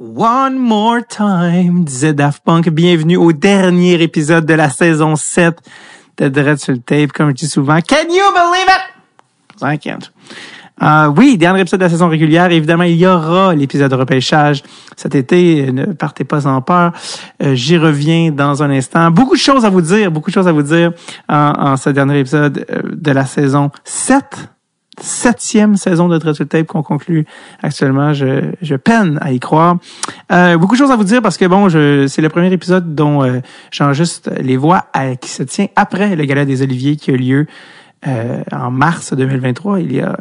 One more time, disait Daft Punk. Bienvenue au dernier épisode de la saison 7 de Dread sur tape, comme je dis souvent. Can you believe it? I can't. Euh, oui, dernier épisode de la saison régulière. Évidemment, il y aura l'épisode de repêchage cet été. Ne partez pas en peur. Euh, J'y reviens dans un instant. Beaucoup de choses à vous dire, beaucoup de choses à vous dire en, en ce dernier épisode euh, de la saison 7 septième saison de Dreadful Tape qu'on conclut actuellement. Je, je peine à y croire. Euh, beaucoup de choses à vous dire parce que bon, c'est le premier épisode dont euh, j'enregistre les voix à, qui se tient après le Gala des Oliviers qui a lieu euh, en mars 2023, il y a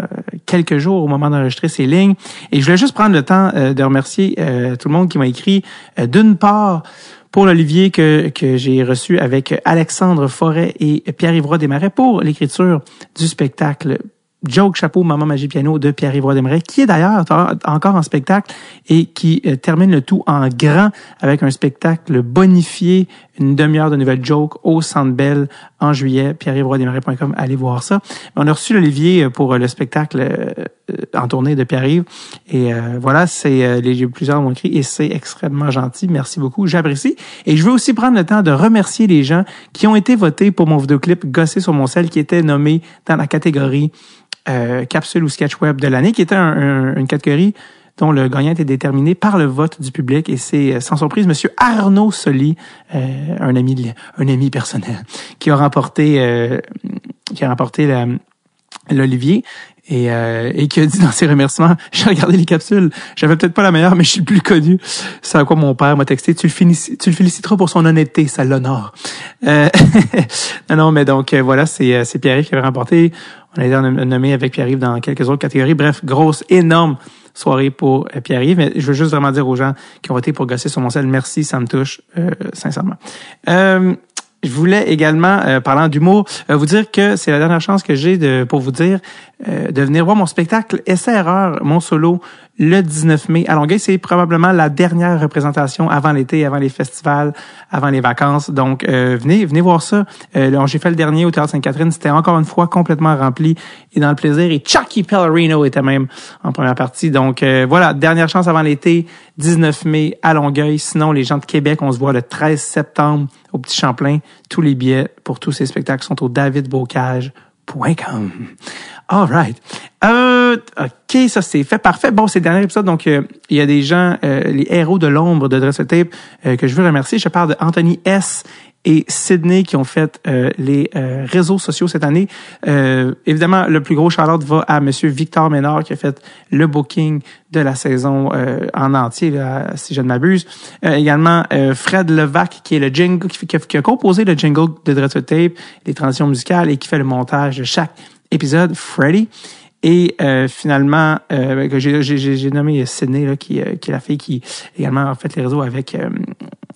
quelques jours au moment d'enregistrer ces lignes. Et je voulais juste prendre le temps euh, de remercier euh, tout le monde qui m'a écrit. Euh, d'une part, pour l'Olivier que, que j'ai reçu avec Alexandre Forêt et Pierre-Yves Desmarais pour l'écriture du spectacle Joke Chapeau Maman Magie Piano de Pierre-Yves Desmarais, qui est d'ailleurs encore en spectacle et qui euh, termine le tout en grand avec un spectacle bonifié, une demi-heure de nouvelles jokes au Centre Bell en juillet. Pierre-Yves allez voir ça. On a reçu l'Olivier pour le spectacle euh, en tournée de Pierre-Yves et euh, voilà, c'est les plusieurs m'ont écrit et c'est extrêmement gentil. Merci beaucoup, j'apprécie. Et je veux aussi prendre le temps de remercier les gens qui ont été votés pour mon vidéoclip Gossé sur mon sel qui était nommé dans la catégorie euh, capsule ou sketch web de l'année, qui était un, un, une catégorie dont le gagnant était déterminé par le vote du public. Et c'est euh, sans surprise Monsieur Arnaud Soli, euh, un ami, un ami personnel, qui a remporté, euh, qui a remporté l'Olivier. Et, euh, et qui a dit dans ses remerciements, j'ai regardé les capsules, j'avais peut-être pas la meilleure, mais je suis le plus connu. C'est à quoi mon père m'a texté, tu le, tu le féliciteras pour son honnêteté, ça l'honore. Euh, non, non, mais donc voilà, c'est, c'est Pierre-Yves qui avait remporté. On a été nommé avec Pierre-Yves dans quelques autres catégories. Bref, grosse, énorme soirée pour euh, Pierre-Yves. Mais je veux juste vraiment dire aux gens qui ont voté pour gosser sur mon sel, merci, ça me touche, euh, sincèrement. Euh, je voulais également, euh, parlant d'humour, euh, vous dire que c'est la dernière chance que j'ai de, pour vous dire euh, de venir voir mon spectacle Essai-erreur, mon solo, le 19 mai à Longueuil. C'est probablement la dernière représentation avant l'été, avant les festivals, avant les vacances. Donc, venez, venez voir ça. J'ai fait le dernier au Théâtre Sainte-Catherine. C'était encore une fois complètement rempli et dans le plaisir. Et Chucky Pellerino était même en première partie. Donc, voilà, dernière chance avant l'été, 19 mai à Longueuil. Sinon, les gens de Québec, on se voit le 13 septembre au Petit Champlain. Tous les billets pour tous ces spectacles sont au davidbocage.com. All right. Euh, OK, ça c'est fait. Parfait. Bon, c'est le dernier épisode. Donc, euh, il y a des gens, euh, les héros de l'ombre de Dress Tape, euh, que je veux remercier. Je parle de Anthony S et Sydney qui ont fait euh, les euh, réseaux sociaux cette année. Euh, évidemment, le plus gros shout va à Monsieur Victor Ménard qui a fait le booking de la saison en entier, là, si je ne m'abuse. également, Fred Levac qui est le jingle qui, qui, qui, a composé le jingle de Dreadful Tape, les transitions musicales et qui fait le montage de chaque épisode. Freddy. Et euh, finalement, euh, j'ai nommé Sydney, là, qui, qui est la fille qui également a fait les réseaux avec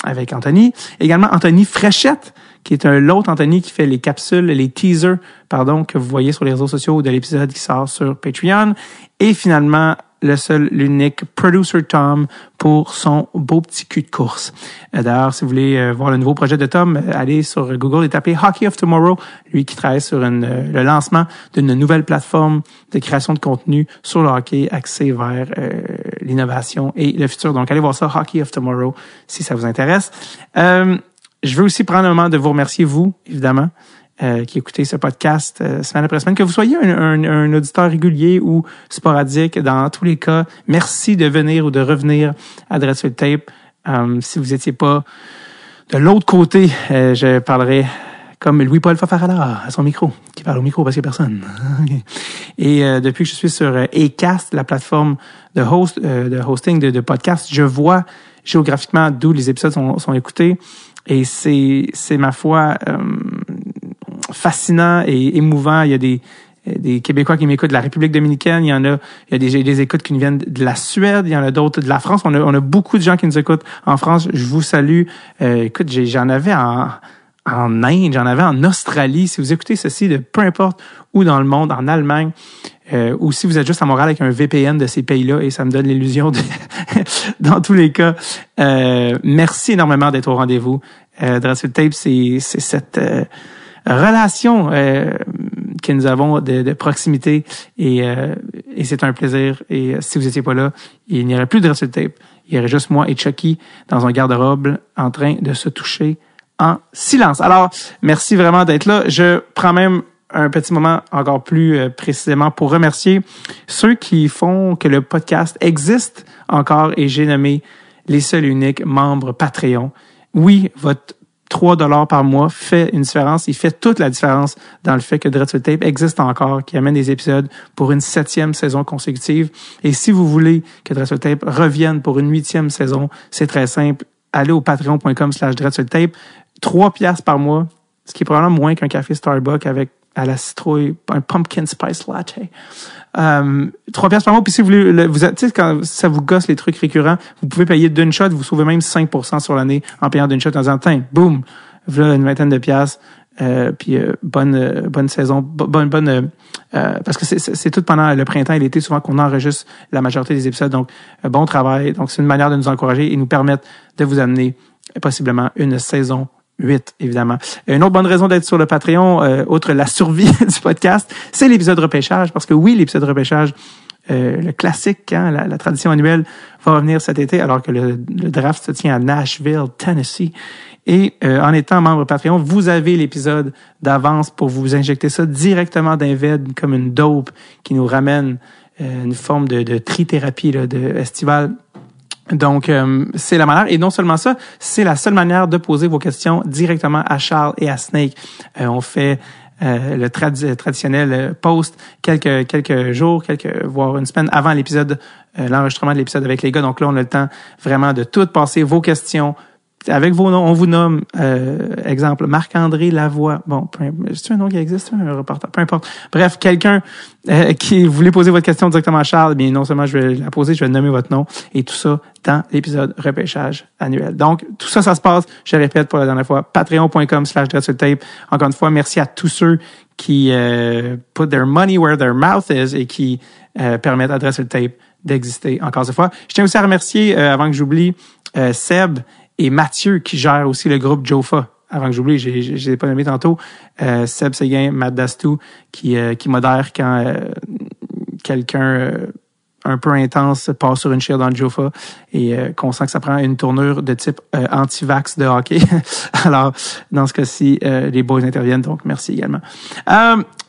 avec Anthony. Également Anthony Fréchette, qui est un l'autre Anthony qui fait les capsules, les teasers, pardon, que vous voyez sur les réseaux sociaux de l'épisode qui sort sur Patreon. Et finalement, le seul, l'unique producer Tom pour son beau petit cul de course. Euh, d'ailleurs, si vous voulez euh, voir le nouveau projet de Tom, euh, allez sur Google et tapez Hockey of Tomorrow, lui qui travaille sur le lancement d'une nouvelle plateforme de création de contenu sur le hockey axé vers l'innovation et le futur. Donc, allez voir ça, Hockey of Tomorrow, si ça vous intéresse. je veux aussi prendre un moment de vous remercier, vous, évidemment. Euh, qui écoutez ce podcast euh, semaine après semaine, que vous soyez un, un, un, auditeur régulier ou sporadique, dans tous les cas, merci de venir ou de revenir à Dreadful Tape. Euh, si vous étiez pas de l'autre côté, je parlerai comme Louis-Paul Fafarala à son micro, qui parle au micro parce qu'il n'y a personne. Et depuis que je suis sur Acast, la plateforme de host, de hosting de, de podcast, je vois géographiquement d'où les épisodes sont, sont écoutés. Et c'est, c'est ma foi, fascinant et émouvant. Il y a des, des Québécois qui m'écoutent de la République dominicaine, il y en a, il y a des, des écoutes qui nous viennent de la Suède, il y en a d'autres de la France. On a, on a beaucoup de gens qui nous écoutent en France. Je vous salue. Euh, écoute, j'en avais en, en Inde, j'en avais en Australie. Si vous écoutez ceci de peu importe où dans le monde, en Allemagne, euh, ou si vous êtes juste à Montréal avec un VPN de ces pays-là, et ça me donne l'illusion de, dans tous les cas. Euh, merci énormément d'être au rendez-vous. Euh, Tape, c'est cette... Euh, relation euh, que nous avons de, de proximité et, euh, et c'est un plaisir. Et si vous étiez pas là, il n'y aurait plus de Dress Tape. Il y aurait juste moi et Chucky dans un garde-robe en train de se toucher en silence. Alors, merci vraiment d'être là. Je prends même un petit moment encore plus euh, précisément pour remercier ceux qui font que le podcast existe encore et j'ai nommé les seuls et uniques membres Patreon. Oui, votre 3 dollars par mois fait une différence. Il fait toute la différence dans le fait que Dreadful Tape existe encore, qui amène des épisodes pour une septième saison consécutive. Et si vous voulez que Dreadful Tape revienne pour une huitième saison, c'est très simple. Allez au patreon.com slash Tape. 3 piastres par mois, ce qui est probablement moins qu'un café Starbucks avec à la citrouille, un pumpkin spice latte. Euh, 3 piastres par mois. Puis si vous voulez, vous, quand ça vous gosse les trucs récurrents, vous pouvez payer d'une shot, vous sauvez même 5% sur l'année en payant d'une shot en disant, tiens, boum, voilà une vingtaine de piastres. Euh, puis euh, bonne euh, bonne saison bonne bonne euh, parce que c'est tout pendant le printemps et l'été souvent qu'on enregistre la majorité des épisodes donc bon travail donc c'est une manière de nous encourager et nous permettre de vous amener possiblement une saison 8, évidemment. Une autre bonne raison d'être sur le Patreon, euh, outre la survie du podcast, c'est l'épisode repêchage, parce que oui, l'épisode repêchage, euh, le classique, hein, la, tradition annuelle, va revenir cet été, alors que le, draft se tient à Nashville, Tennessee. Et euh, en étant membre Patreon, vous avez l'épisode d'avance pour vous injecter ça directement d'un vide comme une dope qui nous ramène une forme de, de trithérapie là, de estival donc, euh, c'est la manière. Et non seulement ça, c'est la seule manière de poser vos questions directement à Charles et à Snake. Euh, on fait euh, le traditionnel post quelques quelques jours, quelques voire une semaine avant l'épisode, l'enregistrement de l'épisode avec les gars. Donc là, on a le temps vraiment de tout passer vos questions avec vos noms, on vous nomme, euh, exemple, Marc-André Lavoie. Bon, c'est un nom qui existe, un reporter, peu importe. Bref, quelqu'un euh, qui voulait poser votre question directement à Charles, bien non seulement je vais la poser, je vais nommer votre nom et tout ça dans l'épisode repêchage annuel. Donc, tout ça, ça se passe, je répète pour la dernière fois, patreon.com slash tape. Encore une fois, merci à tous ceux qui euh, put their money where their mouth is et qui euh, permettent à Dress Tape d'exister encore une fois. Je tiens aussi à remercier, avant que j'oublie, Seb et Mathieu qui gère aussi le groupe Jofa. Avant que j'oublie, j'ai, j'ai pas nommé tantôt, euh, Seb Seguin, Matt Dastou, qui, euh, qui modère quand euh, quelqu'un un peu intense passe sur une chair dans le Jofa et qu'on sent que ça prend une tournure de type anti-vax de hockey. Alors, dans ce cas-ci, les boys interviennent, donc merci également.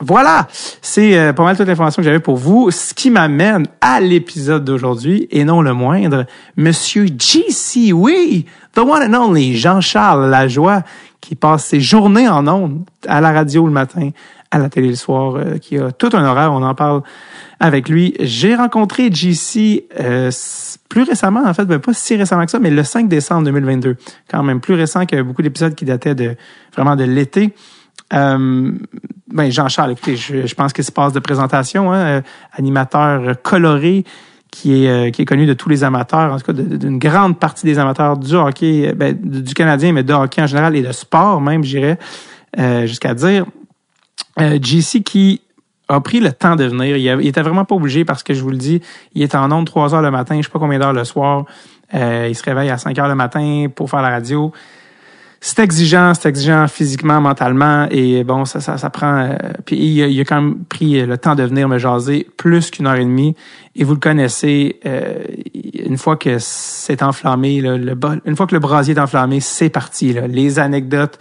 voilà, c'est pas mal toute l'information que j'avais pour vous, ce qui m'amène à l'épisode d'aujourd'hui, et non le moindre, Monsieur GC, oui, the one and only Jean-Charles Lajoie, qui passe ses journées en ondes à la radio le matin, à la télé le soir, euh, qui a tout un horaire, on en parle avec lui. J'ai rencontré JC euh, plus récemment, en fait, ben, pas si récemment que ça, mais le 5 décembre 2022, quand même plus récent que beaucoup d'épisodes qui dataient de vraiment de l'été. Euh, ben Jean-Charles, écoutez, je, je, pense qu'il se passe de présentation, hein, euh, animateur coloré, qui est, euh, qui est connu de tous les amateurs, en tout cas d'une grande partie des amateurs du hockey, ben, du Canadien, mais de hockey en général et de sport même, j'irais, euh, jusqu'à dire. Euh, JC qui a pris le temps de venir. Il, était vraiment pas obligé parce que je vous le dis, il est en ondes 3 heures le matin, je sais pas combien d'heures le soir. il se réveille à 5 heures le matin pour faire la radio c'est exigeant, c'est exigeant physiquement, mentalement, et bon, ça, ça, ça prend. Euh, puis il, il, a quand même pris le temps de venir me jaser plus qu'une heure et demie. Et vous le connaissez, euh, une fois que c'est enflammé, là, le, une fois que le brasier est enflammé, c'est parti. Là. Les anecdotes,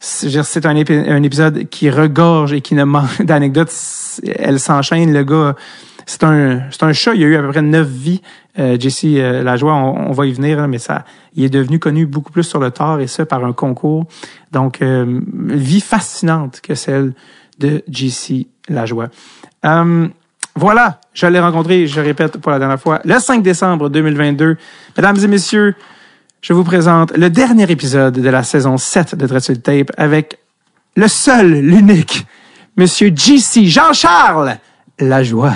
c'est un, un épisode qui regorge et qui ne manque d'anecdotes. Elle s'enchaîne, le gars c'est un, c'est un chat. Il a eu à peu près neuf vies. Euh, Jesse euh, Lajoie, on, on, va y venir, mais ça, il est devenu connu beaucoup plus sur le tard et ça par un concours. Donc, euh, vie fascinante que celle de Jesse Lajoie. Euh, voilà, je l'ai rencontré, je répète pour la dernière fois, le 5 décembre 2022. Mesdames et messieurs, je vous présente le dernier épisode de la saison 7 de Dreadful Tape avec le seul, l'unique, Monsieur JC Jean-Charles Lajoie.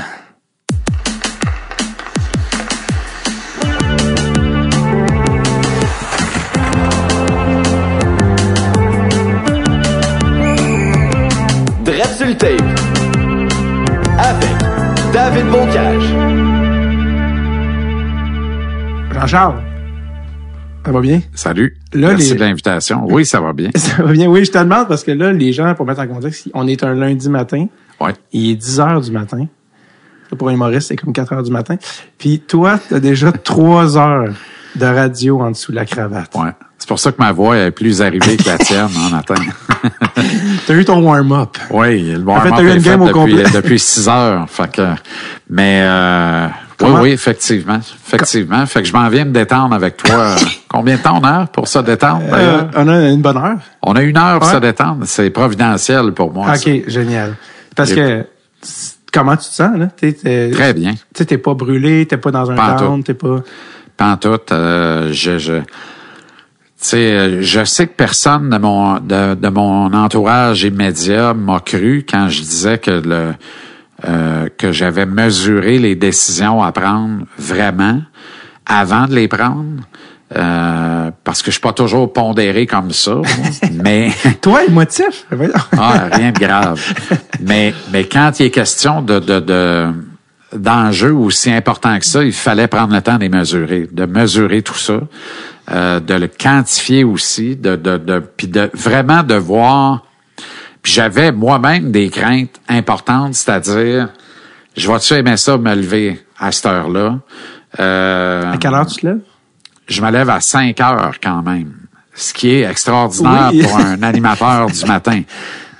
Tape avec David Bocage. Jean-Charles, ça va bien? Salut. Merci de l'invitation. Oui, ça va bien. Ça va bien. Oui, je te demande parce que là, les gens, pour mettre en contexte, on est un lundi matin. Ouais. Il est 10 heures du matin. Pour un humoriste, c'est comme 4 heures du matin. Puis toi, t'as déjà 3 heures de radio en dessous de la cravate. Ouais. C'est pour ça que ma voix est plus arrivée que la tienne en matin. T'as eu ton warm-up. Oui, le En fait, warm-up t'as eu est une fait game au depuis, complet. depuis 6 heures. Fait que, mais euh, Comment- oui, oui, effectivement. Effectivement. Fait que je m'en viens me détendre avec toi. Combien de temps on a pour se détendre, Euh, on a une bonne heure. On a une heure pour ouais. se détendre. C'est providentiel pour moi. ça. OK, génial. Parce Et- que comment tu te sens, là? Très bien. Tu sais, t'es pas brûlé, t'es pas dans un down, t'es pas. Pantoute, euh, je, je, tu sais, euh, je sais que personne de mon, de, de mon entourage immédiat m'a cru quand je disais que le, euh, que j'avais mesuré les décisions à prendre vraiment avant de les prendre. Euh, parce que je suis pas toujours pondéré comme ça, mais Toi, émotif? Voyons. ah, rien de grave. Mais, mais quand il est question de, de, de, d'enjeux aussi importants que ça, il fallait prendre le temps de les mesurer, de mesurer tout ça, euh, de le quantifier aussi, de, de, de, puis de vraiment de voir. Puis j'avais moi-même des craintes importantes, c'est-à-dire, je vais-tu aimer ça me lever à cette heure-là? Euh, À quelle heure tu te lèves? je me lève à 5 heures quand même, ce qui est extraordinaire Oui. pour un animateur du matin.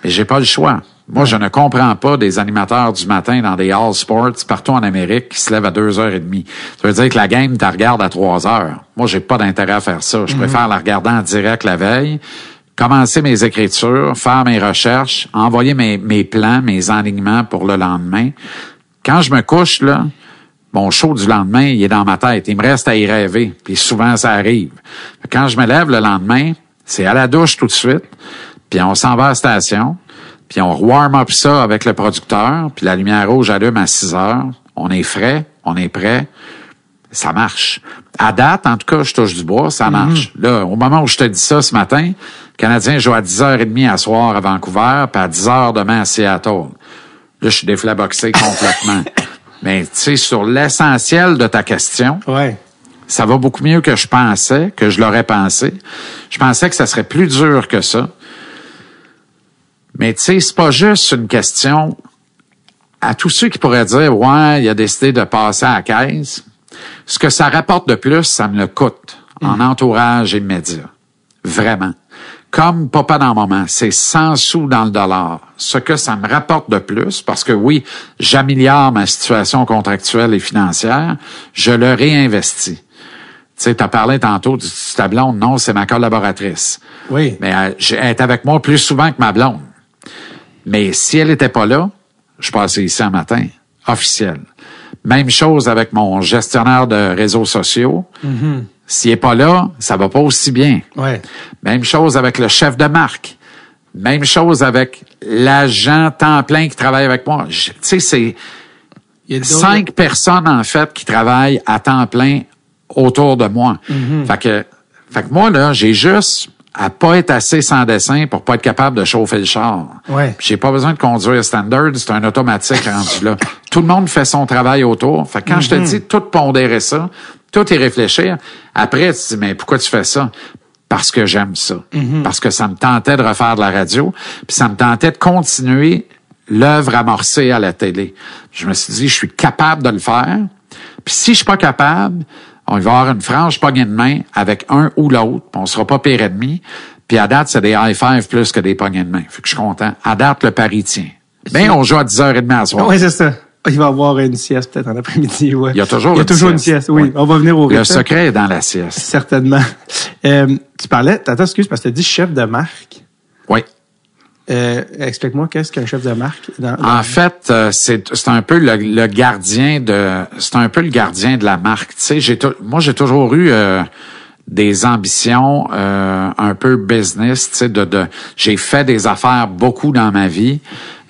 Mais j'ai pas le choix. Moi, je ne comprends pas des animateurs du matin dans des All Sports partout en Amérique qui se lèvent à 2h30. Ça veut dire que la game, tu regardes à 3 heures. Moi, j'ai pas d'intérêt à faire ça. Je préfère la regarder en direct la veille, commencer mes écritures, faire mes recherches, envoyer mes, mes plans, mes enlignements pour le lendemain. Quand je me couche, là, mon show du lendemain, il est dans ma tête. Il me reste à y rêver. Puis souvent, ça arrive. Quand je me lève le lendemain, c'est à la douche tout de suite. Puis on s'en va à la station. Puis on warm up ça avec le producteur. Puis la lumière rouge allume à 6 heures. On est frais. On est prêt. Ça marche. À date, en tout cas, je touche du bois, ça marche. Là, au moment où je te dis ça ce matin, Canadien joue à 10h30 à soir à Vancouver, puis à 10h demain à Seattle. Là, je suis déflaboxé complètement. Mais tu sais, sur l'essentiel de ta question, Ouais. ça va beaucoup mieux que je pensais, que je l'aurais pensé. Je pensais que ça serait plus dur que ça. Mais tu sais, c'est pas juste une question à tous ceux qui pourraient dire ouais, il a décidé de passer à la caisse. Ce que ça rapporte de plus, ça me le coûte en entourage immédiat. Vraiment. Comme papa dans moment, c'est 100 sous dans le dollar. Ce que ça me rapporte de plus, parce que oui, j'améliore ma situation contractuelle et financière, je le réinvestis. Tu sais, t'as parlé tantôt de ta blonde. Non, c'est ma collaboratrice. Oui. Mais elle, j'ai- elle est avec moi plus souvent que ma blonde. Mais si elle était pas là, je passais ici un matin, officiel. Même chose avec mon gestionnaire de réseaux sociaux. S'il est pas là, ça va pas aussi bien. Ouais. Même chose avec le chef de marque. Même chose avec l'agent temps plein qui travaille avec moi. Tu sais, c'est Il y a d'autres- cinq personnes, en fait, qui travaillent à temps plein autour de moi. Fait que, fait que moi, là, j'ai juste à pas être assez sans dessin pour pas être capable de chauffer le char. Ouais. J'ai pas besoin de conduire standard, c'est un automatique rendu là. Tout le monde fait son travail autour. Fait que quand je te dis tout pondérer ça, tout y réfléchir, après tu te dis mais pourquoi tu fais ça? Parce que j'aime ça. Parce que ça me tentait de refaire de la radio, puis ça me tentait de continuer l'œuvre amorcée à la télé. Je me suis dit je suis capable de le faire. Puis si je suis pas capable, on va avoir une franche poignée de main avec un ou l'autre, on sera pas pire ennemi. Puis à date, c'est des high five plus que des poignées de main. Fait que je suis content. À date, le pari tient. Ben, on joue à 10h30 à soir. Oui, c'est ça. Il va y avoir une sieste peut-être en après-midi. Ouais. Il y a toujours Il y a une toujours une sieste. oui. On va venir au Le secret est dans la sieste. Certainement. Euh, tu parlais, attends, excuse, parce que tu as dit chef de marque. Oui. Euh, Explique-moi, qu'est-ce qu'un chef de marque? Dans, En fait, euh, c'est c'est un peu le, le gardien de c'est un peu le gardien de la marque. Tu sais, j'ai moi j'ai toujours eu euh, des ambitions euh, un peu business. Tu sais, de, de j'ai fait des affaires beaucoup dans ma vie.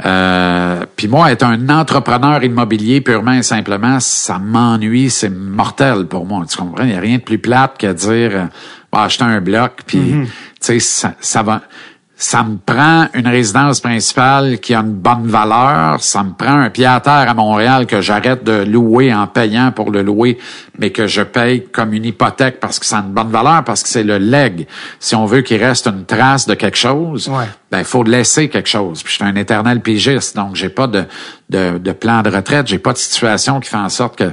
Euh, Puis moi, être un entrepreneur immobilier purement et simplement, ça m'ennuie, c'est mortel pour moi. Tu comprends? Il n'y a rien de plus plate que dire, va acheter un bloc, puis tu sais ça, ça va ça me prend une résidence principale qui a une bonne valeur, ça me prend un pied à terre à Montréal que j'arrête de louer en payant pour le louer, mais que je paye comme une hypothèque parce que ça a une bonne valeur, parce que c'est le leg. Si on veut qu'il reste une trace de quelque chose, Ouais. ben il faut laisser quelque chose. Puis je suis un éternel pigiste, donc j'ai pas de, de, de plan de retraite, j'ai pas de situation qui fait en sorte que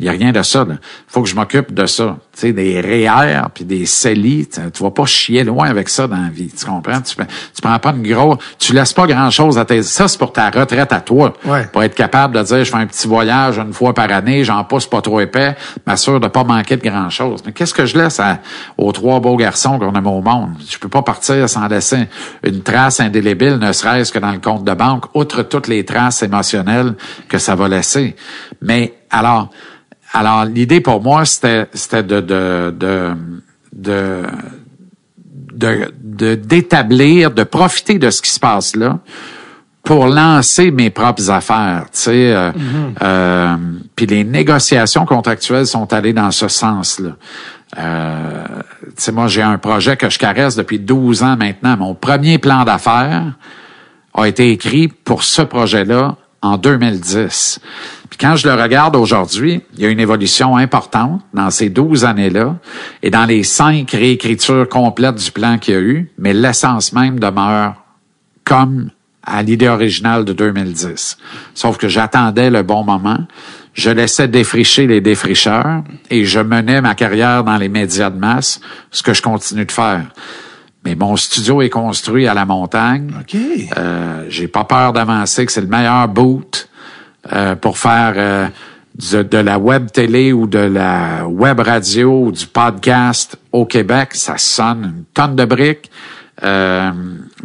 il y a rien de ça. Il faut que je m'occupe de ça. Tu sais, des REER puis des CELI, tu tu vas pas chier loin avec ça dans la vie. Tu comprends? Tu, tu prends pas une grosse... Tu laisses pas grand-chose à tes... Ça, c'est pour ta retraite à toi. Ouais. Pour être capable de dire, je fais un petit voyage une fois par année, j'en pousse pas trop épais, m'assure de pas manquer de grand-chose. Mais qu'est-ce que je laisse à- aux trois beaux garçons qu'on a au monde? Je peux pas partir sans laisser une trace indélébile, ne serait-ce que dans le compte de banque, outre toutes les traces émotionnelles que ça va laisser. Mais alors... Alors, l'idée pour moi, c'était, c'était de, de, de, de, de- d'établir, de profiter de ce qui se passe là pour lancer mes propres affaires, tu sais. euh, euh, puis les négociations contractuelles sont allées dans ce sens-là. Euh, tu sais, moi, j'ai un projet que je caresse depuis 12 ans maintenant. Mon premier plan d'affaires a été écrit pour ce projet-là en 2010. Quand je le regarde aujourd'hui, il y a une évolution importante dans ces 12 années-là et dans les cinq réécritures complètes du plan qu'il y a eu, mais l'essence même demeure comme à l'idée originale de 2010. Sauf que j'attendais le bon moment, je laissais défricher les défricheurs et je menais ma carrière dans les médias de masse, ce que je continue de faire. Mais mon studio est construit à la montagne. OK. Euh, j'ai pas peur d'avancer que c'est le meilleur boot euh, pour faire euh, de la web télé ou de la web radio ou du podcast au Québec. Ça sonne une tonne de briques. Euh,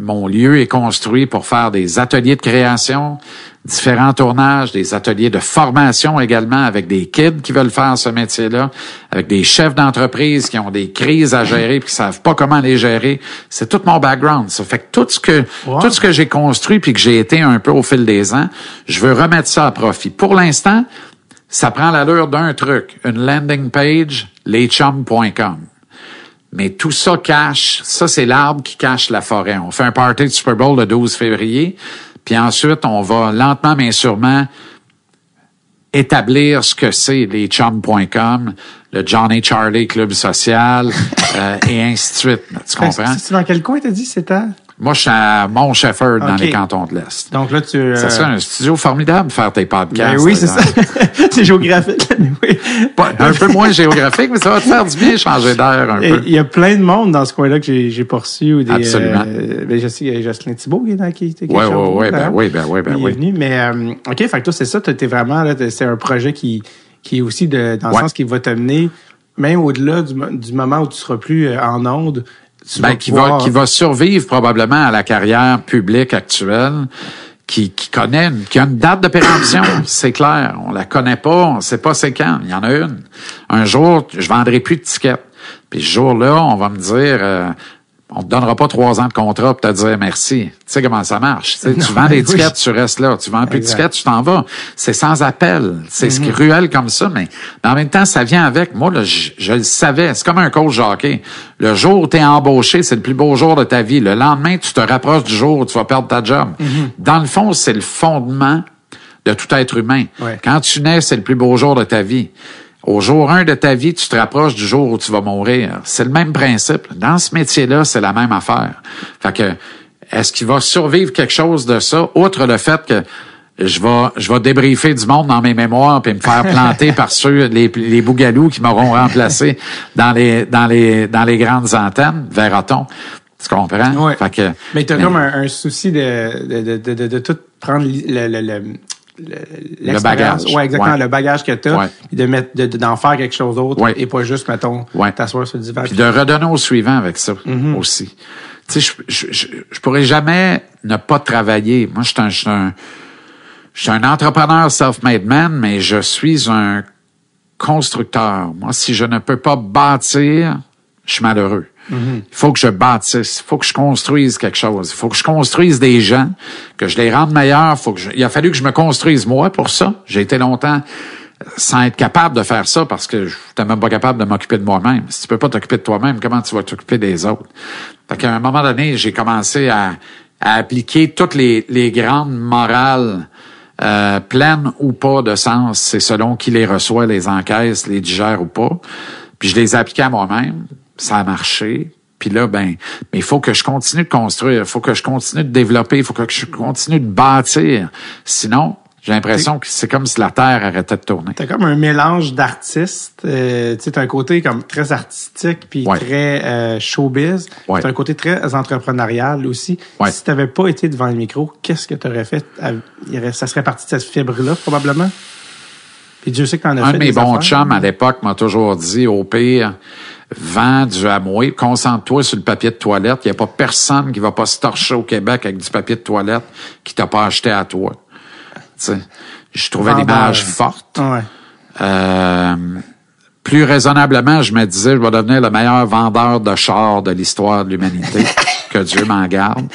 mon lieu est construit pour faire des ateliers de création, différents tournages, des ateliers de formation également avec des kids qui veulent faire ce métier-là, avec des chefs d'entreprise qui ont des crises à gérer puis qui savent pas comment les gérer. C'est tout mon background. Ça fait que tout ce que Wow. tout ce que j'ai construit puis que j'ai été un peu au fil des ans, je veux remettre ça à profit. Pour l'instant, ça prend l'allure d'un truc, une landing page, leschum.com. Mais tout ça cache, ça c'est l'arbre qui cache la forêt. On fait un party de Super Bowl le 12 février, puis ensuite on va lentement mais sûrement établir ce que c'est les chums.com, le Johnny Charlie Club Social, euh, et ainsi de suite. Tu comprends? C'est dans quel coin t'as dit c'était? Moi, je suis à Mont dans les cantons de l'Est. Donc là, tu. euh, Ça serait un studio formidable faire tes podcasts. ben oui, c'est ça. c'est géographique. oui. Un peu moins géographique, mais ça va te faire du bien changer d'air un Et peu. Il y a plein de monde dans ce coin-là que j'ai, reçu. Ou des, Absolument. euh, ben, je sais y a Jocelyn Thibault qui est dans qui, qui est Ouais, ouais, ben hein? oui, ben oui, ben Il est oui. venu, mais euh, OK, fait que toi, c'est ça, t'es vraiment là, c'est un projet qui, qui est aussi de, dans le Ouais. sens qui va t'amener, même au-delà du, du moment où tu seras plus euh, en onde, Ben, qui pouvoir- va, qui va survivre probablement à la carrière publique actuelle, qui, qui connaît, une- qui a une date de péremption, c'est clair. On la connaît pas, on sait pas c'est quand. Il y en a une. Un jour, je vendrai plus de tickets. Puis ce jour-là, on va me dire, euh, on te donnera pas trois ans de contrat pour te dire merci. Tu sais comment ça marche? Tu vends des oui. tickets, tu restes là. Tu vends plus de tickets, tu t'en vas. C'est sans appel. C'est ce qui est cruel comme ça, mais, mais en même temps, ça vient avec. Moi, là, je, je le savais. C'est comme un coach hockey. Le jour où tu es embauché, c'est le plus beau jour de ta vie. Le lendemain, tu te rapproches du jour où tu vas perdre ta job. Dans le fond, c'est le fondement de tout être humain. Ouais. Quand tu nais, c'est le plus beau jour de ta vie. Au jour 1 de ta vie, tu te rapproches du jour où tu vas mourir. C'est le même principe. Dans ce métier-là, c'est la même affaire. Fait que, est-ce qu'il va survivre quelque chose de ça, outre le fait que je vais, je vais débriefer du monde dans mes mémoires puis me faire planter par ceux, les, les bougalous qui m'auront remplacé dans les, dans les, dans les grandes antennes, verra-t-on. Tu comprends? Ouais. Fait que, Mais t'as comme un, un souci de, de, de, de, tout prendre le, le, le, bagage. Ouais, exactement, Ouais. le bagage que t'as, Ouais. puis de mettre, de- de- d'en faire quelque chose d'autre, Ouais. et pas juste, mettons, t'asseoir sur le divan. Puis de redonner au suivant avec ça Mm-hmm. aussi. Tu sais, je, je, je, je pourrais jamais ne pas travailler. Moi, je suis un, je suis un, je suis un entrepreneur self-made man, mais je suis un constructeur. Moi, si je ne peux pas bâtir, je suis malheureux. Il faut que je bâtisse, il faut que je construise quelque chose, il faut que je construise des gens, que je les rende meilleurs. Il a fallu que je me construise moi pour ça. J'ai été longtemps sans être capable de faire ça parce que je n'étais même pas capable de m'occuper de moi-même. Si tu peux pas t'occuper de toi-même, comment tu vas t'occuper des autres? Fait qu'à un moment donné, j'ai commencé à, appliquer toutes les, grandes morales euh, pleines ou pas de sens. C'est selon qui les reçoit, les encaisse, les digère ou pas. Puis je les ai appliquées à moi-même. Ça a marché. Puis là, ben, mais il faut que je continue de construire, il faut que je continue de développer, il faut que je continue de bâtir. Sinon, j'ai l'impression que c'est comme si la Terre arrêtait de tourner. T'as comme un mélange d'artistes. Euh, tu sais, t'as un côté comme très artistique puis Ouais. très euh, showbiz. Ouais. T'as un côté très entrepreneurial aussi. Ouais. Si t'avais pas été devant le micro, qu'est-ce que t'aurais fait? Ça serait parti de cette fibre-là, probablement? Puis Dieu sait que t'en as Un fait de mes bons chums à l'époque m'a toujours dit, au pire, vends du amoué, concentre-toi sur le papier de toilette. Il n'y a pas personne qui va pas se torcher au Québec avec du papier de toilette qui t'a pas acheté à toi. Tu sais, je trouvais Vendeur. l'image forte. Ouais. Euh, plus raisonnablement, je me disais, je vais devenir le meilleur vendeur de chars de l'histoire de l'humanité. que Dieu m'en garde.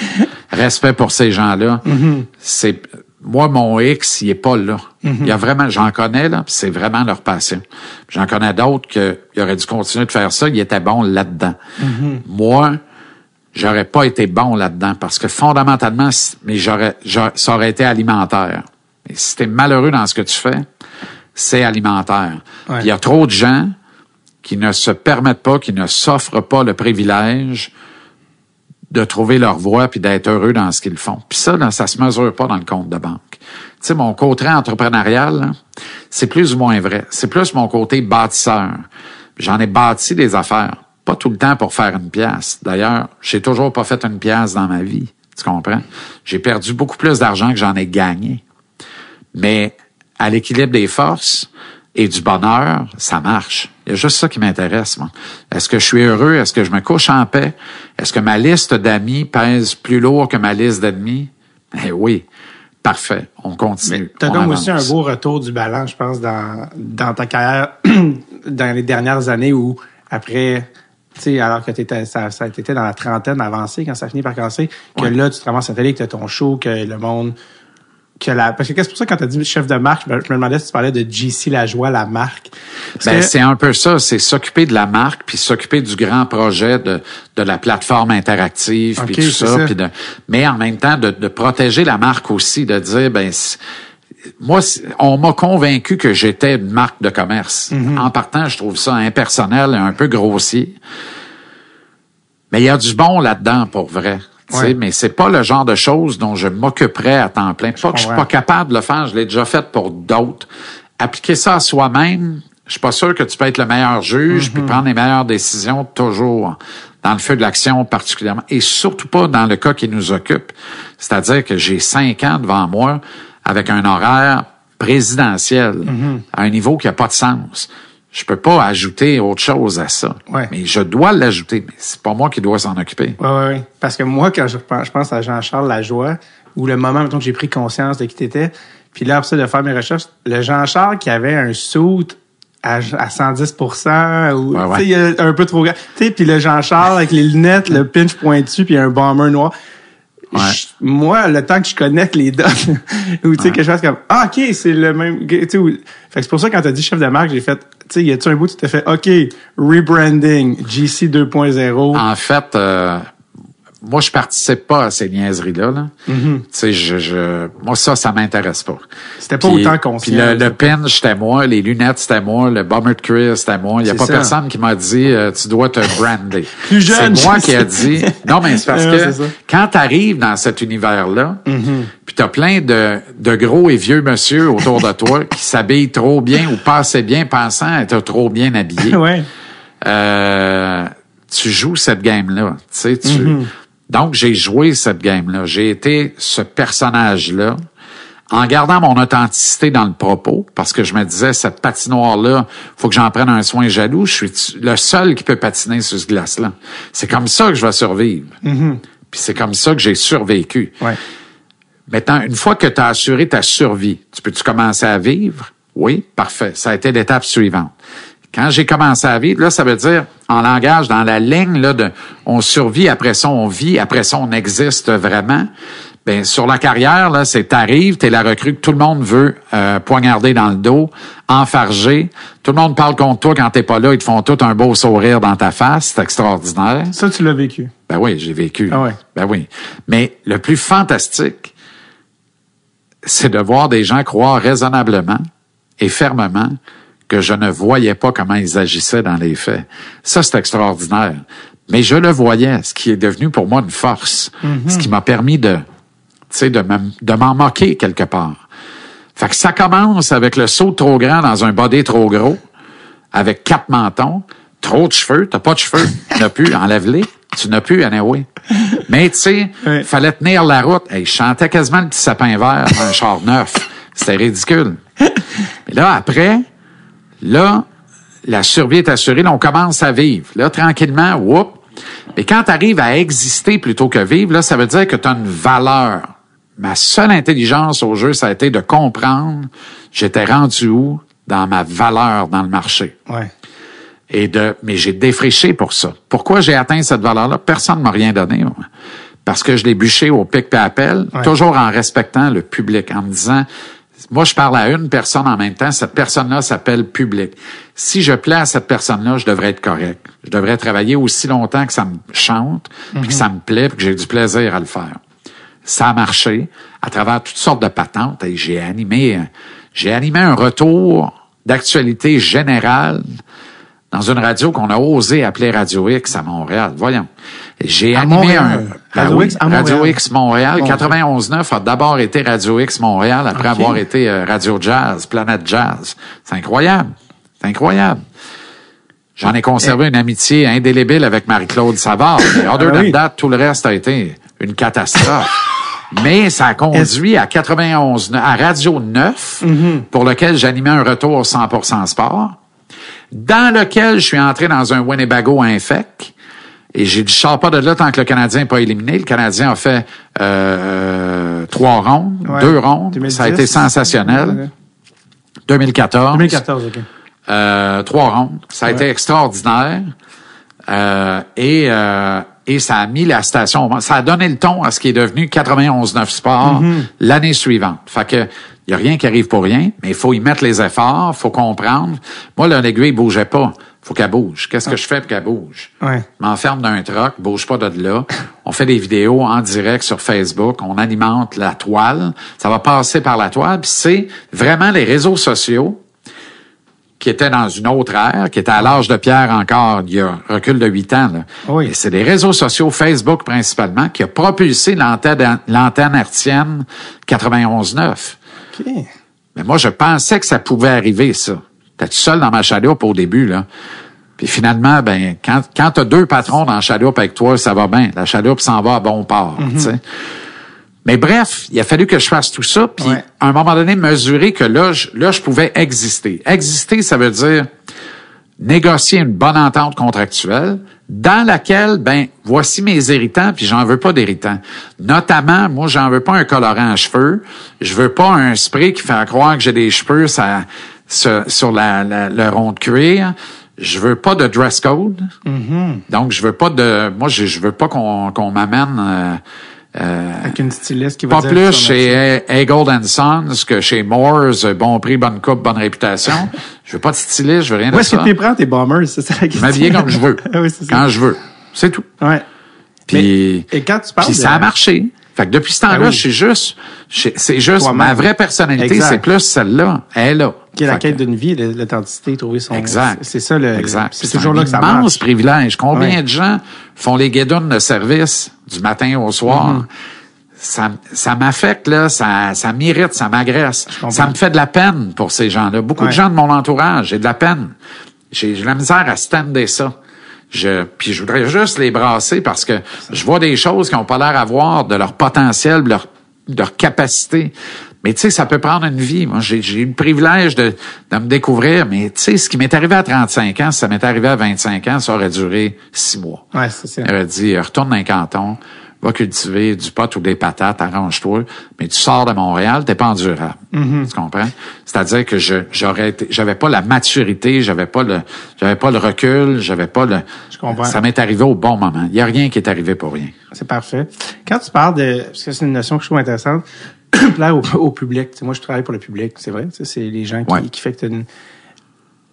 Respect pour ces gens-là. C'est moi mon X, il est pas là. Il y a vraiment, j'en connais là, c'est vraiment leur passion. J'en connais d'autres que il aurait dû continuer de faire ça. Il était bon là-dedans. Moi, j'aurais pas été bon là-dedans parce que fondamentalement, mais j'aurais, j'aurais- ça aurait été alimentaire. Et si t'es malheureux dans ce que tu fais, c'est alimentaire. Ouais. Il y a trop de gens qui ne se permettent pas, qui ne s'offrent pas le privilège de trouver leur voie puis d'être heureux dans ce qu'ils font. Puis ça, là, ça se mesure pas dans le compte de banque. Tu sais, mon côté entrepreneurial, c'est plus ou moins vrai. C'est plus mon côté bâtisseur. J'en ai bâti des affaires. Pas tout le temps pour faire une pièce. D'ailleurs, j'ai toujours pas fait une pièce dans ma vie. Tu comprends? J'ai perdu beaucoup plus d'argent que j'en ai gagné. Mais à l'équilibre des forces et du bonheur, ça marche. Il y a juste ça qui m'intéresse, moi. Est-ce que je suis heureux? Est-ce que je me couche en paix? Est-ce que ma liste d'amis pèse plus lourd que ma liste d'ennemis? Eh oui. Parfait. On continue. T'as On comme aussi un beau retour du ballon, je pense, dans, dans ta carrière, dans les dernières années où, après, tu sais, alors que t'étais, ça, ça t'étais dans la trentaine avancée, quand ça finit par casser, que là, tu te ramasses à télé, que t'as ton show, que le monde, que la, parce que c'est pour ça que quand t'as dit chef de marque, je me, demandais si tu parlais de JC Lajoie, la marque. Ben, que- c'est un peu ça, c'est s'occuper de la marque, puis s'occuper du grand projet de, de la plateforme interactive, puis Ok, tout ça, ça. puis de, mais en même temps de, de protéger la marque aussi, de dire ben moi on m'a convaincu que j'étais une marque de commerce. Mhm. En partant, je trouve ça impersonnel et un peu grossier. Mais il y a du bon là-dedans pour vrai. Ouais. Mais c'est pas le genre de choses dont je m'occuperais à temps plein. Pas que je suis pas capable de le faire, je l'ai déjà fait pour d'autres. Appliquer ça à soi-même, je suis pas sûr que tu peux être le meilleur juge Mhm. puis prendre les meilleures décisions toujours dans le feu de l'action particulièrement et surtout pas dans le cas qui nous occupe. C'est-à-dire que j'ai cinq ans devant moi avec un horaire présidentiel Mhm. à un niveau qui a pas de sens. Je peux pas ajouter autre chose à ça. Ouais. Mais je dois l'ajouter, mais c'est pas moi qui dois s'en occuper. Ouais. Parce que moi, quand je pense, je pense à Jean-Charles Lajoie, ou le moment, mettons, que j'ai pris conscience de qui t'étais, puis là, après ça, de faire mes recherches, le Jean-Charles qui avait un suit à, à 110 ou, Ouais, tu ouais. il un peu trop grand. Tu sais, puis le Jean-Charles avec les lunettes, le pinch pointu, puis un bomber noir. Ouais. Je- moi, le temps que je connecte les dots, ou tu sais, que je fasse comme, ah, OK, c'est le même, tu sais, fait que c'est pour ça, quand t'as dit chef de marque, j'ai fait, sais, y a-tu un bout, tu t'es fait, OK, rebranding, GC 2.0. En fait, euh, moi, je participe pas à ces niaiseries-là. Là. Tu sais, je, je, moi, ça, ça m'intéresse pas. C'était pas autant conscient. Puis le, le pin, c'était moi. Les lunettes, c'était moi. Le bomber de cuir, c'était moi. Il y a pas ça. personne qui m'a dit, euh, tu dois te brander. Plus jeune, C'est moi je qui a sais. dit. Non, mais c'est parce que quand tu arrives dans cet univers-là, puis t'as plein de, de gros et vieux monsieur autour de toi qui s'habillent trop bien ou pas assez bien pensant être trop bien habillés. ouais. euh, tu joues cette game-là. Tu sais, tu... Mm-hmm. Donc, j'ai joué cette game-là. J'ai été ce personnage-là en gardant mon authenticité dans le propos, parce que je me disais, cette patinoire-là, faut que j'en prenne un soin jaloux. Je suis le seul qui peut patiner sur ce glace-là. C'est comme ça que je vais survivre. Puis c'est comme ça que j'ai survécu. Ouais. Maintenant, une fois que tu as assuré ta survie, tu peux-tu commencer à vivre? Oui, parfait. Ça a été l'étape suivante. Quand j'ai commencé à vivre, là, ça veut dire, en langage, dans la ligne, là, de, on survit, après ça, on vit, après ça, on existe vraiment. Ben sur la carrière, là, c'est t'arrives, t'es la recrue que tout le monde veut euh, poignarder dans le dos, enfarger. Tout le monde parle contre toi quand t'es pas là, ils te font tout un beau sourire dans ta face, c'est extraordinaire. Ça, tu l'as vécu. Ben oui, j'ai vécu. Ah ouais. Ben oui. Mais le plus fantastique, c'est de voir des gens croire raisonnablement et fermement que je ne voyais pas comment ils agissaient dans les faits. Ça, c'est extraordinaire. Mais je le voyais, ce qui est devenu pour moi une force, ce qui m'a permis de, de me- de m'en moquer quelque part. Fait que ça commence avec le saut trop grand dans un body trop gros, avec quatre mentons, trop de cheveux, t'as pas de cheveux, tu n'as plus, enlève-les, tu n'as plus, anyway. Mais tu sais, Ouais. fallait tenir la route. Hey, je chantais quasiment le petit sapin vert dans un char neuf. C'était ridicule. Mais là, après, là, la survie est assurée, là, on commence à vivre. Là, tranquillement, whoop. Mais quand tu arrives à exister plutôt que vivre, là, ça veut dire que tu as une valeur. Ma seule intelligence au jeu, ça a été de comprendre j'étais rendu où dans ma valeur dans le marché. Ouais. Et de, mais j'ai défriché pour ça. Pourquoi j'ai atteint cette valeur-là? Personne ne m'a rien donné. moi. Parce que je l'ai bûché au pic et appel, Ouais. toujours en respectant le public, en me disant, moi, je parle à une personne en même temps. Cette personne-là s'appelle public. Si je plais à cette personne-là, je devrais être correct. Je devrais travailler aussi longtemps que ça me chante, puis que ça me plaît, puis que j'ai du plaisir à le faire. Ça a marché à travers toutes sortes de patentes et j'ai animé, j'ai animé un retour d'actualité générale dans une radio qu'on a osé appeler Radio X à Montréal. Voyons. J'ai animé Montréal. un Radio Ben oui, X Radio Montréal. X Montréal. Mon Dieu. 91.9 a d'abord été Radio X Montréal après avoir été euh, Radio Jazz, Planète Jazz. C'est incroyable. C'est incroyable. J'en ai conservé une amitié indélébile avec Marie-Claude Savard. Mais other Ah than oui. that, tout le reste a été une catastrophe. Mais ça a conduit à 91, à Radio 9, Mm-hmm. pour lequel j'animais un retour au 100% sport, dans lequel je suis entré dans un Winnebago infect. Et j'ai dit, je sors pas de là tant que le Canadien n'est pas éliminé. Le Canadien a fait euh, trois rondes, Ouais. deux rondes. 2010. Ça a été sensationnel. 2014. 2014, OK. Euh, trois rondes. Ça a Ouais. été extraordinaire. Euh, et, euh, et ça a mis la station, ça a donné le ton à ce qui est devenu 91-9 Sport Mm-hmm. l'année suivante. Fait que, y a rien qui arrive pour rien, mais il faut y mettre les efforts, faut comprendre. Moi, là, l'aiguille bougeait pas. Faut qu'elle bouge. Qu'est-ce que je fais pour qu'elle bouge? Ouais. Je m'enferme dans un truck, bouge pas de là. On fait des vidéos en direct sur Facebook, on alimente la toile. Ça va passer par la toile, puis c'est vraiment les réseaux sociaux qui étaient dans une autre ère, qui étaient à l'âge de pierre encore, il y a un recul de huit ans. Là. Oui. Et c'est des réseaux sociaux, Facebook principalement, qui a propulsé l'antenne l'antenne hertzienne 91.9. OK. Mais moi, je pensais que ça pouvait arriver, ça. J'étais tout seul dans ma chaloupe au début, là. Puis finalement, ben, quand, quand t'as deux patrons dans la chaloupe avec toi, ça va bien. La chaloupe s'en va à bon port, tu sais. Mais bref, il a fallu que je fasse tout ça, puis Ouais. à un moment donné, mesurer que là, je, là, je pouvais exister. Exister, ça veut dire négocier une bonne entente contractuelle dans laquelle, ben, voici mes irritants, puis j'en veux pas d'irritants. Notamment, moi, j'en veux pas un colorant à cheveux. Je veux pas un spray qui fait croire que j'ai des cheveux ça, sur, sur la, la- le rond de cuir. Je veux pas de dress code. Donc, je veux pas de... Moi, je, je veux pas qu'on qu'on m'amène... euh, euh, Avec une styliste qui va pas dire plus chez Eagle and Sons que chez Moores, bon prix, bonne coupe, bonne réputation. je veux pas de styliste, je veux rien Où de est-ce que ça. tu prends, tes bombers? C'est ça la question. m'habiller comme je veux. Ah oui, c'est ça. quand je veux. C'est tout. Ouais. Puis, Mais- et quand tu parles puis de- ça a marché. Fait que depuis ce temps-là, Ah oui. je suis juste, c'est juste ma vraie personnalité, c'est plus celle-là. Elle est là. Qui est la quête d'une vie, l'authenticité, trouver son. Exact. C'est ça le. Exact. C'est toujours là que ça un immense privilège. Combien Ouais. de gens font les guédounes de service du matin au soir? Mm-hmm. Ça, ça m'affecte, là, ça, ça m'irrite, ça m'agresse. Ça me fait de la peine pour ces gens-là. Beaucoup de gens de mon entourage, j'ai de la peine. J'ai la misère à stander ça. Je, puis je voudrais juste les brasser parce que je vois des choses qui n'ont pas l'air à voir de leur potentiel, de leur, de leur capacité. Mais tu sais, ça peut prendre une vie. Moi, j'ai eu le privilège de, de me découvrir, mais tu sais, ce qui m'est arrivé à 35 ans, si ça m'est arrivé à 25 ans, ça aurait duré six mois. Ouais, c'est ça. Il aurait dit, euh, retourne dans un canton, va cultiver du pot ou des patates, arrange-toi, mais tu sors de Montréal, t'es pas endurable. Mm-hmm. Tu comprends? C'est-à-dire que je, j'aurais été, j'avais pas la maturité, j'avais pas le, j'avais pas le recul, j'avais pas le, Je comprends. ça m'est arrivé au bon moment. Il y a rien qui est arrivé pour rien. C'est parfait. Quand tu parles de, parce que c'est une notion que je trouve intéressante, plaire au, au public. Moi, je travaille pour le public, c'est vrai. C'est les gens qui, Ouais. qui fait que une...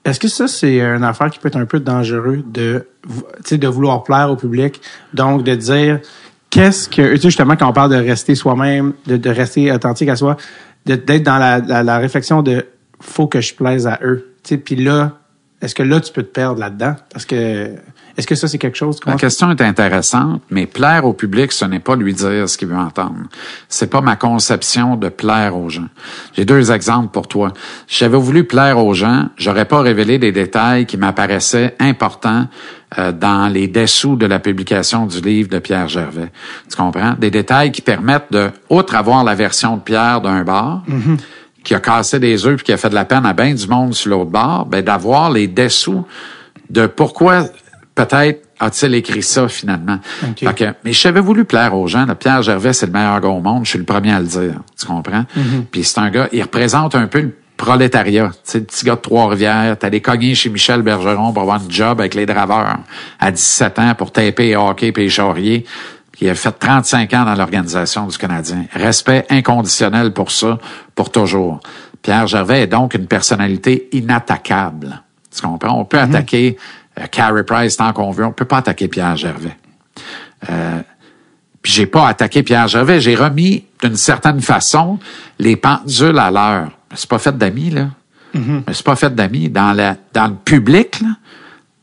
Est-ce que ça, c'est une affaire qui peut être un peu dangereux de, vou- tu sais, de vouloir plaire au public? Donc, de dire, qu'est-ce que, tu sais, justement, quand on parle de rester soi-même, de, de rester authentique à soi, d'être dans la, la, la réflexion de, faut que je plaise à eux. Tu sais, puis là, est-ce que là, tu peux te perdre là-dedans? Parce que, est-ce que ça, c'est quelque chose? La question est intéressante, mais plaire au public, ce n'est pas lui dire ce qu'il veut entendre. C'est pas ma conception de plaire aux gens. J'ai deux exemples pour toi. Si j'avais voulu plaire aux gens, j'aurais pas révélé des détails qui m'apparaissaient importants euh, dans les dessous de la publication du livre de Pierre Gervais. Tu comprends? Des détails qui permettent de, outre avoir la version de Pierre d'un bar, qui a cassé des œufs puis qui a fait de la peine à bien du monde sur l'autre bord, ben d'avoir les dessous de pourquoi peut-être a-t-il écrit ça finalement. OK. Fait que- mais j'avais voulu plaire aux gens. là. Pierre Gervais, c'est le meilleur gars au monde. Je suis le premier à le dire. Tu comprends? Puis c'est un gars, il représente un peu le prolétariat. Tu sais, le petit gars de Trois-Rivières, t'allais cogner chez Michel Bergeron pour avoir un job avec les draveurs à 17 ans pour taper et hockey et charrier. Il a fait 35 ans dans l'organisation du Canadien. Respect inconditionnel pour ça, pour toujours. Pierre Gervais est donc une personnalité inattaquable. Tu comprends? On peut attaquer euh, Carey Price tant qu'on veut. On peut pas attaquer Pierre Gervais. Euh, puis j'ai pas attaqué Pierre Gervais. J'ai remis d'une certaine façon les pendules à l'heure. Suis pas fait d'amis, là. Me suis pas fait d'amis. Dans, la, dans le public, là,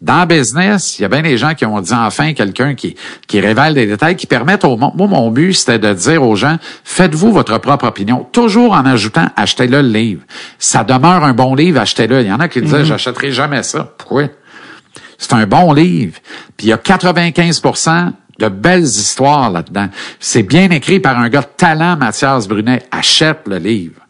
dans le business, il y a bien des gens qui ont dit enfin quelqu'un qui, qui révèle des détails qui permettent au monde. Moi, mon but, c'était de dire aux gens, faites-vous votre propre opinion, toujours en ajoutant, achetez-le le livre. Ça demeure un bon livre, achetez-le. Il y en a qui disaient, j'achèterai jamais ça. Pourquoi? C'est un bon livre. Puis il y a 95 de belles histoires là-dedans. C'est bien écrit par un gars de talent, Mathias Brunet. Achète le livre.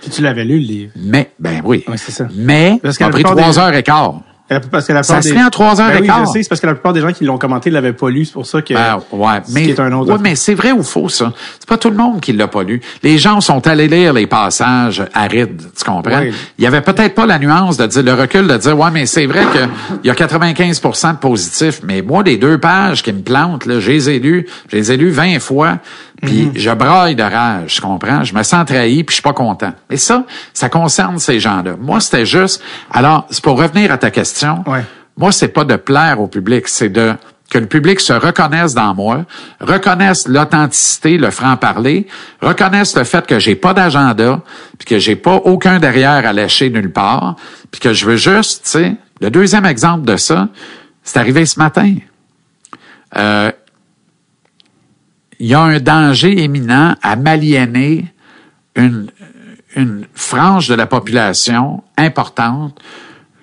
Puis tu l'avais lu, le livre. Mais, ben oui. Oui, c'est ça. Mais, Parce ça a pris trois des- heures et quart. Euh, Parce que la Ça se des- en trois heures Ben et oui, quart. je sais, c'est parce que la plupart des gens qui l'ont commenté l'avaient pas lu, c'est pour ça que. Ben, ouais, ce mais, qui est un autre. ouais, mais c'est vrai ou faux, ça? C'est pas tout le monde qui l'a pas lu. Les gens sont allés lire les passages arides, tu comprends? Ouais. Il y avait peut-être pas la nuance de dire, le recul de dire, ouais, mais c'est vrai que il y a 95 de positifs, mais moi, les deux pages qui me plantent, là, je les ai lues, je les ai lues 20 fois, puis Mhm. je braille de rage, tu comprends? Je me sens trahi, puis je suis pas content. Et ça, ça concerne ces gens-là. Moi, c'était juste, alors, c'est pour revenir à ta question. Ouais. Moi, c'est pas de plaire au public, c'est de que le public se reconnaisse dans moi, reconnaisse l'authenticité, le franc-parler, reconnaisse le fait que j'ai pas d'agenda, puis que j'ai pas aucun derrière à lâcher nulle part, puis que je veux juste, tu sais, le deuxième exemple de ça, c'est arrivé ce matin. Euh, il y a un danger imminent à m'aliéner une, une frange de la population importante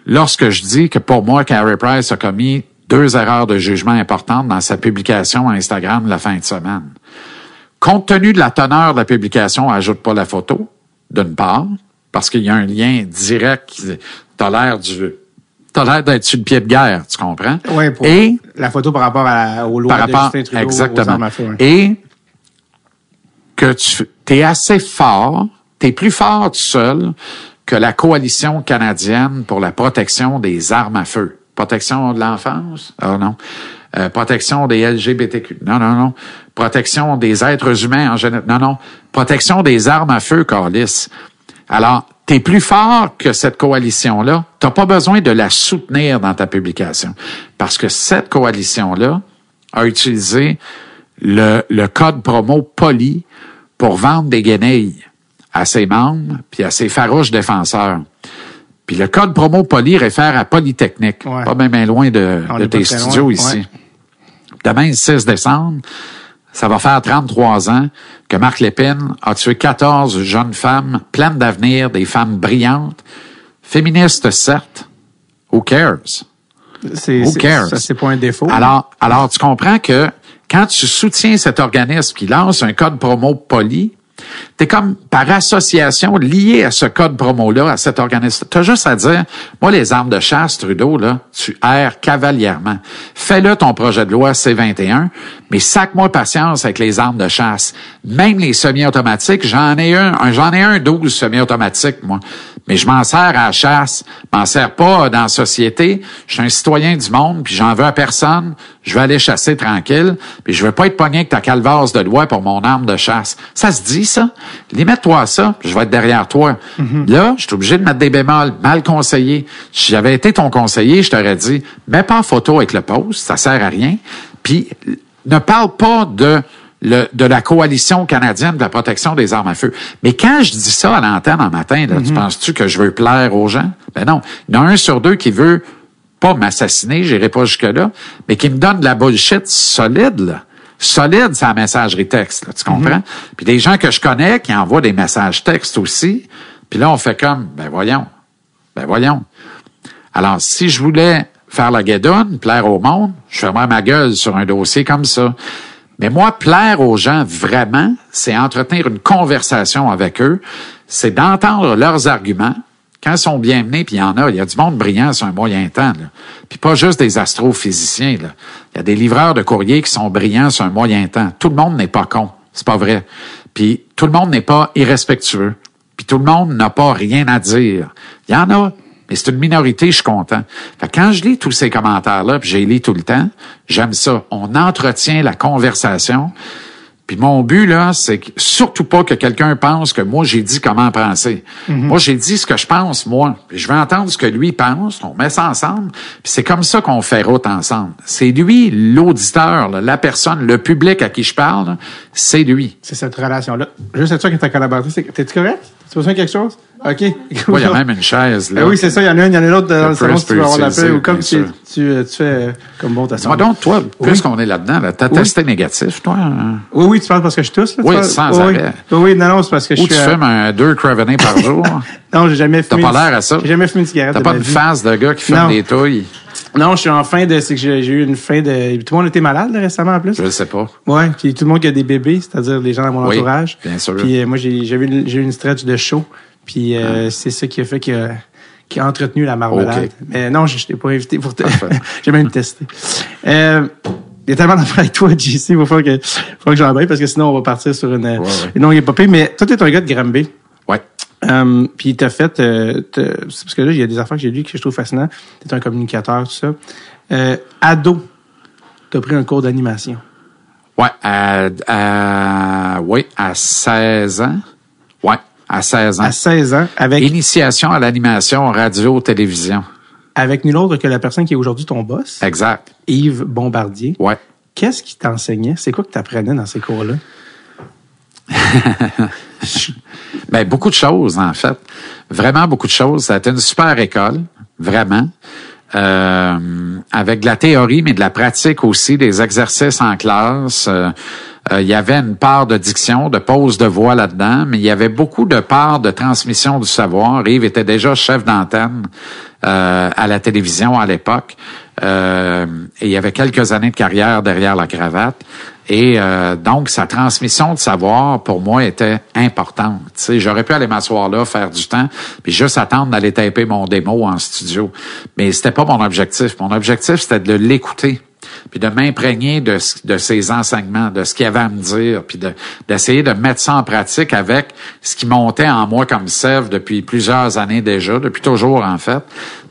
lorsque je dis que pour moi, Carey Price a commis deux erreurs de jugement importantes dans sa publication Instagram la fin de semaine. Compte tenu de la teneur de la publication, ajoute pas la photo, d'une part, parce qu'il y a un lien direct qui t'as l'air du t'as l'air d'être sur le pied de guerre, tu comprends? Ouais, pour Et la photo par rapport à, aux lois par de rapport Justin Trudeau, aux exactement. armes à feu, et que tu es assez fort tu es plus fort tout seul que la coalition canadienne pour la protection des armes à feu. Protection de l'enfance? Ah non. Euh, protection des LGBTQ non non non. Protection des êtres humains en général non non. Protection des armes à feu Carlis. Alors T'es plus fort que cette coalition-là. T'as pas besoin de la soutenir dans ta publication. Parce que cette coalition-là a utilisé le, le code promo poli pour vendre des guenilles à ses membres puis à ses farouches défenseurs. Puis le code promo poli réfère à Polytechnique, Ouais. pas bien loin de, de tes studios loin, ici. ouais. Demain, le 6 décembre, ça va faire 33 ans que Marc Lépine a tué 14 jeunes femmes pleines d'avenir, des femmes brillantes, féministes certes. Who cares? C'est, Who cares? Ça, c'est pas un défaut. Alors, alors, tu comprends que quand tu soutiens cet organisme qui lance un code promo poli, T'es comme par association lié à ce code promo-là, à cet organisme. T'as juste à dire, moi, les armes de chasse, Trudeau, là, tu erres cavalièrement. Fais-le ton projet de loi C-21, mais sac-moi patience avec les armes de chasse. Même les semi-automatiques, j'en ai un, j'en ai un 12 semi-automatiques, moi. Mais je m'en sers à la chasse, m'en sers pas dans la société. Je suis un citoyen du monde, puis j'en veux à personne. Je vais aller chasser tranquille, puis je veux pas être pogné avec ta calvasse de loi pour mon arme de chasse. Ça se dit, ça? Limite-toi à ça, puis je vais être derrière toi. Là, je suis obligé de mettre des bémols, mal conseillé. Si j'avais été ton conseiller, je t'aurais dit, mets pas en photo avec le poste, ça sert à rien. Puis ne parle pas de le- de la coalition canadienne de la protection des armes à feu. Mais quand je dis ça à l'antenne en matin, là, tu penses-tu que je veux plaire aux gens? Ben non. Il y en a un sur deux qui veut pas m'assassiner, j'irai pas jusque-là, mais qui me donne de la bullshit solide, là. Solide, c'est la messagerie texte, là, tu comprends? Puis des gens que je connais qui envoient des messages textes aussi. Puis là, on fait comme, ben voyons, ben voyons. Alors, si je voulais faire la guédonne, plaire au monde, je ferais ma gueule sur un dossier comme ça. Mais moi, plaire aux gens vraiment, c'est entretenir une conversation avec eux, c'est d'entendre leurs arguments. Quand ils sont bien menés, puis il y en a, il y a du monde brillant sur un moyen temps. Là. Puis pas juste des astrophysiciens. Là. Il y a des livreurs de courrier qui sont brillants sur un moyen temps. Tout le monde n'est pas con. C'est pas vrai. Puis tout le monde n'est pas irrespectueux. Puis tout le monde n'a pas rien à dire. Il y en a, mais c'est une minorité, je suis content. Quand je lis tous ces commentaires-là, puis j'ai lu tout le temps, j'aime ça. On entretient la conversation. Puis mon but, là, c'est que- surtout pas que quelqu'un pense que moi, j'ai dit comment penser. Moi, j'ai dit ce que je pense, moi. Puis je vais entendre ce que lui pense. On met ça ensemble. Puis c'est comme ça qu'on fait route ensemble. C'est lui, l'auditeur, là, la personne, le public à qui je parle, c'est lui. C'est cette relation-là. Juste être sûr que ta collaboratrice, t'es-tu correct? Tu besoin de quelque chose? OK. Il y a même une chaise, là. Ah oui, c'est ça. Il y en a une, il y en a l'autre dans Le le salon si tu veux avoir la paix. Ou comme tu, euh, tu fais euh, comme bon t'as donc, toi, puisqu'on est là-dedans, là, t'as testé négatif, toi? hein? Oui, oui, tu parles parce que je tousse, là? Oui, parles? sans oui, arrêt. Oui, oui, non, non, c'est parce que je Ou suis... tu euh, fumes un deux Cravenay par jour? Non, j'ai jamais T'as fumé. pas une- l'air à ça? J'ai jamais fumé une cigarette. T'as de pas une vie. face de gars qui fume Non. des touilles? Non, je suis en fin de. C'est que j'ai eu une fin de. Tout le monde était malade là, récemment en plus. Je le sais pas. Ouais, puis tout le monde qui a des bébés, c'est-à-dire les gens dans mon Oui, entourage. bien sûr. Puis euh, moi, j'ai eu, une- stretch de chaud. Puis euh, c'est ça qui a fait que qui a entretenu la marmelade. Mais non, je, je t'ai pas invité pour te. J'ai même testé. Euh, il y a tellement d'affaires avec toi, JC. Il va falloir que, faut que j'en parce que sinon, on va partir sur une, ouais. une longue épopée. Mais toi, t'es un gars de Granby. Ouais. Um, puis t'as fait, euh, c'est parce que là, il y a des affaires que j'ai lues que je trouve fascinantes. T'es un communicateur, tout ça. Euh, ado, t'as pris un cours d'animation. Ouais, à, à- oui, à 16 ans. Ouais, à 16 ans. À 16 ans, avec, Initiation à l'animation radio-télévision. Avec nul autre que la personne qui est aujourd'hui ton boss, Exact. Yves Bombardier. Ouais. Qu'est-ce qui t'enseignait? C'est quoi que t'apprenais dans ces cours-là? Ben, beaucoup de choses, en fait. Vraiment beaucoup de choses. Ça a été une super école, vraiment. Euh, avec de la théorie, mais de la pratique aussi, des exercices en classe. Euh, euh, il y avait une part de diction, de pose de voix là-dedans, mais il y avait beaucoup de parts de transmission du savoir. Yves était déjà chef d'antenne euh, à la télévision à l'époque. Euh, et il y avait quelques années de carrière derrière la cravate. Et donc, sa transmission de savoir, pour moi, était importante. Tu sais, j'aurais pu aller m'asseoir là, faire du temps, puis juste attendre d'aller taper mon démo en studio. Mais c'était pas mon objectif. Mon objectif, c'était de l'écouter, puis de m'imprégner de, de ses enseignements, de ce qu'il avait à me dire, puis de- d'essayer de mettre ça en pratique avec ce qui montait en moi comme sève depuis plusieurs années déjà, depuis toujours en fait,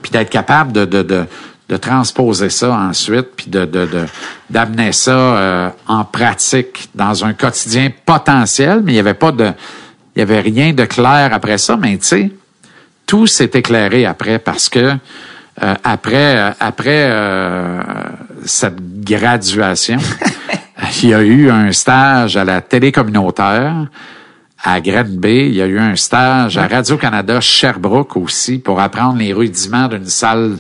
puis d'être capable de, de, de de transposer ça ensuite, puis de d'amener ça euh, en pratique dans un quotidien potentiel, mais il y avait pas de il y avait rien de clair après ça, mais tu sais, tout s'est éclairé après parce que euh, après euh, après euh, cette graduation, il y a eu un stage à la télé communautaire à Granby. Il y a eu un stage à Radio-Canada Sherbrooke aussi pour apprendre les rudiments d'une salle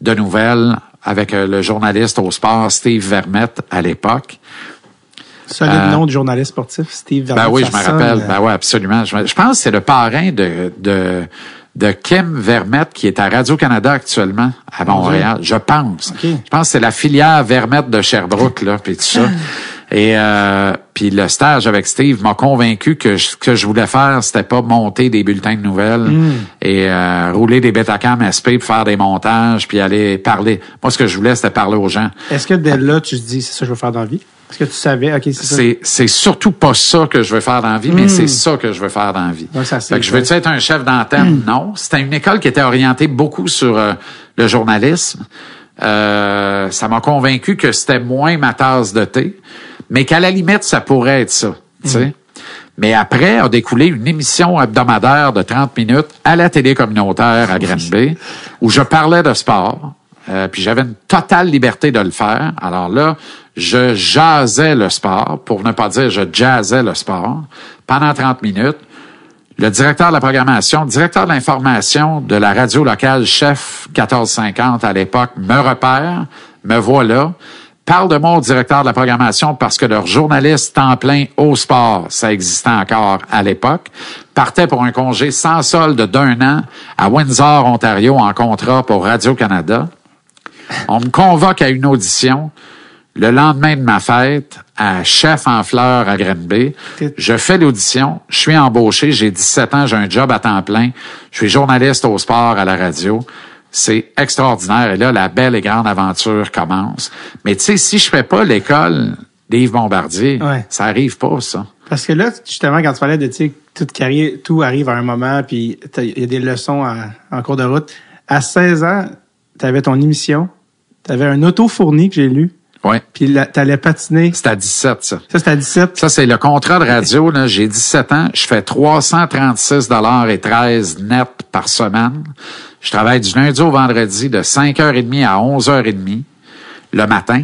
de nouvelles avec euh, le journaliste au sport Steve Vermette à l'époque. Solide Euh, nom du journaliste sportif, Steve Ben Vermette, oui, je me rappelle. euh, Ben oui, absolument. Je, je pense que c'est le parrain de, de, de Kim Vermette qui est à Radio-Canada actuellement à Montréal. Je pense. Je pense que c'est la filière Vermette de Sherbrooke, là, puis tout ça. Et euh, puis le stage avec Steve m'a convaincu que ce que je voulais faire, c'était pas monter des bulletins de nouvelles et euh, rouler des Betacam SP pour faire des montages puis aller parler. Moi, ce que je voulais, c'était parler aux gens. Est-ce que dès là, tu te dis, c'est ça que je veux faire dans la vie? Est-ce que tu savais, OK, c'est surtout pas ça que je veux faire dans la vie, mais c'est ça que je veux faire dans la vie. Ouais, ça, Fait que je veux être un chef d'antenne? Non. C'était une école qui était orientée beaucoup sur euh, le journalisme. Euh, ça m'a convaincu que c'était moins ma tasse de thé, mais qu'à la limite, ça pourrait être ça. sais. Mais après a découlé une émission hebdomadaire de 30 minutes à la télé communautaire à Granby où je parlais de sport. Euh, puis j'avais une totale liberté de le faire. Alors là, je jasais le sport, pour ne pas dire je jazzais le sport, pendant 30 minutes. Le directeur de la programmation, directeur de l'information de la radio locale, chef 1450 à l'époque, me repère, me voit là, parle de moi au directeur de la programmation parce que leur journaliste temps plein au sport, ça existait encore à l'époque, partait pour un congé sans solde d'un an à Windsor, Ontario, en contrat pour Radio-Canada. On me convoque à une audition le lendemain de ma fête à Chef en fleurs à Granby. Je fais l'audition, je suis embauché, j'ai 17 ans, j'ai un job à temps plein, je suis journaliste au sport à la radio. C'est extraordinaire. Et là, la belle et grande aventure commence. Mais tu sais, si je fais pas l'école d'Yves Bombardier, Ouais. ça arrive pas, ça. Parce que là, justement, quand tu parlais de, tu sais, toute carrière, tout arrive à un moment, puis il y a des leçons à- en cours de route. À 16 ans, tu avais ton émission, tu avais un auto fourni que j'ai lu, Ouais. puis tu allais patiner. C'est à 17, ça. Ça, c'était à 17. Ça, c'est le contrat de radio. Là. J'ai 17 ans. Je fais 336 et 13 net par semaine. Je travaille du lundi au vendredi de 5h30 à 11h30 le matin.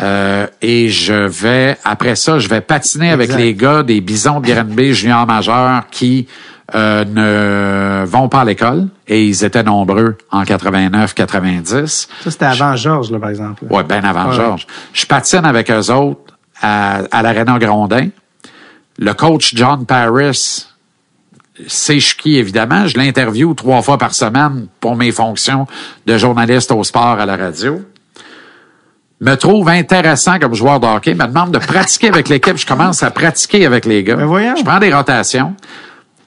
Euh, et je vais, après ça, je vais patiner avec les gars des Bisons de Granby junior majeur qui euh, ne vont pas à l'école. Et ils étaient nombreux en 89-90. Ça, c'était avant Georges, là, par exemple. Ouais, bien avant Ouais. Georges. Je patine avec eux autres à, à l'Arena Grondin. Le coach John Paris, c'est qui, évidemment. Je l'interviewe trois fois par semaine pour mes fonctions de journaliste au sport à la radio. Me trouve intéressant comme joueur de hockey, me demande de pratiquer avec l'équipe. Je commence à pratiquer avec les gars. Ben voyons. Je prends des rotations.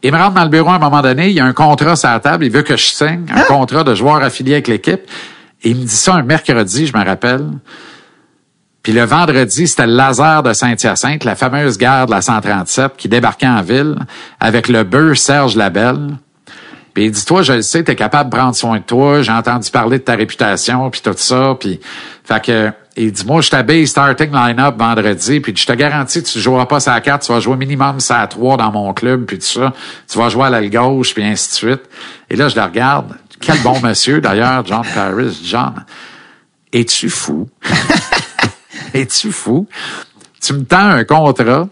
Il me rentre dans le bureau à un moment donné, il y a un contrat sur la table, il veut que je signe un contrat de joueur affilié avec l'équipe. Et il me dit ça un mercredi, je me rappelle. Puis le vendredi, c'était le laser de Saint-Hyacinthe, la fameuse gare de la 137 qui débarquait en ville avec le bœuf Serge Labelle. Puis il dit, toi, je le sais, t'es capable de prendre soin de toi, j'ai entendu parler de ta réputation, puis tout ça, puis... Fait que, il dit, moi, je t'habille starting line-up vendredi, puis je te garantis, tu joueras pas sa carte, tu vas jouer minimum ça 3 dans mon club, puis tout ça. Tu vas jouer à l'aile gauche, puis ainsi de suite. Et là, je le regarde. Quel bon monsieur, d'ailleurs, John Paris. John, es-tu fou? Es-tu fou? Tu me tends un contrat.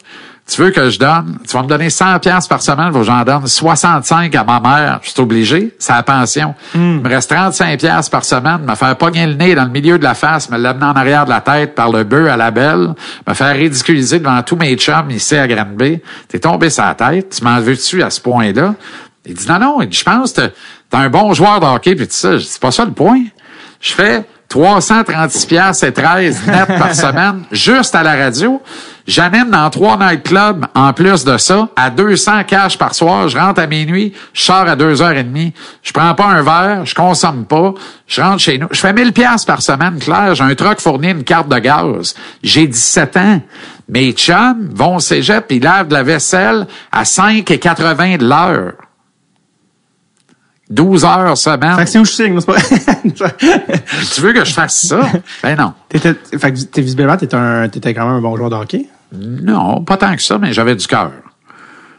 Tu veux que je donne, tu vas me donner 100 pièces par semaine, faut que j'en donne 65 à ma mère. Je suis obligé, c'est la pension. Il me reste 35 pièces par semaine, me faire pogner le nez dans le milieu de la face, me l'amener en arrière de la tête par le bœuf à la belle, me faire ridiculiser devant tous mes chums ici à Granby. T'es tombé sur la tête, tu m'en veux-tu à ce point-là? Il dit non, non, il dit, je pense que t'es un bon joueur de hockey, puis tout ça. Je dis, c'est pas ça le point. Je fais 336 pièces et 13 net par semaine juste à la radio. J'anime dans trois nightclubs en plus de ça à 200 cash par soir. Je rentre à minuit, je sors à 2h30. Je prends pas un verre, je consomme pas. Je rentre chez nous. Je fais 1000 pièces par semaine, clair. J'ai un truck fourni une carte de gaz. J'ai 17 ans. Mes chums vont au cégep, ils lavent de la vaisselle à 5,80 de l'heure. 12 heures semaine. Fait que c'est où je signe, c'est pas... Tu veux que je fasse ça? Ben non. T'étais, fait que t'es visiblement, t'étais un, t'étais quand même un bon joueur de hockey. Non, pas tant que ça, mais j'avais du cœur.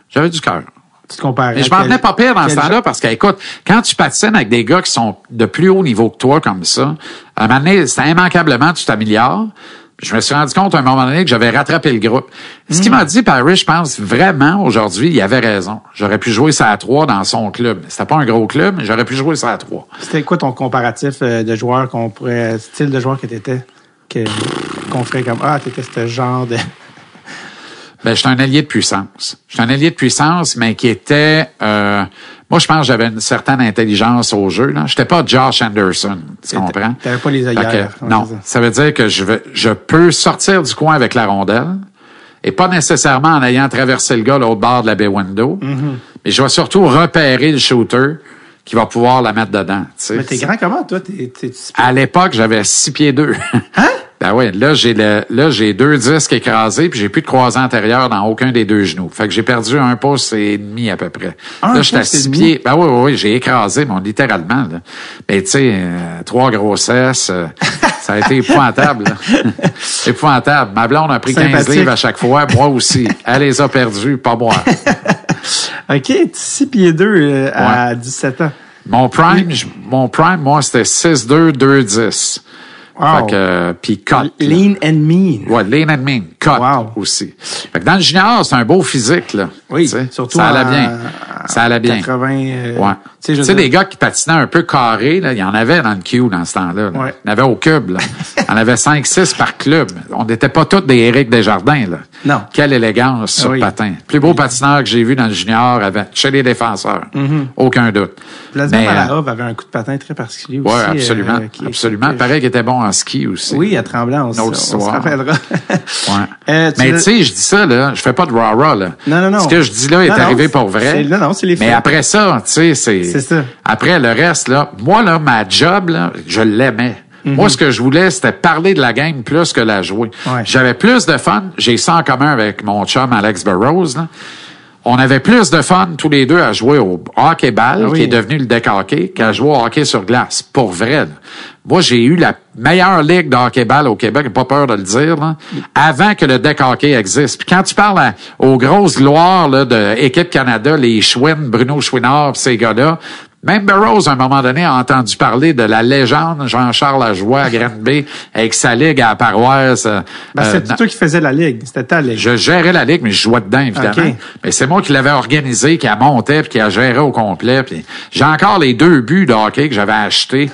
J'avais du cœur. Tu te comparais. Mais je m'en venais pas pire dans ce temps-là parce que, écoute, quand tu patines avec des gars qui sont de plus haut niveau que toi comme ça, à un moment donné, c'est immanquablement, tu t'améliores. Je me suis rendu compte à un moment donné que j'avais rattrapé le groupe. Ce qu'il m'a dit, Paris, je pense vraiment aujourd'hui, il avait raison. J'aurais pu jouer ça à trois dans son club. C'était pas un gros club, mais j'aurais pu jouer ça à trois. C'était quoi ton comparatif euh, de joueur qu'on pourrait, style de joueur que t'étais, qu'on ferait comme, ah, t'étais ce genre de, Ben, j'étais un allié de puissance. J'étais un allié de puissance, mais qui était... euh, moi, je pense que j'avais une certaine intelligence au jeu. Là. J'étais pas Josh Anderson, tu comprends? t'avais pas les Ouais, non, ça. veut dire que je, vais, je peux sortir du coin avec la rondelle et pas nécessairement en ayant traversé le gars l'autre bord de la baie window, Mm-hmm. mais je vais surtout repérer le shooter qui va pouvoir la mettre dedans. tu sais. Mais t'es grand comment, toi? Tu- À l'époque, j'avais six pieds deux. Hein? Ben oui, là j'ai le, là j'ai deux disques écrasés puis j'ai plus de croisant antérieur dans aucun des deux genoux. Fait que j'ai perdu un pouce et demi à peu près. Un là j'étais à pouce et six pieds. Ben oui, oui, oui, j'ai écrasé, mon littéralement. Là. Mais tu sais, euh, trois grossesses, euh, ça a été épouvantable. épouvantable. Ma blonde a pris 15 Sympathique. livres à chaque fois, moi aussi. Elle les a perdus, pas moi. OK, 6 pieds 2 à 17 ans. Mon prime, je- mon prime, moi, c'était 6'2", 2'10". Wow. Fait que, euh, puis cut. là. Lean and mean. Ouais, lean and mean, cut Wow. aussi. Fait que dans le junior, c'est un beau physique, là. Oui, Tu sais, surtout Ça allait en- bien. Ça allait bien. 80. euh, Ouais. Tu sais, des gars qui patinaient un peu carrés, là, il y en avait dans le Q dans ce temps-là. là. Ouais. Il y en avait au cube, là. Il y en avait 5-6 par club. On n'était pas tous des Éric Desjardins, là. Non. Quelle élégance sur oui. patin. Plus beau patineur que j'ai vu dans le junior avec, chez les défenseurs. Aucun doute. Vladimir Mais, euh, avait un coup de patin très particulier aussi. Ouais, absolument. euh, qui- absolument. qui- Pareil qu'il était bon en ski aussi. Oui, à Tremblant, on, on se rappellera. Ouais. Euh, tu mais tu sais, je dis ça, là, je fais pas de rah-rah, là. Non, non, non. Ce que je dis là est Non, arrivé pour vrai. non, non, c'est les Mais après ça, tu sais, c'est... C'est ça. Après, le reste, là, moi, là, ma job, là, je l'aimais. Moi, ce que je voulais, c'était parler de la game plus que la jouer. Mhm. Ouais. J'avais plus de fun. J'ai ça en commun avec mon chum Alex Burrows, là. On avait plus de fun tous les deux à jouer au hockey-ball, Ah oui. qui est devenu le deck hockey, qu'à jouer au hockey sur glace. Pour vrai, là. Moi, j'ai eu la meilleure ligue de hockey-ball au Québec, j'ai pas peur de le dire, là, avant que le deck hockey existe. Puis quand tu parles à- aux grosses gloires là, de Équipe Canada, les Schwinn, Bruno Chouinard, ces gars-là, même Burroughs, à un moment donné, a entendu parler de la légende Jean-Charles Lajoie à Granby avec sa ligue à la paroisse. euh, Ben, euh, c'était toi qui faisais la ligue. C'était ta ligue. je gérais la ligue, mais je jouais dedans, évidemment. Mais c'est moi qui l'avais organisé, qui a monté, puis qui a géré au complet. Puis j'ai encore les deux buts de hockey que j'avais achetés.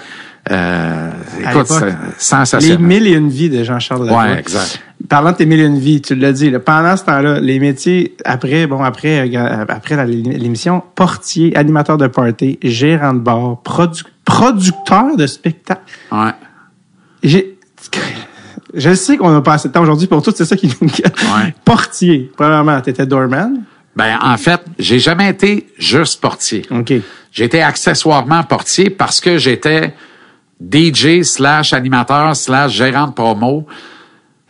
Euh, écoute, c'est sensationnel. Les mille et une vies de Jean-Charles Lavoie. Ouais, exact. Parlant de tes mille et une vies, tu l'as dit, là, pendant ce temps-là, les métiers, après, bon, après, euh, après la- l'émission, portier, animateur de party, gérant de bar, produ- producteur de spectacle. Ouais. J'ai, je sais qu'on a pas assez de temps aujourd'hui pour tout, c'est ça qui nous Ouais. Portier. Premièrement, t'étais doorman. Ben, en fait, j'ai jamais été juste portier. OK. J'étais accessoirement portier parce que j'étais DJ slash animateur slash gérant de promo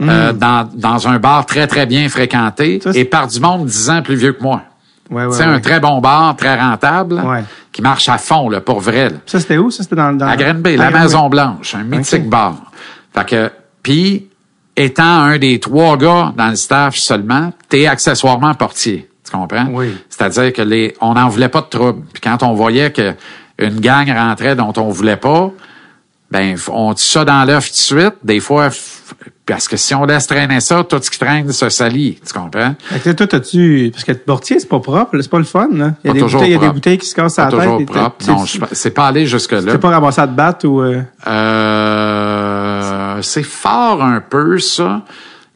euh, dans, dans un bar très, très bien fréquenté Hmm. Ça, et par du monde dix ans plus vieux que moi. Ouais, ouais, C'est ouais. un très bon bar, très rentable, Ouais. qui marche à fond, là, pour vrai. là. Ça, c'était où? Ça, c'était dans, dans... À Granby, À la Granby. Maison Blanche, un mythique bar. Fait que, puis, étant un des trois gars dans le staff seulement, t'es accessoirement portier. Tu comprends? Oui. C'est-à-dire que les, on n'en voulait pas de trouble. Puis quand on voyait que une gang rentrait dont on voulait pas, ben, on tue ça dans l'œuf tout de suite. Des fois, parce que si on laisse traîner ça, tout ce qui traîne se salit. Tu comprends? Fait que là, toi, t'as-tu. Parce que être portier, c'est pas propre, là, c'est pas le fun, là. Il y a, des bouteilles, il y a des bouteilles qui se cassent à la tête. toujours propre. Non, c'est pas allé jusque-là. T'es pas ramassé à te battre ou. euh, Euh, c'est fort un peu, ça.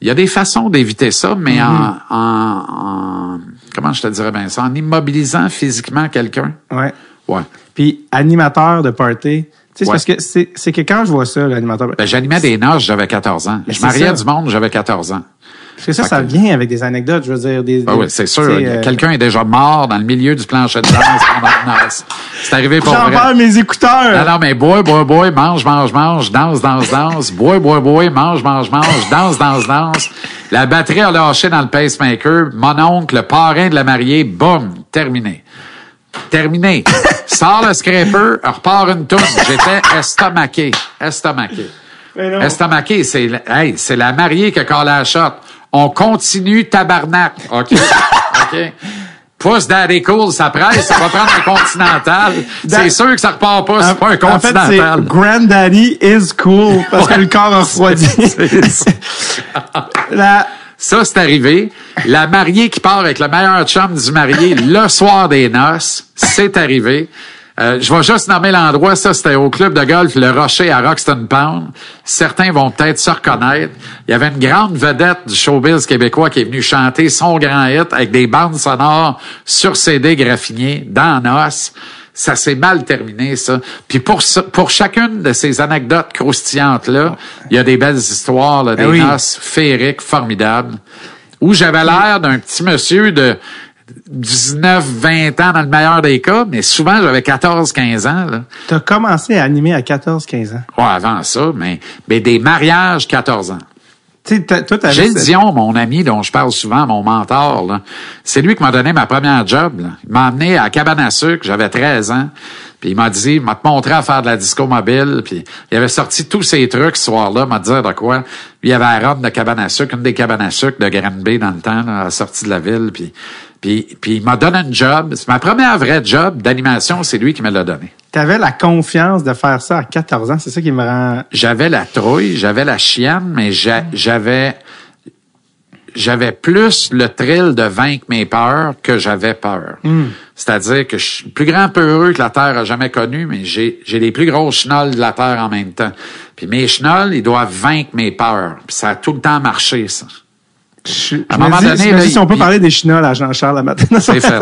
Il y a des façons d'éviter ça, mais en, en, en- comment je te dirais bien ça, en immobilisant physiquement quelqu'un. Ouais. Ouais. Puis animateur de party. Sais, Ouais. parce que c'est, que quand je vois ça, l'animateur. Ben, j'animais des noces, j'avais 14 ans. Je mariais du monde, j'avais 14 ans. parce que ça, fait ça que- vient avec des anecdotes, je veux dire. Des, Ah des- oui, c'est sûr. euh, Quelqu'un est déjà mort dans le milieu du plancher de danse pendant une noce. C'est arrivé pour J'en perds mes écouteurs! Non, non, mais bois, bois, bois, mange, mange, mange, danse, danse, danse, bois, bois, bois, mange, mange, mange, danse, danse, danse. La batterie a lâché dans le pacemaker. Mon oncle, le parrain de la mariée, boum, terminé. Terminé. Sors le scraper, repart une toune. J'étais estomaqué. Estomaqué. Estomaqué, c'est, la- hey, c'est la mariée qui a collé la shot. On continue tabarnak. OK? OK? Pousse Daddy Cool, ça presse, ça va prendre un continental. C'est sûr que ça repart pas, c'est pas un En fait, c'est continental. Granddaddy is cool parce que le corps a refroidi. Ça, c'est arrivé. La mariée qui part avec le meilleur chum du marié le soir des noces, c'est arrivé. Euh, je vais juste nommer l'endroit. Ça, c'était au club de golf Le Rocher à Roxton Pound. Certains vont peut-être se reconnaître. Il y avait une grande vedette du showbiz québécois qui est venue chanter son grand hit avec des bandes sonores sur CD graffinés dans os. Ça s'est mal terminé, ça. Puis pour, pour chacune de ces anecdotes croustillantes-là, il y a des belles histoires, là, des Ben oui. noces féeriques formidables, où j'avais l'air d'un petit monsieur de 19, 20 ans dans le meilleur des cas, mais souvent j'avais 14, 15 ans, là. T'as commencé à animer à 14, 15 ans. Ouais, avant ça, mais, mais des mariages 14 ans. Tu. Gilles Dion, mon ami dont je parle souvent, mon mentor, là, c'est lui qui m'a donné ma première job. là. Il m'a amené à Cabane à sucre, j'avais 13 ans. Puis il m'a dit, il m'a montré à faire de la disco mobile. Puis il avait sorti tous ces trucs ce soir-là, m'a dit de quoi. Il y avait la run de Cabane à sucre, une des cabanes à sucre de Granby dans le temps, là, à la sortie de la ville. Puis, puis, puis il m'a donné un job. C'est ma première vraie job d'animation, c'est lui qui me l'a donné. T'avais la confiance de faire ça à 14 ans. C'est ça qui me rend... j'avais la trouille, j'avais la chienne, mais j'a- j'avais j'avais plus le thrill de vaincre mes peurs que j'avais peur. C'est-à-dire que je suis le plus grand peureux que la Terre a jamais connu, mais j'ai j'ai les plus grosses chenolles de la Terre en même temps. Puis mes chenolles, ils doivent vaincre mes peurs. Puis ça a tout le temps marché, ça. Je, À un moment dis- donné, là, si on peut il- parler des chinois à Jean-Charles la matin. C'est fait.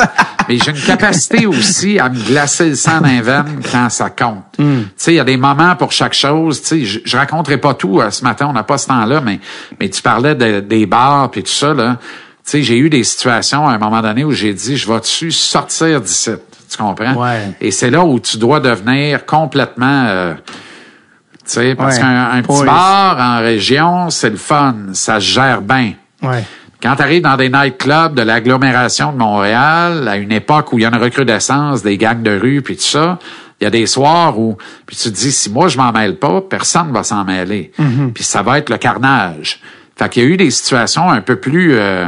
Mais j'ai une capacité aussi à me glacer le sang d'un veine quand ça compte. Tu sais, il y a des moments pour chaque chose. Tu sais, je, je raconterai pas tout euh, ce matin, on n'a pas ce temps-là, mais, mais tu parlais de- des bars puis tout ça, là. Tu sais, j'ai eu des situations à un moment donné où j'ai dit, je vais-tu sortir d'ici? Tu comprends? Ouais. Et c'est là où tu dois devenir complètement... euh, tu sais, parce Ouais. qu'un un petit bar en région, c'est le fun, ça se gère bien. Ouais. Quand tu arrives dans des nightclubs de l'agglomération de Montréal, à une époque où il y a une recrudescence des gangs de rue puis tout ça, il y a des soirs où puis tu te dis si moi je m'en mêle pas, personne va s'en mêler. Puis ça va être le carnage. Fait qu'il y a eu des situations un peu plus euh,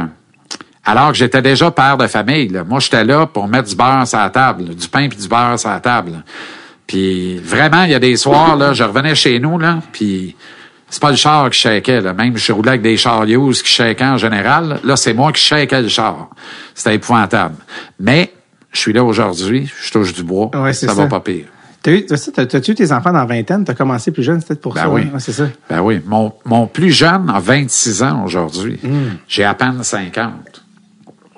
alors que j'étais déjà père de famille. là. Moi, j'étais là pour mettre du beurre sur la table, du pain puis du beurre sur la table. Puis vraiment, il y a des soirs, là, je revenais chez nous, là, puis c'est pas le char qui shakeait, là. Même je roulais avec des chars qui shakaient en général. Là, c'est moi qui shakais le char. C'était épouvantable. Mais je suis là aujourd'hui, je touche du bois. Ouais, c'est ça, ça. va pas pire. T'as eu, t'as, eu tes enfants dans la vingtaine? T'as commencé plus jeune, c'est peut-être pour Ben ça. oui. hein? Ouais, c'est ça. Ben oui. Mon, mon plus jeune a 26 ans aujourd'hui. Hmm. J'ai à peine 50.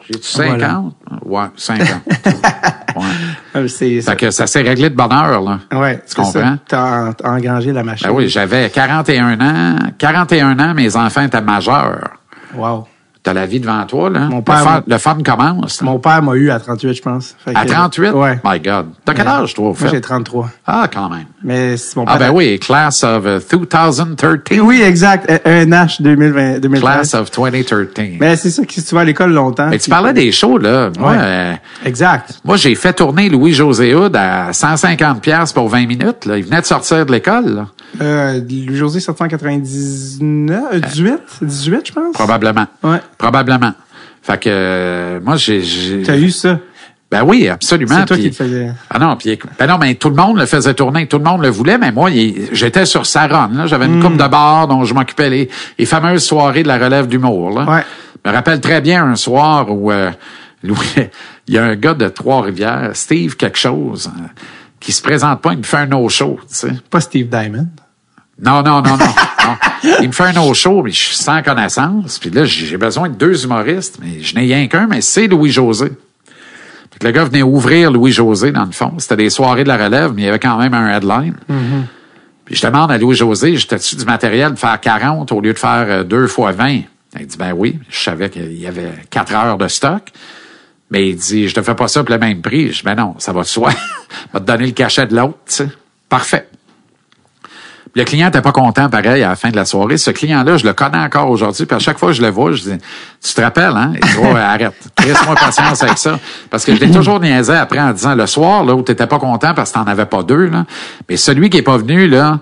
J'ai-tu 50? Voilà. Ouais, 50. ouais. C'est ça. Fait que ça s'est réglé de bonne heure, là. Ouais, Tu comprends? En- t'as engrangé la machine. Ben oui, j'avais 41 ans. 41 ans, mes enfants étaient majeurs. Wow. T'as la vie devant toi, là. Mon le, père- fun, le fun commence. là. Mon père m'a eu à 38, je pense. Fait À que- 38? Ouais. My God. T'as quel âge, toi, au Moi, j'ai fait? 33. Ah, quand même. Mais c'est mon Ah, père. ben oui, class of uh, 2013. Oui, exact. Euh, Un H 2020, 2013. Class of 2013. Mais c'est ça que si tu vas à l'école longtemps. Mais tu parlais des shows, là. Moi, Ouais. euh, Exact. moi j'ai fait tourner Louis-José à 150$ piastres pour 20 minutes. Là. Il venait de sortir de l'école. Euh, José 799, euh, 18, 18, je pense. Probablement. Ouais. Probablement. Fait que euh, moi, j'ai... T'as eu ça? Ben oui, absolument. C'est toi Puis- qui le faisais. Ah non, puis ben non, mais tout le monde le faisait tourner, tout le monde le voulait, mais moi, j'étais sur sa run. là. J'avais Hmm. une coupe de bar dont je m'occupais les, les fameuses soirées de la relève d'humour. Là. Ouais. Je me rappelle très bien un soir où euh, Louis- il y a un gars de Trois-Rivières, Steve quelque chose, euh, qui se présente pas, il me fait un no-show, tu sais. Pas Steve Diamond. Non, non, non, non. non. Il me fait un no-show, mais je suis sans connaissance. Puis là, j'ai besoin de deux humoristes, mais je n'ai rien qu'un, mais c'est Louis-José. Le gars venait ouvrir Louis-José, dans le fond. C'était des soirées de la relève, mais il y avait quand même un headline. Puis je demande à Louis-José, j'étais-tu du matériel de faire 40 au lieu de faire euh, deux fois 20? Il dit, ben oui. Je savais qu'il y avait quatre heures de stock. Mais il dit, je te fais pas ça pour le même prix. Je dis, ben non, ça va de soi. va te donner le cachet de l'autre, tu sais. Parfait. Le client n'était pas content, pareil, à la fin de la soirée. Ce client-là, je le connais encore aujourd'hui. Puis à chaque fois que je le vois, je dis, tu te rappelles, hein? Il dit, Ouais, arrête. Laisse-moi patience avec ça. Parce que je l'ai toujours niaisé après en disant, le soir, là, où t'étais pas content parce que t'en avais pas deux, là. Mais celui qui est pas venu, là,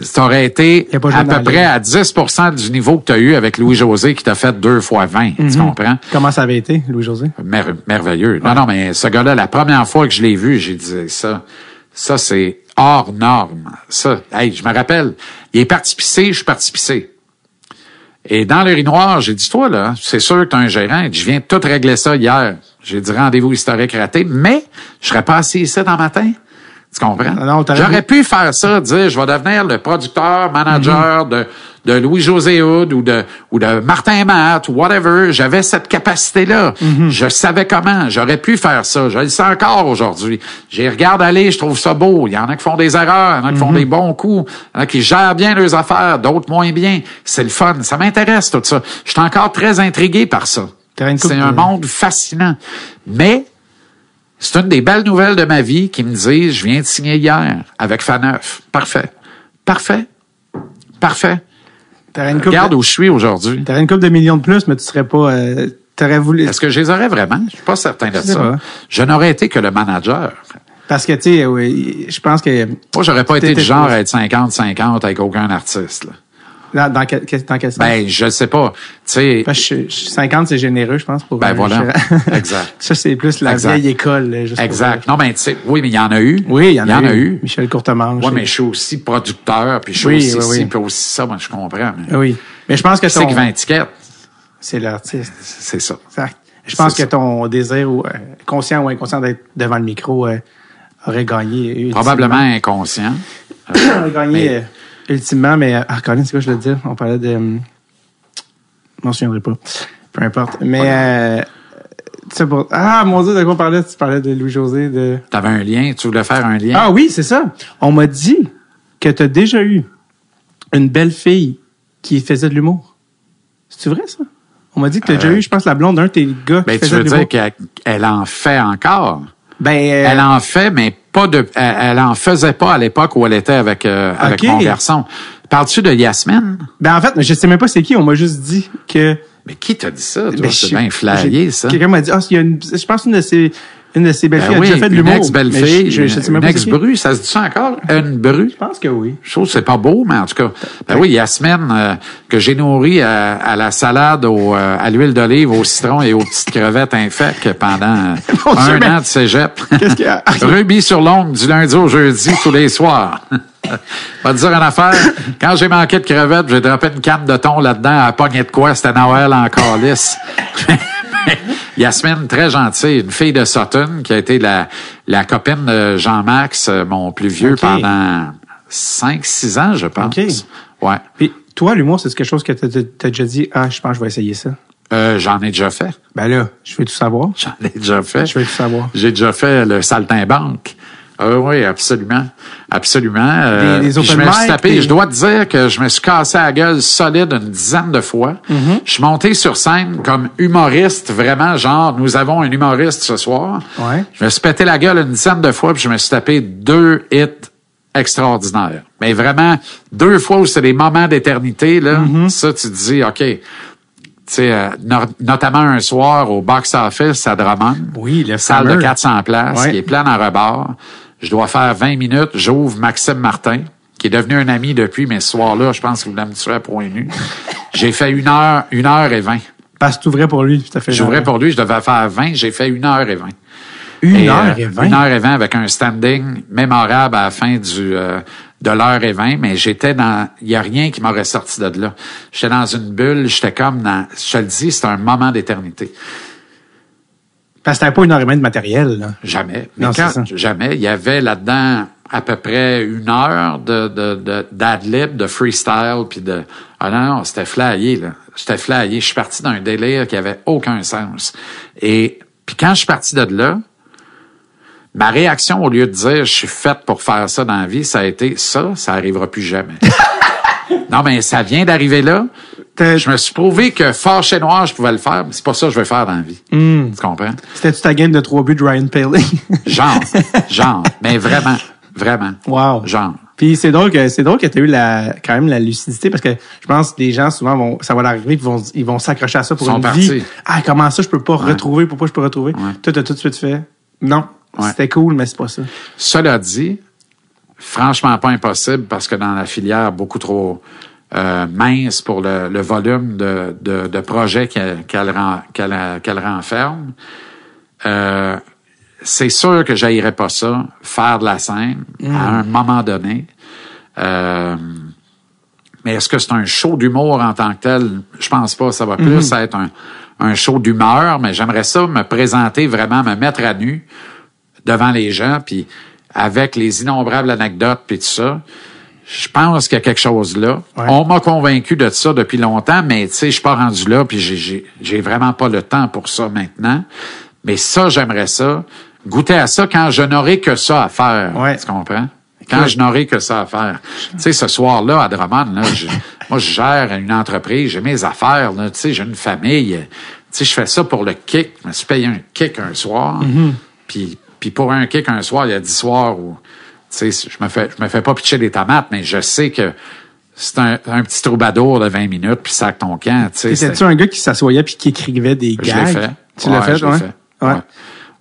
ça aurait été à peu près à 10% du niveau que tu as eu avec Louis-José qui t'a fait deux fois 20. Mhm. Tu comprends? Comment ça avait été, Louis-José? Mer- merveilleux. Non, non, mais ce gars-là, la première fois que je l'ai vu, j'ai dit ça. Ça, c'est hors norme. Ça, hey, je me rappelle. Il est parti pisser, je suis parti pisser. Et dans l'urinoir, j'ai dit, toi, là, c'est sûr que t'as un gérant. Je viens de tout régler ça hier. J'ai dit rendez-vous historique raté, mais je serais pas assis ici dans matin. Tu comprends? J'aurais pu- pu faire ça, dire je vais devenir le producteur, manager de, de Louis-José Hood ou de, ou de Martin Matt ou whatever. J'avais cette capacité-là. Je savais comment. J'aurais pu faire ça. Je le sais encore aujourd'hui. J'y regarde aller, je trouve ça beau. Il y en a qui font des erreurs, il y en a qui font des bons coups, il y en a qui gèrent bien leurs affaires, d'autres moins bien. C'est le fun. Ça m'intéresse tout ça. Je suis encore très intrigué par ça. C'est un de- monde fascinant. Mais c'est une des belles nouvelles de ma vie qui me disent, je viens de signer hier avec Faneuf. Parfait. Parfait. Parfait. T'aurais une coupe Regarde de, où je suis aujourd'hui. t'aurais une coupe de millions de plus, mais tu serais pas, euh, t'aurais voulu, Est-ce que je les aurais vraiment? Je suis pas certain de ça. pas. Je n'aurais été que le manager. parce que, tu sais, oui, je pense que, Moi, j'aurais pas été du genre à être 50-50 avec aucun artiste. là. Dans, dans quel, dans quel sens? Ben, je sais pas. Tu sais, Parce que je- je- 50, c'est généreux, je pense, pour Ben voilà. Exact. Ça, c'est plus la Exact. vieille école. là, juste exact. Non, mais tu sais, oui, mais il y en a eu. Oui, il y en a, eu. Michel Courtemanche. Oui, mais je suis aussi producteur, puis je suis Oui, aussi oui, oui. puis aussi ça, moi, je comprends. Mais Oui. Mais je pense que c'est qui vend étiquette, c'est l'artiste. c'est ça. Exact. Je pense que ça. ton désir, ou, euh, conscient ou inconscient d'être devant le micro, euh, aurait gagné. ultimement. Probablement inconscient. aurait gagné Mais- euh, ultimement, mais, euh, ah, Colin, c'est quoi je voulais dire? On parlait de, hum, je m'en souviendrai pas. Peu importe. Mais, euh, c'est pour, ah, mon Dieu, de quoi on parlait? Tu parlais de Louis-José, de, T'avais un lien, tu voulais faire un lien. Ah oui, c'est ça. On m'a dit que tu as déjà eu une belle fille qui faisait de l'humour. C'est vrai ça? On m'a dit que tu as déjà eu, je pense, la blonde d'un de tes gars qui ben, tu faisait veux de dire l'humour. qu'elle elle en fait encore. Ben, euh, Elle en fait, mais pas de. Elle, elle en faisait pas à l'époque où elle était avec, euh, avec mon garçon. Parles-tu de Yasmine? ben en fait, je sais même pas c'est qui. On m'a juste dit que. Mais qui t'a dit ça? Ben, C'est bien flayé, j'ai- ça. Quelqu'un m'a dit, ah, il y a une, je pense une de ses, une de ses Ben belles-filles oui, a déjà fait de une l'humour. ex-belle-fille, je, je, je une c'est qui. ex-bru, ça se dit ça encore? Une bru? Je pense que oui. Je trouve que c'est pas beau, mais en tout cas, ben oui, Yasmine, euh, que j'ai nourri à, à la salade au, euh, à l'huile d'olive, au citron et aux petites crevettes infectes pendant euh, Dieu, un an de cégep. Qu'est-ce qu'il y a? Rubis sur l'ongle du lundi au jeudi tous les soirs. Va te dire une affaire. Quand j'ai manqué de crevettes, j'ai droppé une canne de thon là-dedans à pogner de quoi? C'était Noël en calice. Yasmine, très gentille, une fille de Sutton qui a été la, la copine de Jean-Max, euh, mon plus vieux, pendant 5-6 ans, je pense. Ok. Ouais. Puis, toi, l'humour, c'est quelque chose que tu as déjà dit, ah, je pense que je vais essayer ça. Euh, J'en ai déjà fait. Ben là, je veux tout savoir. J'en ai déjà fait. Je veux tout savoir. J'ai déjà fait le saltimbanque. Ah oui, absolument. Absolument. Euh, Des- des puis je me suis tapé, je dois te dire que je me suis cassé la gueule solide une dizaine de fois. Mm-hmm. Je suis monté sur scène comme humoriste, vraiment, genre, nous avons un humoriste ce soir. Ouais. Je me suis pété la gueule une dizaine de fois, puis je me suis tapé deux hits extraordinaires. Mais vraiment, deux fois où c'est des moments d'éternité, là, Mm-hmm. ça, tu te dis, OK, tu sais, euh, no- notamment un soir au box-office à Drummond. Oui, le Salle fameux. de 400 places, Ouais. qui est pleine en rebord. Je dois faire 20 minutes. J'ouvre Maxime Martin, qui est devenu un ami depuis, mais ce soir-là, je pense qu'il voulait me tuer à point nu. J'ai fait une heure, une heure et vingt. Parce que tu ouvrais pour lui, tout à fait. J'ouvrais pour lui, je devais faire 20. J'ai fait une heure et vingt. une Et, heure euh, et vingt? Une heure et vingt avec un standing mémorable à la fin du euh, de l'heure et vingt, mais j'étais dans... Il y a rien qui m'aurait sorti de là. J'étais dans une bulle, j'étais comme dans... Je te le dis, c'est un moment d'éternité. Parce que t'avais pas une heure et vingt de matériel, là. Jamais. Mais Non, quand, jamais. Il y avait là-dedans à peu près une heure de, de, de, d'adlib, de freestyle, puis de... Ah non, non, c'était flyé, là. J'étais flyé. Je suis parti d'un délire qui avait aucun sens. Et puis quand je suis parti de là, ma réaction, au lieu de dire « je suis faite pour faire ça dans la vie », ça a été « ça, ça arrivera plus jamais ». Non, mais ça vient d'arriver là. Je me suis prouvé que fort chez noir, je pouvais le faire, mais c'est pas ça que je vais faire dans la vie. Hmm. Tu comprends? C'était-tu ta game de trois buts de Ryan Paley? Genre, genre, mais vraiment, vraiment. wow. Genre. Puis c'est drôle que c'est drôle que tu as eu la quand même la lucidité parce que je pense que les gens souvent vont ça va leur arriver puis vont ils vont s'accrocher à ça pour Ils sont une partis. vie. Ah comment ça je peux pas retrouver? Pourquoi je peux retrouver? Toi t'as tout de suite fait non Ouais. c'était cool mais c'est pas ça. Cela dit, franchement pas impossible parce que dans la filière beaucoup trop euh, mince pour le, le volume de, de, de projets qu'elle qu'elle ren- qu'elle qu'elle renferme, euh, c'est sûr que j'haïrais pas ça, faire de la scène à un moment donné. Euh, mais est-ce que c'est un show d'humour en tant que tel? Je pense pas. Ça va plus être un, un show d'humeur, mais j'aimerais ça me présenter vraiment, me mettre à nu devant les gens, puis avec les innombrables anecdotes, puis tout ça. Je pense qu'il y a quelque chose là. Ouais. On m'a convaincu de ça depuis longtemps, mais tu sais, je suis pas rendu là, puis j'ai- vraiment pas le temps pour ça maintenant. Mais ça, j'aimerais ça. Goûter à ça quand je n'aurai que ça à faire. Ouais. Tu comprends? Quand je n'aurai que ça à faire. Tu sais, ce soir-là, à Drummond, là, je- moi, je gère une entreprise, j'ai mes affaires, tu sais, j'ai une famille. Tu sais, je fais ça pour le kick. Je me suis payé un kick un soir. Puis, puis pour un kick un soir, il y a dix soirs où, tu sais, je me fais, je me fais pas pitcher des tomates, mais je sais que c'est un, un petit troubadour de 20 minutes, puis sac ton camp, tu sais. Étais-tu c'est- un gars qui s'assoyait puis qui écrivait des Je gags? l'ai fait. Tu l'as fait, je ouais? fait. Ouais. Ouais.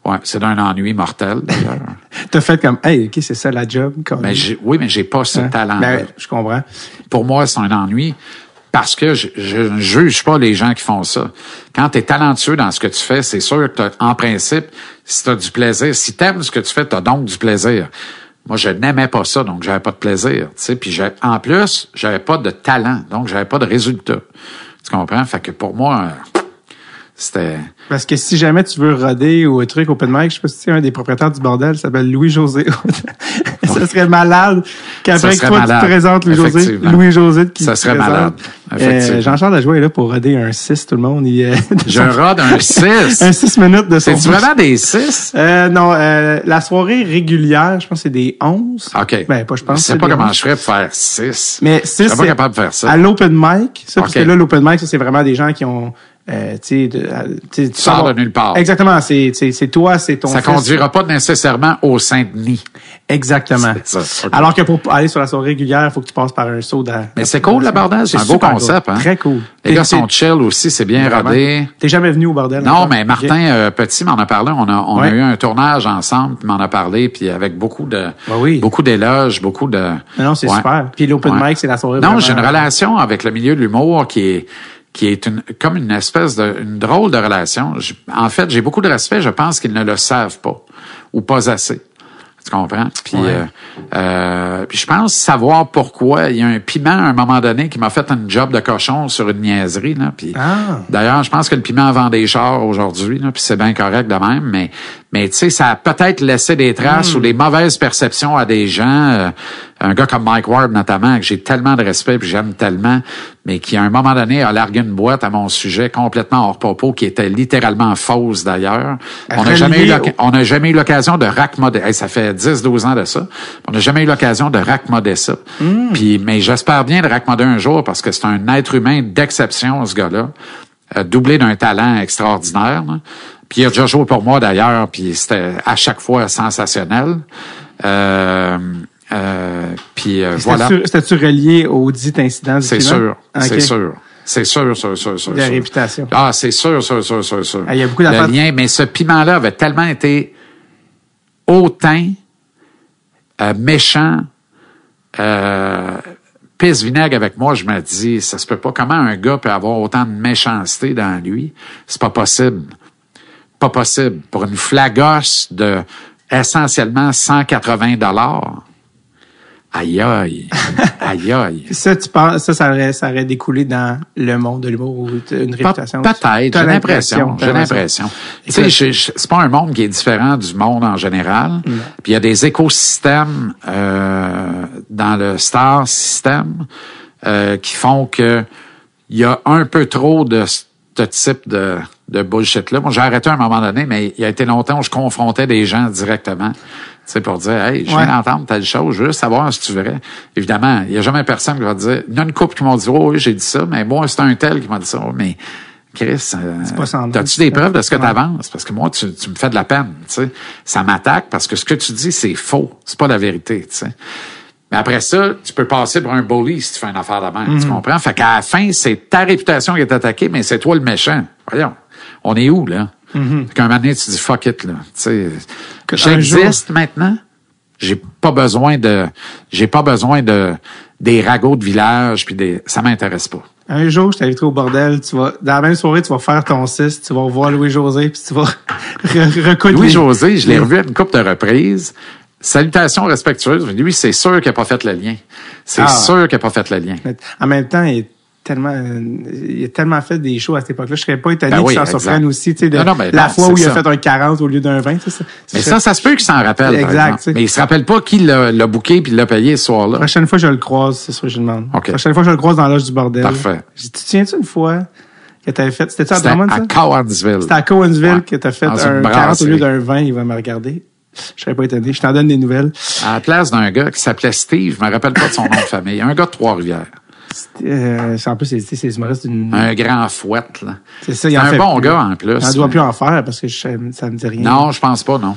Ouais, c'est d'un ennui mortel, d'ailleurs. T'as fait comme, hey, OK, c'est ça la job. comme- mais j'ai, oui, mais j'ai pas ce Hein? talent Ben, je comprends. pour moi, c'est un ennui parce que je, je ne juge pas les gens qui font ça. Quand tu es talentueux dans ce que tu fais, c'est sûr que en principe, si tu as du plaisir, si tu aimes ce que tu fais, tu as donc du plaisir. Moi, je n'aimais pas ça, donc j'avais pas de plaisir. Sais, puis en plus, j'avais pas de talent, donc j'avais pas de résultat. Tu comprends? Fait que pour moi, c'était. Parce que si jamais tu veux roder ou un truc open mic, je sais pas si tu sais, un des propriétaires du bordel s'appelle Louis-José. ça serait malade qu'après que toi tu malade, te présentes Louis-José. Louis-José qui Ça te serait présente. malade, Euh. Jean-Charles Lajoie est là pour roder un 6, tout le monde. Il, euh, Je rode un 6. un 6 minutes de son C'est vraiment des 6? Euh, non, euh, la soirée régulière, je pense que c'est des 11. OK. Ben, pas je pense. Je sais pas comment 11. je ferais pour faire 6. Mais Je 6, serais pas capable de faire ça. à l'open mic. Ça, parce OK. que là, l'open mic, ça, c'est vraiment des gens qui ont... Euh, tu de- euh, sors de nulle part. Exactement, c'est toi, c'est ton Ça fils. conduira pas nécessairement au Saint-Denis. Exactement. Ça. Alors que pour aller sur la soirée régulière, il faut que tu passes par un saut dans... Mais c'est cool, le bordel. C'est un beau concept. cool. Hein? Très cool. Les gars sont chill aussi. C'est bien Vraiment. rodé. T'es jamais venu au bordel? Non, encore? mais Martin euh, Petit m'en a parlé. On a, on Ouais. a eu un tournage ensemble, m'en a parlé, puis avec beaucoup de, Bah oui. beaucoup d'éloges, beaucoup de. Non, non, c'est Ouais. super. Puis l'open Ouais. mic, c'est la soirée Non, j'ai une relation avec le milieu de l'humour qui est qui est une, comme une espèce de une drôle de relation. Je- en fait, j'ai beaucoup de respect. Je pense qu'ils ne le savent pas ou pas assez. Tu comprends? Puis, Ouais. euh, euh, puis je pense savoir pourquoi. Il y a un piment à un moment donné qui m'a fait un job de cochon sur une niaiserie. Là, puis, Ah. D'ailleurs, je pense que le piment vend des chars aujourd'hui, là, puis c'est bien correct de même, mais mais tu sais, ça a peut-être laissé des traces ou des mauvaises perceptions à des gens. euh, un gars comme Mike Ward notamment, que j'ai tellement de respect puis j'aime tellement, mais qui à un moment donné a largué une boîte à mon sujet complètement hors propos, qui était littéralement fausse d'ailleurs. On n'a jamais on n'a jamais eu l'occasion de raccommoder. Hey, ça fait 10-12 ans de ça. On n'a jamais eu l'occasion de raccommoder ça. Puis, mais j'espère bien de raccommoder un jour parce que c'est un être humain d'exception, ce gars-là, euh, doublé d'un talent extraordinaire. là. Puis il a déjà joué pour moi d'ailleurs, puis c'était à chaque fois sensationnel. Euh, euh, puis euh, voilà, C'était-tu relié au dit incident du c'est piment? sûr, Ok. c'est sûr. C'est sûr, sûr, sûr, sûr. La sûr. réputation. Ah, c'est sûr, sûr, sûr, sûr, sûr. Ah, il y a beaucoup Le d'affaires- lien, mais ce piment-là avait tellement été hautain, euh, méchant, euh, pisse vinaigre avec moi, je me dis, ça se peut pas. Comment un gars peut avoir autant de méchanceté dans lui? C'est pas possible. Pas possible. Pour une flagoche de essentiellement 180 dollars. Aïe aïe. Aïe aïe. Ça, tu penses, ça, ça aurait, ça aurait découlé dans le monde de l'humour ou une réputation? Peut-être, j'ai l'impression. J'ai l'impression. Tu sais, c'est pas un monde qui est différent du monde en général. Puis il y a des écosystèmes euh, dans le star system euh, qui font que il y a un peu trop de ce type de, de bullshit-là. Moi, j'ai arrêté à un moment donné, mais il y a été longtemps où je confrontais des gens directement. Tu sais, pour dire, hey, je Ouais. viens d'entendre telle chose, je veux juste savoir si tu vrai. Évidemment, il y a jamais personne qui va te dire, il y a une couple qui m'ont dit, oh, oui, j'ai dit ça, mais moi, c'est un tel qui m'a dit ça. Oh, mais, Chris, euh, as-tu des preuves de ce que tu avances? Parce que moi, tu, tu me fais de la peine, tu sais. Ça m'attaque parce que ce que tu dis, c'est faux. C'est pas la vérité, tu sais. Mais après ça, tu peux passer pour un bully si tu fais une affaire de même. Mhm. Tu comprends? Fait qu'à la fin, c'est ta réputation qui est attaquée, mais c'est toi le méchant. Voyons. On est où, là? Fait qu'un moment donné, tu dis fuck it, là. Tu j'existe maintenant? J'ai pas besoin de, j'ai pas besoin de, des ragots de village puis des, ça m'intéresse pas. Un jour, je t'inviterai au bordel, tu vas, dans la même soirée, tu vas faire ton 6, tu vas revoir Louis-José, puis tu vas re- recoudre les- Louis-José, je l'ai revu à une couple de reprises. Salutations respectueuses. Lui, c'est sûr qu'il n'a pas fait le lien. C'est Ah. sûr qu'il n'a pas fait le lien. Mais En même temps, il- tellement, euh, il a tellement fait des shows à cette époque-là. Je serais pas étonné Ben oui, qu'il s'en surprenne aussi, tu sais, de- Non, la non, fois où il a ça. fait un 40 au lieu d'un 20, tu sais. Mais ça, ça se peut qu'il s'en rappelle. Exact. Mais il se rappelle pas qui l'a booké puis l'a payé ce soir-là. prochaine fois, je le croise, c'est sûr, je demande. OK. prochaine fois, je le croise dans l'âge du bordel. Parfait. J'ai dit, tu te souviens-tu une fois que t'avais fait, c'était-tu à C'était Drummond, à ça? Cowansville. C'était à Cowansville Ouais. que t'as fait Dans un une 40 au lieu d'un 20, il va me regarder. Je serais pas étonné. Je t'en donne des nouvelles. À la place d'un gars qui s'appelait Steve, je me rappelle pas de son nom de famille. Un gars de Trois-Rivières. Euh, c'est- en plus, c'est, c'est humoristes d'une, Un grand fouette, là. c'est ça, il en un fait bon plus. gars, en plus. Il en doit plus en faire parce que je, ça me dit rien. Non, je pense pas, non.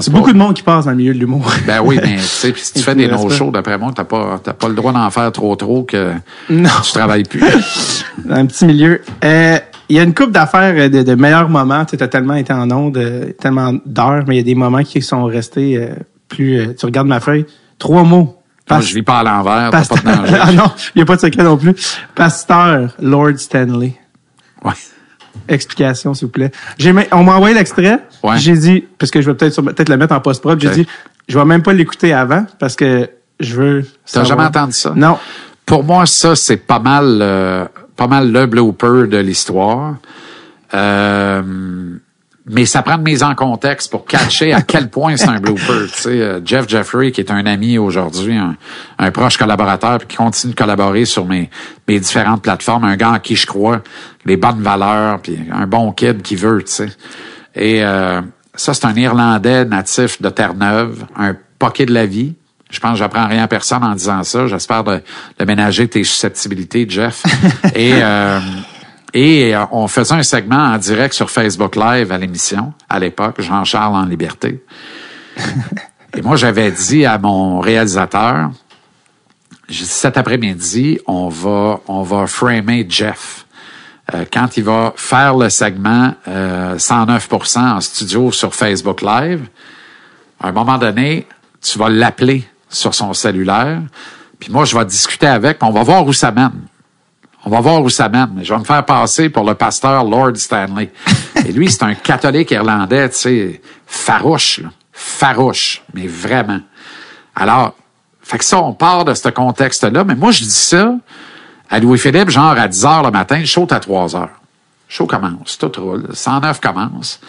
C'est beaucoup de monde qui passe dans le milieu de l'humour. Ben oui, mais tu sais, puis si tu fais des no-shows, d'après moi, t'as pas, pas le droit d'en faire trop trop que non. tu travailles plus. dans un petit milieu. Euh, Il y a une couple d'affaires euh, de, de meilleurs moments. Tu as tellement été en onde, euh, tellement d'heures, mais il y a des moments qui sont restés euh, plus... tu regardes ma feuille. Trois mots. Moi, je vis pas à l'envers, pas de ah non, il n'y a pas de secret non plus. Pasteur Lord Stanley. Ouais. Explication, s'il vous plaît. J'ai, on m'a envoyé l'extrait. Ouais. J'ai dit, parce que je vais peut-être, peut-être le mettre en post-prod, j'ai dit, je vais même pas l'écouter avant parce que je veux. T'as savoir. jamais entendu ça? Non. Pour moi, ça, c'est pas mal, euh, pas mal le blooper de l'histoire. Euh, mais ça prend de mise en contexte pour catcher à quel point c'est un blooper. Tu sais, euh, Jeff Jeffrey, qui est un ami aujourd'hui, un, proche collaborateur, puis qui continue de collaborer sur mes, différentes plateformes, un gars en qui je crois, les bonnes valeurs, puis un bon kid qui veut, tu sais. Et euh, ça, c'est un Irlandais natif de Terre-Neuve, un pocket de la vie. Je pense que j'apprends rien à personne en disant ça. J'espère de, de ménager tes susceptibilités, Jeff. Et euh, et euh, on faisait un segment en direct sur Facebook Live à l'émission, à l'époque, Jean-Charles en liberté. Et moi, j'avais dit à mon réalisateur, dit, cet après-midi, on va, on va framer Jeff. Euh, quand il va faire le segment euh, 109% en studio sur Facebook Live, à un moment donné, tu vas l'appeler sur son cellulaire, puis moi, je vais discuter avec, on va voir où ça mène. On va voir où ça mène. Je vais me faire passer pour le pasteur Lord Stanley. Et lui, c'est un catholique irlandais, tu sais, farouche, là. farouche, mais vraiment. Alors, fait que ça, on part de ce contexte-là. Mais moi, je dis ça à Louis-Philippe, genre à 10 heures le matin, est à 3 heures. Show commence, tout roule, 109 commence.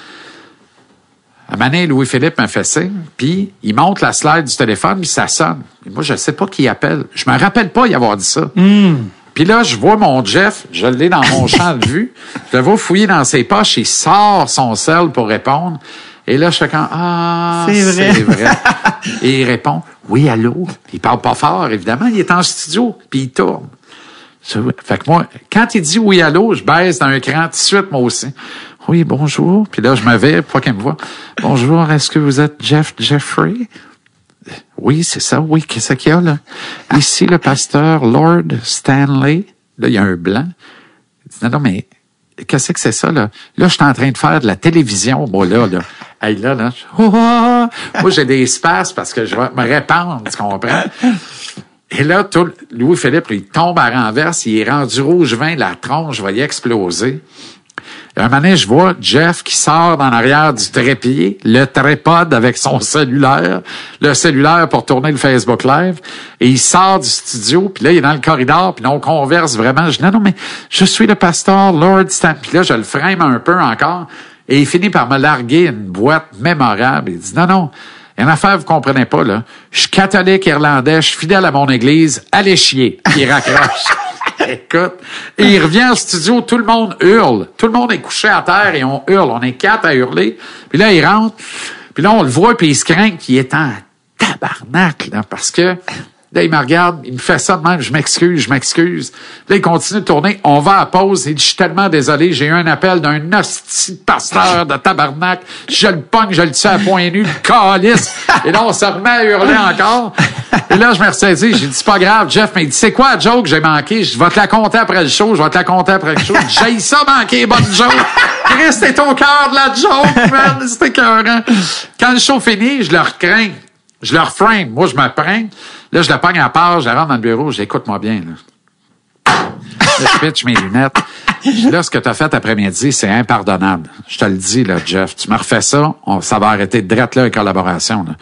À donné, Louis-Philippe me fait signe, puis il monte la slide du téléphone, puis ça sonne. Et moi, je sais pas qui appelle. Je me rappelle pas y avoir dit ça. Puis là, je vois mon Jeff, je l'ai dans mon champ de vue, je le vois fouiller dans ses poches, il sort son sel pour répondre. Et là, je fais quand Ah, C'est vrai. Et il répond Oui, allô. Il parle pas fort, évidemment, il est en studio, puis il tourne. Fait que moi, quand il dit oui, allô, je baisse d'un cran tout de suite, moi aussi. Oui, bonjour. Puis là, je me vais, pas qu'il me voit. Bonjour, est-ce que vous êtes Jeff Jeffrey? Oui, c'est ça, oui, qu'est-ce qu'il y a là? Ici, le pasteur Lord Stanley. Là, il y a un blanc. Il dit, non, non, mais qu'est-ce que c'est ça, là? Là, je suis en train de faire de la télévision, moi, là, là. Hey, là, là. Moi, j'ai des espaces parce que je vais me répandre, tu comprends? Et là, tout, Louis-Philippe, il tombe à renverse, il est rendu rouge vin, la tronche va y exploser. Un moment je vois Jeff qui sort dans l'arrière du trépied, le trépode avec son cellulaire, le cellulaire pour tourner le Facebook Live, et il sort du studio, puis là, il est dans le corridor, puis là, on converse vraiment. Je dis, non, non, mais je suis le pasteur Lord Stan. Là, je le frame un peu encore, et il finit par me larguer une boîte mémorable. Il dit, non, non, il y a une affaire, vous comprenez pas, là. Je suis catholique irlandais, je suis fidèle à mon église, allez chier. Il raccroche. Écoute, et il revient au studio, tout le monde hurle. Tout le monde est couché à terre et on hurle. On est quatre à hurler. Puis là, il rentre. Puis là, on le voit, puis il se craint qu'il est en tabarnak, là, parce que là, il me regarde, il me fait ça de même, je m'excuse, je m'excuse. Là, il continue de tourner. On va à pause. Il dit, je suis tellement désolé, j'ai eu un appel d'un hostie pasteur de tabarnak. Je le pogne, je le tue à point nu, le calice. Et là, on se remet à hurler encore. Et là, je me ressaisis. J'ai dit, c'est pas grave, Jeff, mais il dit, c'est quoi la joke? Que j'ai manqué? Je vais te la compter après le show, je vais te la compter après le show. J'ai ça manquer, bonne joke. T'es au cœur de la joke, man. C'était écœurant. Quand le show finit, je leur crains. Je leur frame. Moi, je me prends. Là, je la pogne à part, je la rentre dans le bureau, j'écoute-moi bien, là. Je pitch mes lunettes. Là, ce que tu as fait après-midi, c'est impardonnable. Je te le dis, là, Jeff. Tu me refais ça, ça va arrêter direct là, les collaborations. Là.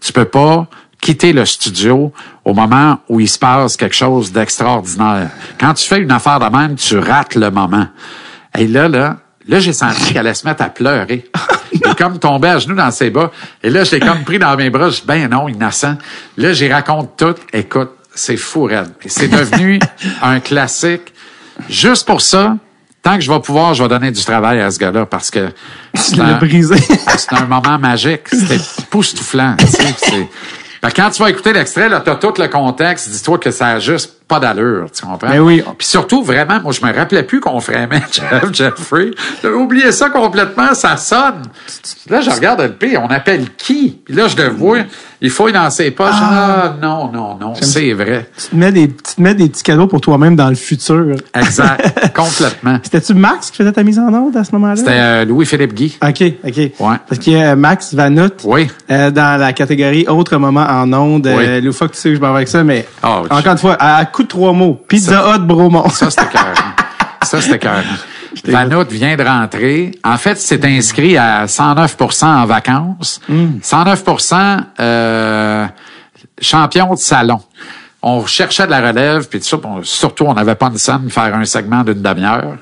Tu peux pas quitter le studio au moment où il se passe quelque chose d'extraordinaire. Quand tu fais une affaire de même, tu rates le moment. Et là, là, là, j'ai senti qu'elle allait se mettre à pleurer. J'ai comme tombé à genoux dans ses bas. Et là, je l'ai comme pris dans mes bras. Je dis, ben non, innocent. Là, j'y raconte tout. Écoute, c'est fou, raide. Et C'est devenu un classique. Juste pour ça, tant que je vais pouvoir, je vais donner du travail à ce gars-là parce que c'est Tu un, c'est un moment magique. C'était époustouflant. tu sais, quand tu vas écouter l'extrait, là, t'as tout le contexte. Dis-toi que ça a juste pas d'allure, tu comprends? Ben oui. Puis surtout, vraiment, moi, je me rappelais plus qu'on match Jeff Jeffrey. J'avais oublié ça complètement, ça sonne. Là, je regarde le P, on appelle qui? Puis là, je le vois, il fouille dans ses poches. Ah, non, non, non, c'est vrai. tu, te mets des, tu te mets des petits cadeaux pour toi-même dans le futur. Exact, complètement. C'était-tu Max qui faisait ta mise en ordre à ce moment-là? C'était euh, Louis-Philippe Guy. OK, OK. Ouais. Parce qu'il y a Max Vanout Oui. euh, dans la catégorie Autre moment en ondes. Oui. Euh, Loufoque, tu sais que je m'en vais avec ça, mais Ah, tu- encore une fois, à coup de trois mots. Pizza Hut Bromont. Ça, c'était carré. Ça, c'était carré. Vanout vient de rentrer. En fait, il s'est inscrit à 109% en vacances. 109% euh, champion de salon. On cherchait de la relève, puis ça, surtout, on n'avait pas une scène de faire un segment d'une demi-heure.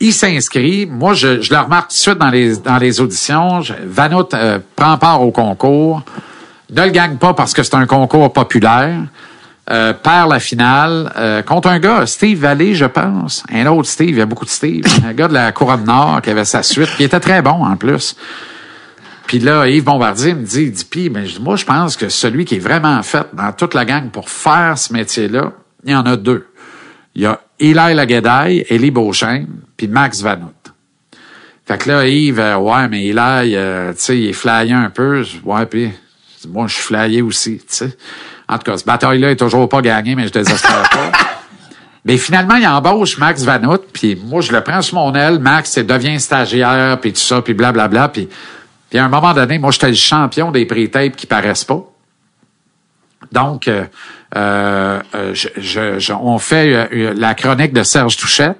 Il s'inscrit. Moi, je, je le remarque tout de suite dans les, dans les auditions. Vanout euh, prend part au concours. Ne le gagne pas parce que c'est un concours populaire. Euh, perd la finale euh, contre un gars, Steve Vallée, je pense. Un autre Steve, il y a beaucoup de Steve. un gars de la Couronne Nord qui avait sa suite, qui était très bon en plus. Puis là, Yves Bombardier me dit, il dit, puis, ben, moi, je pense que celui qui est vraiment fait dans toute la gang pour faire ce métier-là, il y en a deux. Il y a Eli Laguedaille, Élie Beauchesne, puis Max Vanout. Fait que là, Yves, euh, ouais, mais Eli, euh, tu sais, il est flyé un peu. Ouais, puis moi, je suis flyé aussi, tu sais. En tout cas, ce bataille-là est toujours pas gagné, mais je désespère pas. Mais finalement, il embauche Max Vanout, puis moi, je le prends sur mon aile. Max, il devient stagiaire, puis tout ça, puis blablabla. Puis, puis à un moment donné, moi, j'étais le champion des pré-tapes qui paraissent pas. Donc, euh, euh, je, je- je- on fait euh, la chronique de Serge Touchette.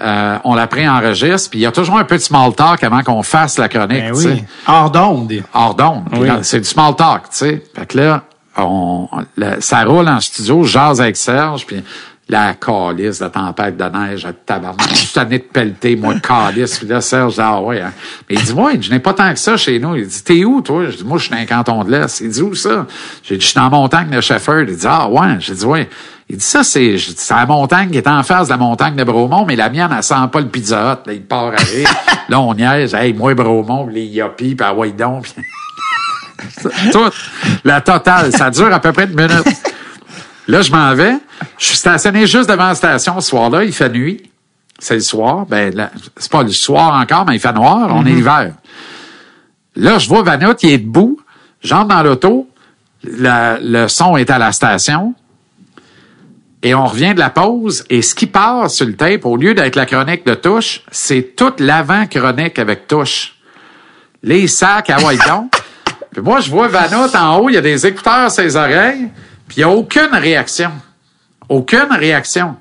Euh, on la préenregistre, puis il y a toujours un peu de small talk avant qu'on fasse la chronique. Ben oui. Hors d'onde. hors d'onde. Oui. C'est du small talk, tu sais. Fait que là, on, la- ça roule en studio, jase avec Serge, puis la calice de tempête de neige à tabarnak. Je suis tanné de pelleter, moi, de calice. Puis là, Serge dit, ah ouais. hein. Mais il dit, moi, je n'ai pas tant que ça chez nous. Il dit, t'es où, toi? Je dis, moi, je suis dans un canton de l'Est. Il dit, où ça? J'ai dit, je suis la montagne de Shefford. Il dit, ah ouais. J'ai dit, ouais. Il dit, ça, c'est, c'est la montagne qui est en face de la montagne de Bromont, mais la mienne, elle sent pas le pizza hut. Là, il part à rire. là, on niaise. Hey, moi, Bromont, les yuppies, puis ah ouais, donc. Tout. La totale. Ça dure à peu près une minute. Là, je m'en vais. Je suis stationné juste devant la station ce soir-là. Il fait nuit. C'est le soir. Ben, c'est pas le soir encore, mais il fait noir. On est hiver. Là, je vois Vanout, il est debout. J'entre dans l'auto. La- le son est à la station. Et on revient de la pause. Et ce qui passe sur le tape, au lieu d'être la chronique de touche, c'est toute l'avant-chronique avec touche. Les sacs à white donc. Puis moi, je vois Vanout en haut, il y a des écouteurs à ses oreilles, puis il n'y a aucune réaction. Aucune réaction.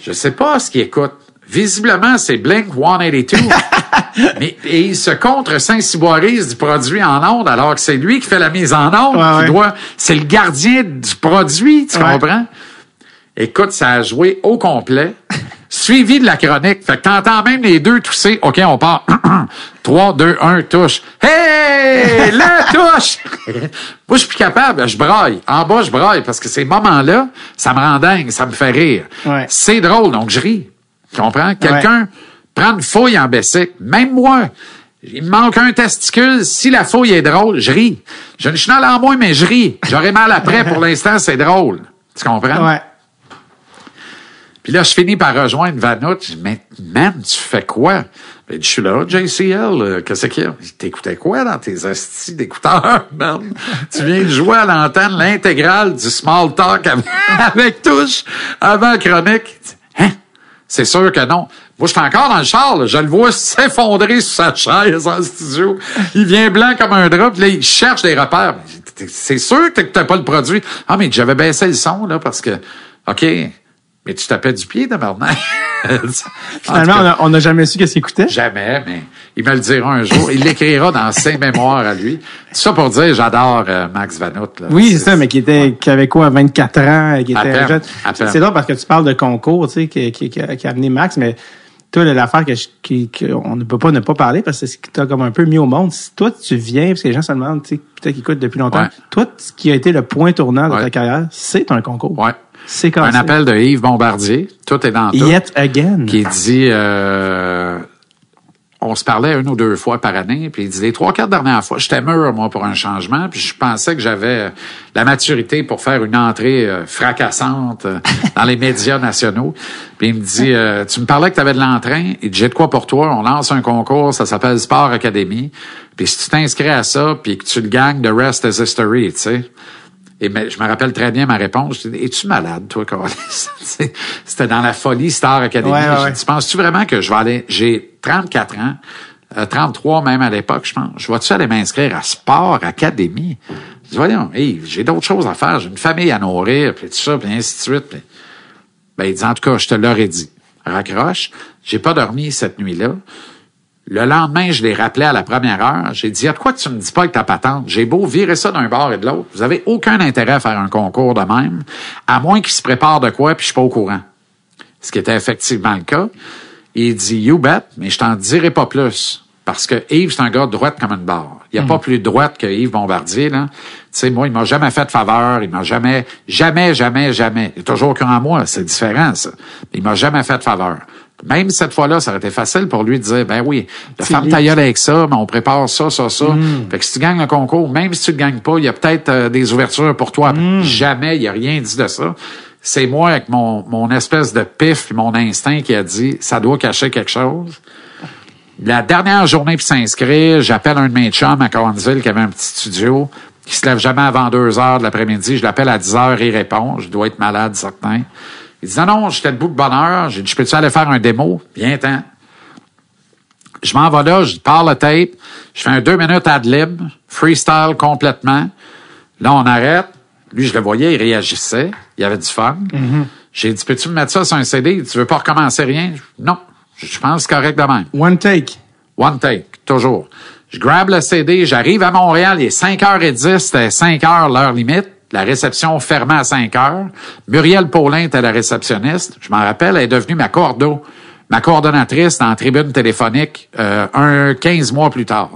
Je sais pas ce qu'il écoute. Visiblement, c'est Blink 182. Mais et il se contre Saint-Cyboirise du produit en onde, alors que c'est lui qui fait la mise en onde. Ouais, qui ouais. doit, c'est le gardien du produit, tu Ouais. comprends? Écoute, ça a joué au complet. Suivi de la chronique. Fait que t'entends même les deux tousser. OK, on part. 3, 2, 1, touche. Hey! La touche! Moi, je suis plus capable. Je braille. En bas, je braille parce que ces moments-là, ça me rend dingue. Ça me fait rire. Ouais. C'est drôle, donc je ris. Tu comprends? Quelqu'un prend une fouille en bessic. Même moi. Il me manque un testicule. Si la fouille est drôle, je ris. J'ai une chenille en moins, mais je ris. J'aurais mal après. Pour l'instant, c'est drôle. Tu comprends? Ouais. Puis là, je finis par rejoindre Vanout. Je dis, mais man, tu fais quoi? Ben, je suis là, JCL, euh, qu'est-ce qu'il y a? T'écoutais quoi dans tes hosties d'écouteurs, man? tu viens de jouer à l'antenne l'intégrale du small talk avec, touche avant chronique. Hein? C'est sûr que non. Moi, je suis encore dans le char, là. je le vois s'effondrer sur sa chaise en studio. Il vient blanc comme un drap, là, il cherche des repères. C'est sûr que t'as pas le produit. Ah, mais j'avais baissé le son, là, parce que, OK, Mais tu tapais du pied, tabarnak. Finalement, on n'a jamais su qu'est-ce qu'il écoutait. Jamais, mais il me le dira un jour. Il l'écrira dans ses mémoires à lui. Ça pour dire, j'adore euh, Max Vanout. là. Oui, c'est ça, mais qui était, qui avait quoi, 24 ans, qui était jeune. C'est drôle parce que tu parles de concours, tu sais, qui, qui, qui, a- amené Max, mais toi, là, l'affaire que je- qui- qu'on ne peut pas ne pas parler parce que c'est ce qui t'a comme un peu mis au monde. Si toi, tu viens, parce que les gens se demandent, tu sais, peut-être qu'ils écoutent depuis longtemps. Ouais. Toi, ce qui a été le point tournant de Ouais. ta carrière, c'est un concours. Ouais. C'est Un appel de Yves Bombardier. Tout est dans tout. Yet again. qui dit euh, on se parlait une ou deux fois par année, puis il dit les trois quatre dernières fois, j'étais mûr moi pour un changement, puis je pensais que j'avais la maturité pour faire une entrée euh, fracassante euh, dans les médias nationaux. Puis il me dit euh, tu me parlais que tu avais de l'entrain, il dit j'ai de quoi pour toi, on lance un concours, ça s'appelle Sport Academy. Puis si tu t'inscris à ça, puis que tu le gagnes, the rest is history, tu sais. Et mais, je me rappelle très bien ma réponse. Je dis, es-tu malade, toi, C'était dans la folie Star Academy. Ouais, ouais, J'ai ouais. dit, penses-tu vraiment que je vais aller, j'ai 34 ans, euh, 33 même à l'époque, je pense. Je vais-tu aller m'inscrire à Sport Academy? Je dis, voyons, hey, j'ai d'autres choses à faire. J'ai une famille à nourrir, puis tout ça, puis ainsi de suite. Puis, ben, il dit, en tout cas, je te l'aurais dit. Raccroche. J'ai pas dormi cette nuit-là. Le lendemain, je l'ai rappelé à la première heure. J'ai dit, de quoi que tu me dis pas avec ta patente? J'ai beau virer ça d'un bord et de l'autre. Vous avez aucun intérêt à faire un concours de même, à moins qu'il se prépare de quoi, puis je suis pas au courant. Ce qui était effectivement le cas. Il dit, you bet, mais je t'en dirai pas plus. Parce que Yves, c'est un gars droite comme une barre. Il n'y a pas plus droite que Yves Bombardier, là. Tu sais, moi, il m'a jamais fait de faveur. Il m'a jamais, jamais, jamais, jamais. Il est toujours cru en moi. C'est différent, ça. Il m'a jamais fait de faveur. Même cette fois-là, ça aurait été facile pour lui de dire, ben oui, C'est femme lui. ta gueule avec ça, mais on prépare ça, ça, ça. Fait que si tu gagnes le concours, même si tu le gagnes pas, il y a peut-être euh, des ouvertures pour toi. Jamais, il n'y a rien dit de ça. C'est moi avec mon, mon espèce de pif et mon instinct qui a dit, ça doit cacher quelque chose. La dernière journée pour s'inscrire, j'appelle un de mes chums à Cowansville qui avait un petit studio, qui se lève jamais avant deux heures de l'après-midi. Je l'appelle à 10 heures, il répond. Je dois être malade, certain. Il dit, non, j'étais debout de bonne heure. J'ai dit, je peux-tu aller faire un démo? Bien, temps. Je m'en vais là, je pars le tape, je fais un deux minutes ad lib, freestyle complètement. Là, on arrête. Lui, je le voyais, il réagissait. Il y avait du fun. J'ai dit, peux-tu me mettre ça sur un CD? Tu veux pas recommencer rien? Non. Je pense correct de même. One take. One take, toujours. Je grab le CD, j'arrive à Montréal, il est 5h10, c'était 5h l'heure limite. La réception fermée à 5 heures. Muriel Paulin était la réceptionniste. Je m'en rappelle, elle est devenue ma cordo, ma coordonnatrice la tribune téléphonique euh, un 15 mois plus tard.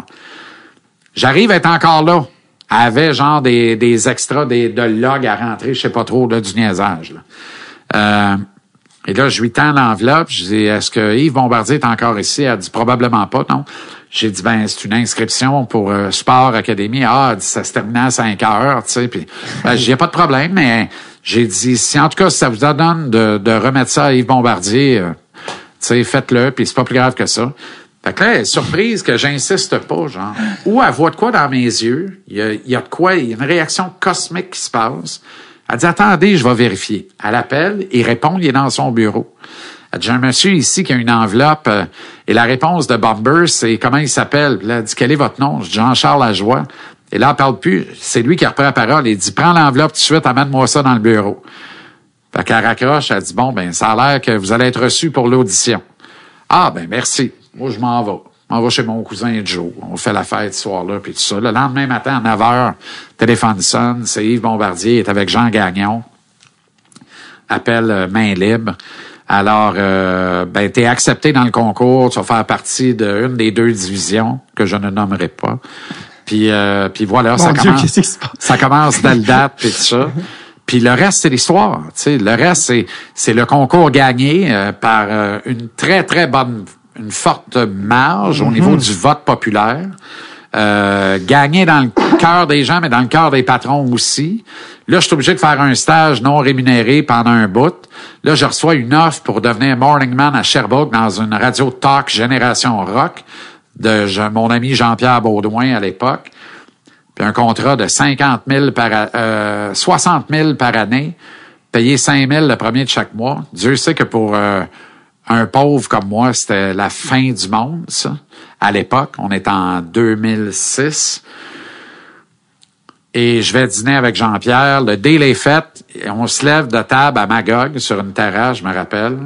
J'arrive à être encore là. Elle avait genre des, des extras, des, de logs à rentrer, je sais pas trop, là, du niaisage. Euh, et là, je lui tends l'enveloppe. Je dis, est-ce que Yves Bombardier est encore ici? Elle dit, probablement pas, non. J'ai dit, ben, c'est une inscription pour euh, Sport Académie. Ah, ça se terminait à 5 heures, tu sais. Puis, ben, j'ai pas de problème, mais j'ai dit, si en tout cas, ça vous donne de, de remettre ça à Yves Bombardier, euh, tu sais, faites-le, puis c'est pas plus grave que ça. Fait que là, surprise que j'insiste pas, genre. Ou elle voit de quoi dans mes yeux? Il y a, y a de quoi, il y a une réaction cosmique qui se passe. Elle dit, attendez, je vais vérifier. Elle appelle, il répond, il est dans son bureau. J'ai un monsieur ici qui a une enveloppe, euh, et la réponse de Bomber, c'est comment il s'appelle? Elle dit, quel est votre nom? Jean-Charles Lajoie. Et là, elle parle plus. C'est lui qui reprend la parole. Il dit, prends l'enveloppe tout de suite, amène-moi ça dans le bureau. Fait qu'elle raccroche, elle dit, bon, ben, ça a l'air que vous allez être reçu pour l'audition. Ah, ben, merci. Moi, je m'en vais. Je m'en vais chez mon cousin Joe. On fait la fête ce soir-là, puis tout ça. Le lendemain matin, à 9 h, téléphone sonne. C'est Yves Bombardier, il est avec Jean Gagnon. Appel euh, main libre. Alors, euh, ben, t'es accepté dans le concours. Tu vas faire partie d'une des deux divisions que je ne nommerai pas. Puis, euh, puis voilà, ça Dieu, commence. qui se passe? Ça commence dès le date, puis tout ça. Puis le reste, c'est l'histoire. Tu sais, le reste, c'est, c'est le concours gagné euh, par euh, une très, très bonne, une forte marge au niveau du vote populaire. Euh, gagné dans le cœur des gens, mais dans le cœur des patrons aussi. Là, je suis obligé de faire un stage non rémunéré pendant un bout. Là, je reçois une offre pour devenir morning man à Sherbrooke dans une radio talk Génération Rock de mon ami Jean-Pierre Baudouin à l'époque puis un contrat de 50 000 par, euh, 60 000 par année, payer 5 000 le premier de chaque mois. Dieu sait que pour euh, un pauvre comme moi, c'était la fin du monde, ça. À l'époque, on est en 2006. Et je vais dîner avec Jean-Pierre. Le deal est On se lève de table à Magog sur une terrasse, je me rappelle.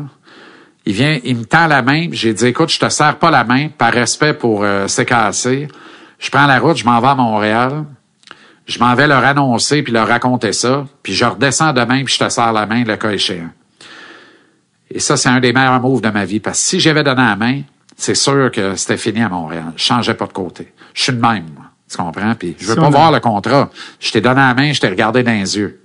Il vient, il me tend la main. J'ai dit, écoute, je te serre pas la main par respect pour euh, CKC. Je prends la route, je m'en vais à Montréal. Je m'en vais leur annoncer puis leur raconter ça. Puis je redescends demain puis je te serre la main le cas échéant. Et ça, c'est un des meilleurs moves de ma vie. Parce que si j'avais donné la main, c'est sûr que c'était fini à Montréal. Je changeais pas de côté. Je suis de même, moi. Tu comprends? Puis je veux Si pas a- voir le contrat. Je t'ai donné la main, je t'ai regardé dans les yeux.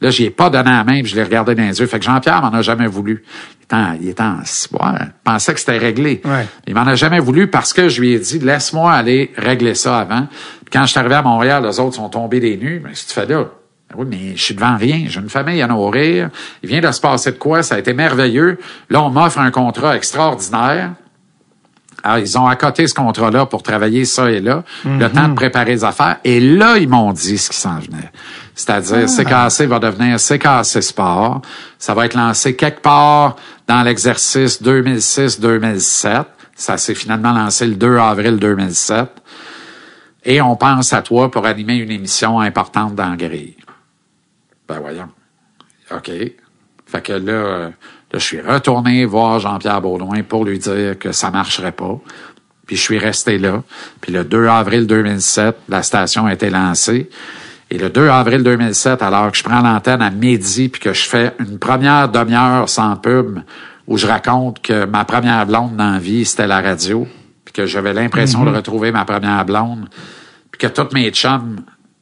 Là, j'y ai pas donné la main, puis je l'ai regardé dans les yeux. Fait que Jean-Pierre m'en a jamais voulu. Il était en, il était en ouais, il pensait que c'était réglé. Ouais. Il m'en a jamais voulu parce que je lui ai dit, laisse-moi aller régler ça avant. Puis quand je suis arrivé à Montréal, les autres sont tombés des nues. Mais si tu fais là, Ben oui, mais je suis devant rien. J'ai une famille à nourrir. Il vient de se passer de quoi? Ça a été merveilleux. Là, on m'offre un contrat extraordinaire. Alors, ils ont accoté ce contrat-là pour travailler ça et là, le temps de préparer les affaires. Et là, ils m'ont dit ce qui s'en venait. C'est-à-dire, CKC va devenir CKC Sport. Ça va être lancé quelque part dans l'exercice 2006-2007. Ça s'est finalement lancé le 2 avril 2007. Et on pense à toi pour animer une émission importante dans grille. Ben voyons. OK. Fait que là, euh, là, je suis retourné voir Jean-Pierre Baudouin pour lui dire que ça marcherait pas. Puis je suis resté là. Puis le 2 avril 2007, la station a été lancée. Et le 2 avril 2007, alors que je prends l'antenne à midi puis que je fais une première demi-heure sans pub où je raconte que ma première blonde dans la vie, c'était la radio, puis que j'avais l'impression de retrouver ma première blonde, puis que toutes mes chums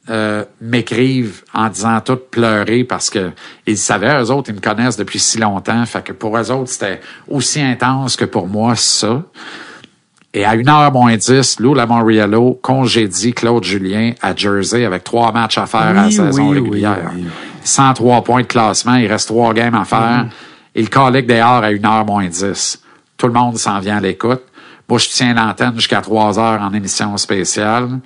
euh, m'écrivent en disant tout pleurer parce que ils savaient, eux autres, ils me connaissent depuis si longtemps, fait que pour eux autres, c'était aussi intense que pour moi, ça. Et à 1h moins 10, Lou Lamoriello congédie Claude Julien à Jersey avec trois matchs à faire à la saison oui, régulière. oui, oui. 103 points de classement, il reste trois games à faire. Et le colique dehors à 1h moins 10. Tout le monde s'en vient à l'écoute. Moi, je tiens l'antenne jusqu'à 3 heures en émission spéciale.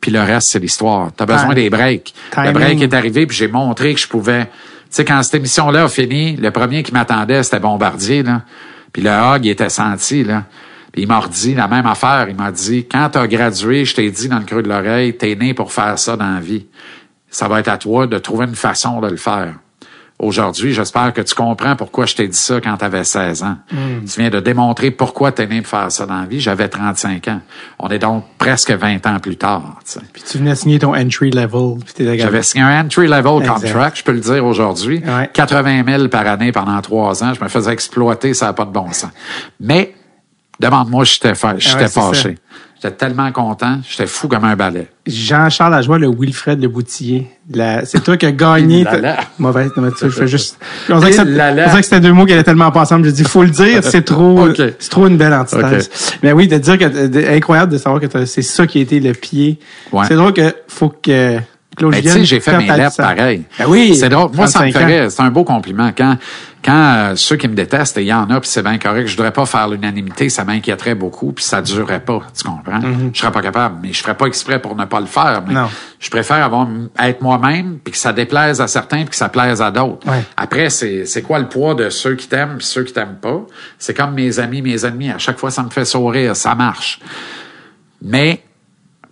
Puis le reste, c'est l'histoire. T'as besoin Time- des breaks. timing. Le break est arrivé, puis j'ai montré que je pouvais... Tu sais, quand cette émission-là a fini, le premier qui m'attendait, c'était Bombardier, là. Puis le hog, il était senti, là. Puis il m'a redit la même affaire. Il m'a dit, quand t'as gradué, je t'ai dit dans le creux de l'oreille, t'es né pour faire ça dans la vie. Ça va être à toi de trouver une façon de le faire. Aujourd'hui, j'espère que tu comprends pourquoi je t'ai dit ça quand tu avais 16 ans. Tu viens de démontrer pourquoi tu es né pour faire ça dans la vie. J'avais 35 ans. On est donc presque 20 ans plus tard. Puis tu venais signer ton entry level. J'avais signé un entry-level Exact. contract, je peux le dire aujourd'hui. Ouais. 80 000 par année pendant trois ans. Je me faisais exploiter, ça n'a pas de bon sens. Mais, demande-moi, j'étais Ah fâché. J'étais tellement content, j'étais fou comme un balai. Jean-Charles Lajoie, le Wilfred Le Boutillier. La- C'est toi qui as gagné. Mauvaise, je fais juste. On dirait que, c'était deux mots qui allaient tellement pas ensemble. J'ai dit, faut le dire, c'est trop, c'est trop une belle antithèse. Mais oui, de dire que, de- incroyable de savoir que c'est ça qui a été le pied. Ouais. C'est drôle que, faut que Claude Mais tu sais, j'ai fait mes ça. pareil. Ben oui. C'est drôle. Moi, ça me 35 ans. ferait, c'est un beau compliment. Quand, quand euh, ceux qui me détestent, et il y en a, puis c'est bien correct, je voudrais pas faire l'unanimité, ça m'inquiéterait beaucoup, puis ça durerait pas, tu comprends? Je serais pas capable, mais je ferais pas exprès pour ne pas le faire. Mais. Non. Je préfère avoir, être moi-même, puis que ça déplaise à certains, puis que ça plaise à d'autres. Ouais. Après, c'est, quoi le poids de ceux qui t'aiment, puis ceux qui t'aiment pas? C'est comme mes amis, mes ennemis. À chaque fois, ça me fait sourire, ça marche. Mais,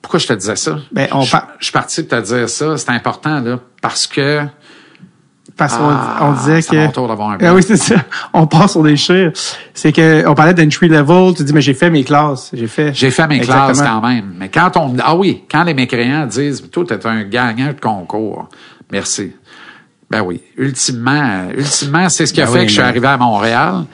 pourquoi je te disais ça? Ben, on je, je suis parti de te dire ça, c'est important, là, parce que Parce qu'on Ah, on disait que. à mon tour d'avoir un Ah oui, c'est ça. On passe sur des. C'est que, on parlait d'entry level. Tu dis, mais j'ai fait mes classes. J'ai fait. j'ai fait mes Exactement. classes quand même. Mais quand on ah oui, quand les mécréants disent toi t'es un gagnant de concours. Merci. Ben oui, ultimement, ultimement c'est ce qui a Ben fait oui, que je suis arrivé à Montréal.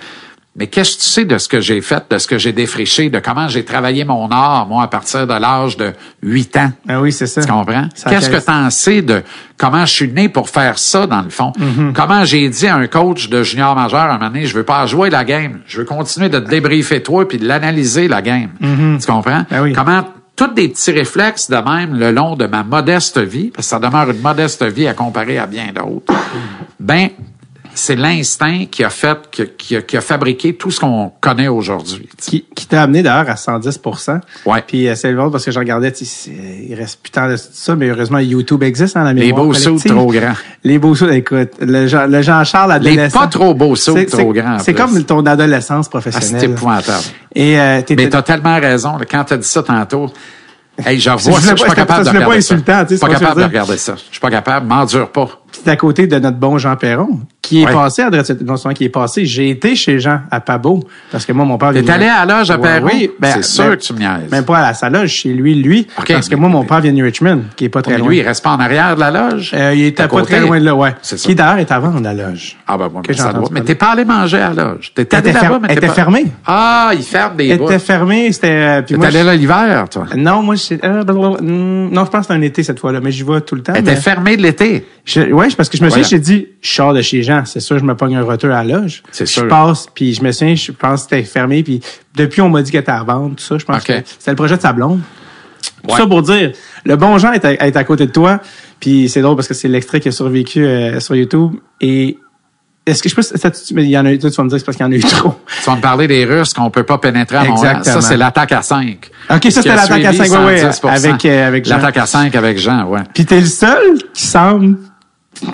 Mais qu'est-ce que tu sais de ce que j'ai fait, de ce que j'ai défriché, de comment j'ai travaillé mon art, moi, à partir de l'âge de 8 ans? Ah oui, c'est ça. Tu comprends? Qu'est-ce que casse. t'en sais de comment je suis né pour faire ça, dans le fond? Mm-hmm. Comment j'ai dit à un coach de junior majeur à un moment donné, je veux pas jouer la game. Je veux continuer de te débriefer toi puis de l'analyser la game. Tu comprends? Ben oui. Comment tous des petits réflexes de même le long de ma modeste vie, parce que ça demeure une modeste vie à comparer à bien d'autres, ben, c'est l'instinct qui a fait, qui a, qui a- qui a fabriqué tout ce qu'on connaît aujourd'hui. Qui, qui t'a amené d'ailleurs à 110% Ouais. Puis euh, c'est le bon parce que je regardais, c'est- il reste plus tant de ça, mais heureusement YouTube existe dans la Les mémoire beaux sauts trop grands. Les beaux sauts, écoute, le, le Jean-Charles adolescent. pas trop beaux sauts C'est- trop c'est- grands, C'est comme ton adolescence Ah, c'est professionnelle. épouvantable. Et euh, Mais t'as tellement raison. là. Quand t'as dit ça tantôt, Hey, je revois se ça, je suis pas- capable de regarder ça. Je suis pas c'est capable de regarder ça. Je suis pas capable, m'endure pas. C'est à côté de notre bon Jean Perron, qui est Ouais. passé à non seulement qui est passé, j'ai été chez Jean à Pabo, parce que moi, mon père... T'es allé à la loge à Perron? Oui, ben, C'est sûr ben, que tu me niaises. Même pas à sa loge, chez lui, lui, parce que moi, mon père vient de Richmond, qui est pas très Mais loin. lui, il reste pas en arrière de la loge? Euh, il était pas très loin de là, ouais. C'est ça. Qui d'ailleurs est à vendre, la loge. Ah ben bon, Que j'ai ça entendu doit. Mais t'es pas allé manger à la loge. T'es Elle allé là-bas, fer- mais pas... fermée. Ah, il ferme des était fermée, c'était... euh, T'es allé là l'hiver, toi? Non, moi, je... euh, hmm, non, je pense que c'est un été cette fois-là, mais j'y vais tout le temps. Était fermée de l'été. Je, ouais, parce que je me souviens, Voilà. j'ai dit, je sors de chez Jean, c'est sûr, je me pogne un retour à la loge. C'est Je sûr. passe, puis je me souviens, je pense que c'était fermé, puis depuis, on m'a dit qu'elle était à vendre, tout ça, je pense que c'était le projet de sa blonde. Tout Ouais. ça pour dire, le bon Jean est à, est à côté de toi, puis c'est drôle parce que c'est l'extrait qui a survécu euh, sur YouTube, et est-ce que je peux, ça, tu- mais il y en a eu, toi, tu vas me dire, c'est parce qu'il y en a eu trop. Tu vas me parler des Russes qu'on peut pas pénétrer à Montréal. Ça, c'est l'attaque à 5. OK, ça, c'était l'attaque à 5, ouais, ouais, 110%. avec, euh, avec Jean. L'attaque à 5 avec Jean, ouais. Puis t'es le seul qui semble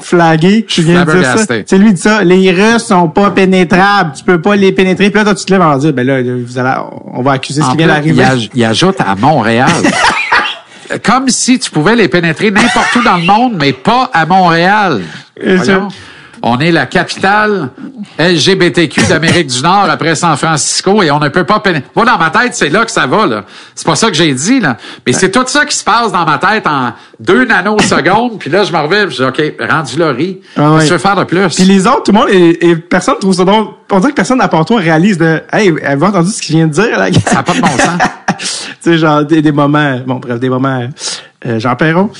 flagué qui suis vient de dire ça. C'est lui dit ça. Les Russes sont pas pénétrables. Tu peux pas les pénétrer. Puis là, toi, tu te lèves en dire, ben là, vous allez, on va accuser ce En qui vient d'arriver. il ajoute à Montréal. Comme si tu pouvais les pénétrer n'importe où dans le monde, mais pas à Montréal. On est la capitale LGBTQ d'Amérique du Nord après San Francisco et on ne peut pas pénétrer. Moi, dans ma tête, c'est là que ça va, là. C'est pas ça que j'ai dit, là. Mais c'est tout ça qui se passe dans ma tête en deux nanosecondes. puis là, je me réveille, je dis, OK, rendu. Ah ouais. que tu veux faire de plus? Puis les autres, tout le monde, et, et personne trouve ça drôle. On dirait que personne à part toi réalise de, hey, avez entendu ce qu'il vient de dire, là? Ça n'a pas de bon sens. tu sais, genre, des, des moments, bon, bref, des moments, euh, Jean Perron.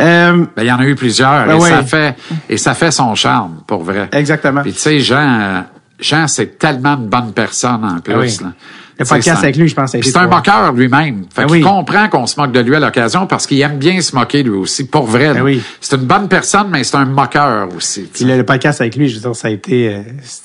Euh, Ben, il y en a eu plusieurs Ben et ouais. ça fait et ça fait son charme pour vrai. exactement. Puis tu sais Jean Jean c'est tellement une bonne personne en plus Ah oui. là. Le podcast c'est- avec lui, je pense, c'est un moqueur lui-même. Fait Ben oui. comprend qu'on se moque de lui à l'occasion parce qu'il aime bien se moquer lui aussi pour vrai. Ben oui. C'est une bonne personne mais c'est un moqueur aussi. tu sais. Puis le, le podcast avec lui, je veux dire, ça a été, euh,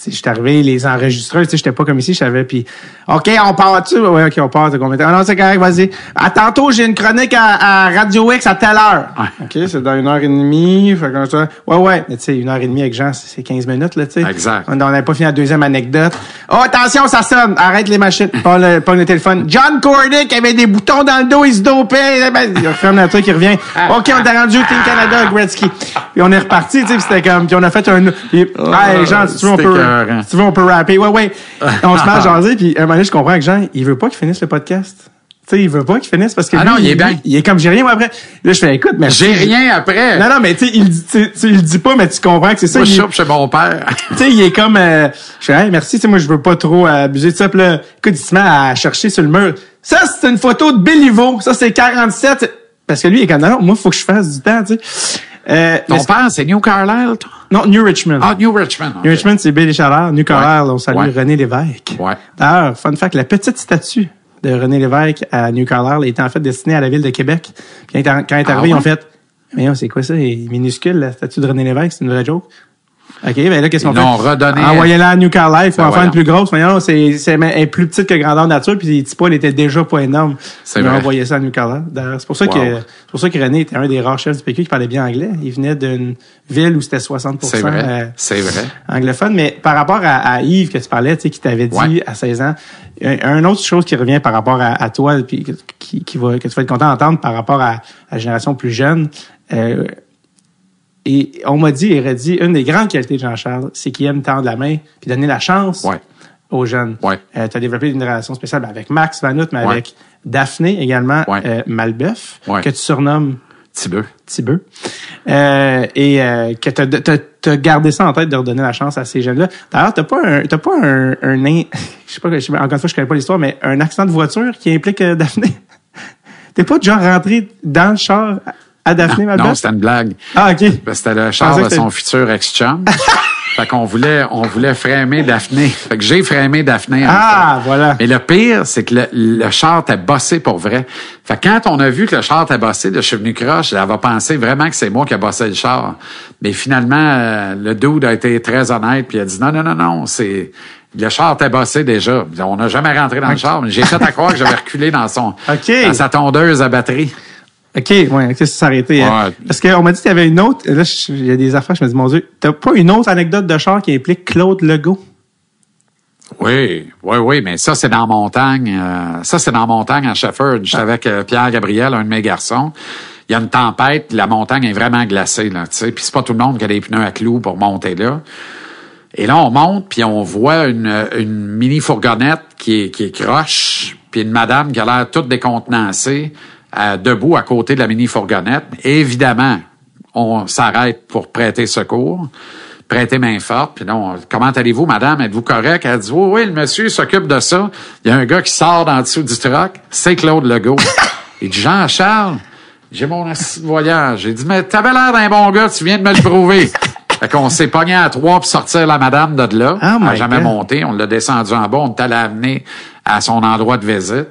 je suis arrivé, les enregistreurs, tu sais, j'étais pas comme ici, je savais, puis OK, on part tu Ouais, OK, on part, t'as combien de temps? Ah non, c'est correct, vas-y. À tantôt, j'ai une chronique à, à Radio X à telle heure. Ouais. OK, c'est dans une heure et demie, fait comme ça. Ouais, ouais, mais tu sais, une heure et demie avec Jean, c'est c'est 15 minutes, là, tu sais. Exact. On n'avait pas fini la deuxième anecdote. Oh, attention, ça sonne, arrête les machines, le, le téléphone. John Cordick avait des boutons dans le dos, il se dopait. Ben, Il ferme le truc, il revient. OK, on t'a rendu Team Canada, Gretzky. Puis on est reparti, tu sais, puis c'était comme, puis on a fait un, puis, hey, Jean, si tu veux, on peut, si tu veux, on peut rapper. Ouais, ouais. On se met à jaser, puis à un moment donné, je comprends que Jean, il veut pas qu'il finisse le podcast. Tu sais, il veut pas qu'il finisse parce que Ah lui, non, il est lui, bien. Il est comme j'ai rien, moi, après. Là, je fais, écoute, mais. J'ai rien après. Non, non, mais tu sais, il, dit- tu il le dit pas, mais tu comprends que c'est ça. Moi je chez mon père. tu sais, il est comme, euh, je fais, hey, merci, tu sais, moi, je veux pas trop abuser de ça. Puis là, écoute, il se met à chercher sur le mur. Ça, c'est une photo de Béliveau. Ça, c'est 47. Parce que lui, il est comme, non, non, moi, faut que je fasse du temps, tu sais. Euh, Ton père c'est New Carlisle toi? non, New Richmond. Ah New Richmond. New Richmond, c'est Billy Chalard. New Carlisle, on salue Ouais. René Lévesque. Ouais. D'ailleurs, fun fact, la petite statue de René Lévesque à New Carlisle était en fait destinée à la ville de Québec. Puis quand, elle est Ah arrivée, ils ouais? ont fait, mais c'est quoi ça? Elle est minuscule, la statue de René Lévesque, c'est une vraie joke. OK, ben là, qu'est-ce qu'on fait? l'ont redonné. Envoyez-la à New Carlisle, faut Ben en faire une voyons. plus grosse. Mais non, c'est, c'est, elle est plus petite que grandeur nature, puis les petits poils étaient déjà pas énormes. C'est vrai. envoyé ça à New Carlisle. D'ailleurs, c'est pour ça Wow. que, c'est pour ça que René était un des rares chefs du PQ qui parlait bien anglais. Il venait d'une ville où c'était 60 C'est vrai. euh, C'est vrai. anglophone, mais par rapport à, à Yves que tu parlais, tu sais, qui t'avait dit Ouais. à 16 ans, un, un autre chose qui revient par rapport à, à toi, puis qui, qui va, que tu vas être content d'entendre par rapport à, à la génération plus jeune, euh, et on m'a dit et redit, une des grandes qualités de Jean-Charles, c'est qu'il aime tendre la main puis donner la chance Ouais. aux jeunes. Ouais. Euh, tu as développé une relation spéciale avec Max Vanout, mais Ouais. avec Daphné également, euh, Malbeuf, que tu surnommes. Tibeux. Euh, et euh, que t'as- t'as gardé ça en tête de redonner la chance à ces jeunes-là. D'ailleurs, t'as pas un pas un, un in- je sais pas, je sais pas, encore une fois, je connais pas l'histoire, mais un accident de voiture qui implique euh, Daphné. T'es pas déjà rentré dans le char à Daphné, ma Non, c'était une blague. Ah, ok. C'était le char de son futur ex-chum. fait qu'on voulait, on voulait frémer Daphné. Fait que j'ai frémé Daphné. en Ah, voilà. Mais le pire, c'est que le, le char était bossé pour vrai. Fait que quand on a vu que le char était bossé, je suis venu croche, j'avais pensé vraiment que c'est moi qui ai bossé le char. Mais finalement, euh, le dude a été très honnête puis il a dit non, non, non, non, c'est, le char était bossé déjà. On n'a jamais rentré dans le char, mais j'ai fait à croire que j'avais reculé dans son, dans sa tondeuse à batterie. OK, ouais, ok, arrêté. hein. Ouais. Parce qu'on m'a dit qu'il y avait une autre. Là, il y a des affaires, je me dis, mon Dieu, t'as pas une autre anecdote de char qui implique Claude Legault? Oui, oui, oui, mais ça, c'est dans montagne. euh, ça, c'est dans montagne à Shefford. J'étais avec euh, Pierre Gabriel, un de mes garçons. Il y a une tempête, la montagne est vraiment glacée, là, tu sais. Puis c'est pas tout le monde qui a des pneus à clous pour monter là. Et là, on monte, puis on voit une, une mini fourgonnette qui est, qui est croche, puis une madame qui a l'air toute décontenancée, euh, debout à côté de la mini fourgonnette. Évidemment, on s'arrête pour prêter secours, prêter main forte. Puis là, on- comment allez-vous, madame? Êtes-vous correct? Elle dit, oui, oui, le monsieur s'occupe de ça. Il y a un gars qui sort d'en dessous du truck. C'est Claude Legault. Il dit, Jean-Charles, j'ai mon assis de voyage. J'ai dit, mais t'avais l'air d'un bon gars, tu viens de me le prouver. Fait qu'on s'est pogné à trois pour sortir la madame de là. Oh Elle a my jamais monté. On l'a descendu en bas. On est allé amener à son endroit de visite.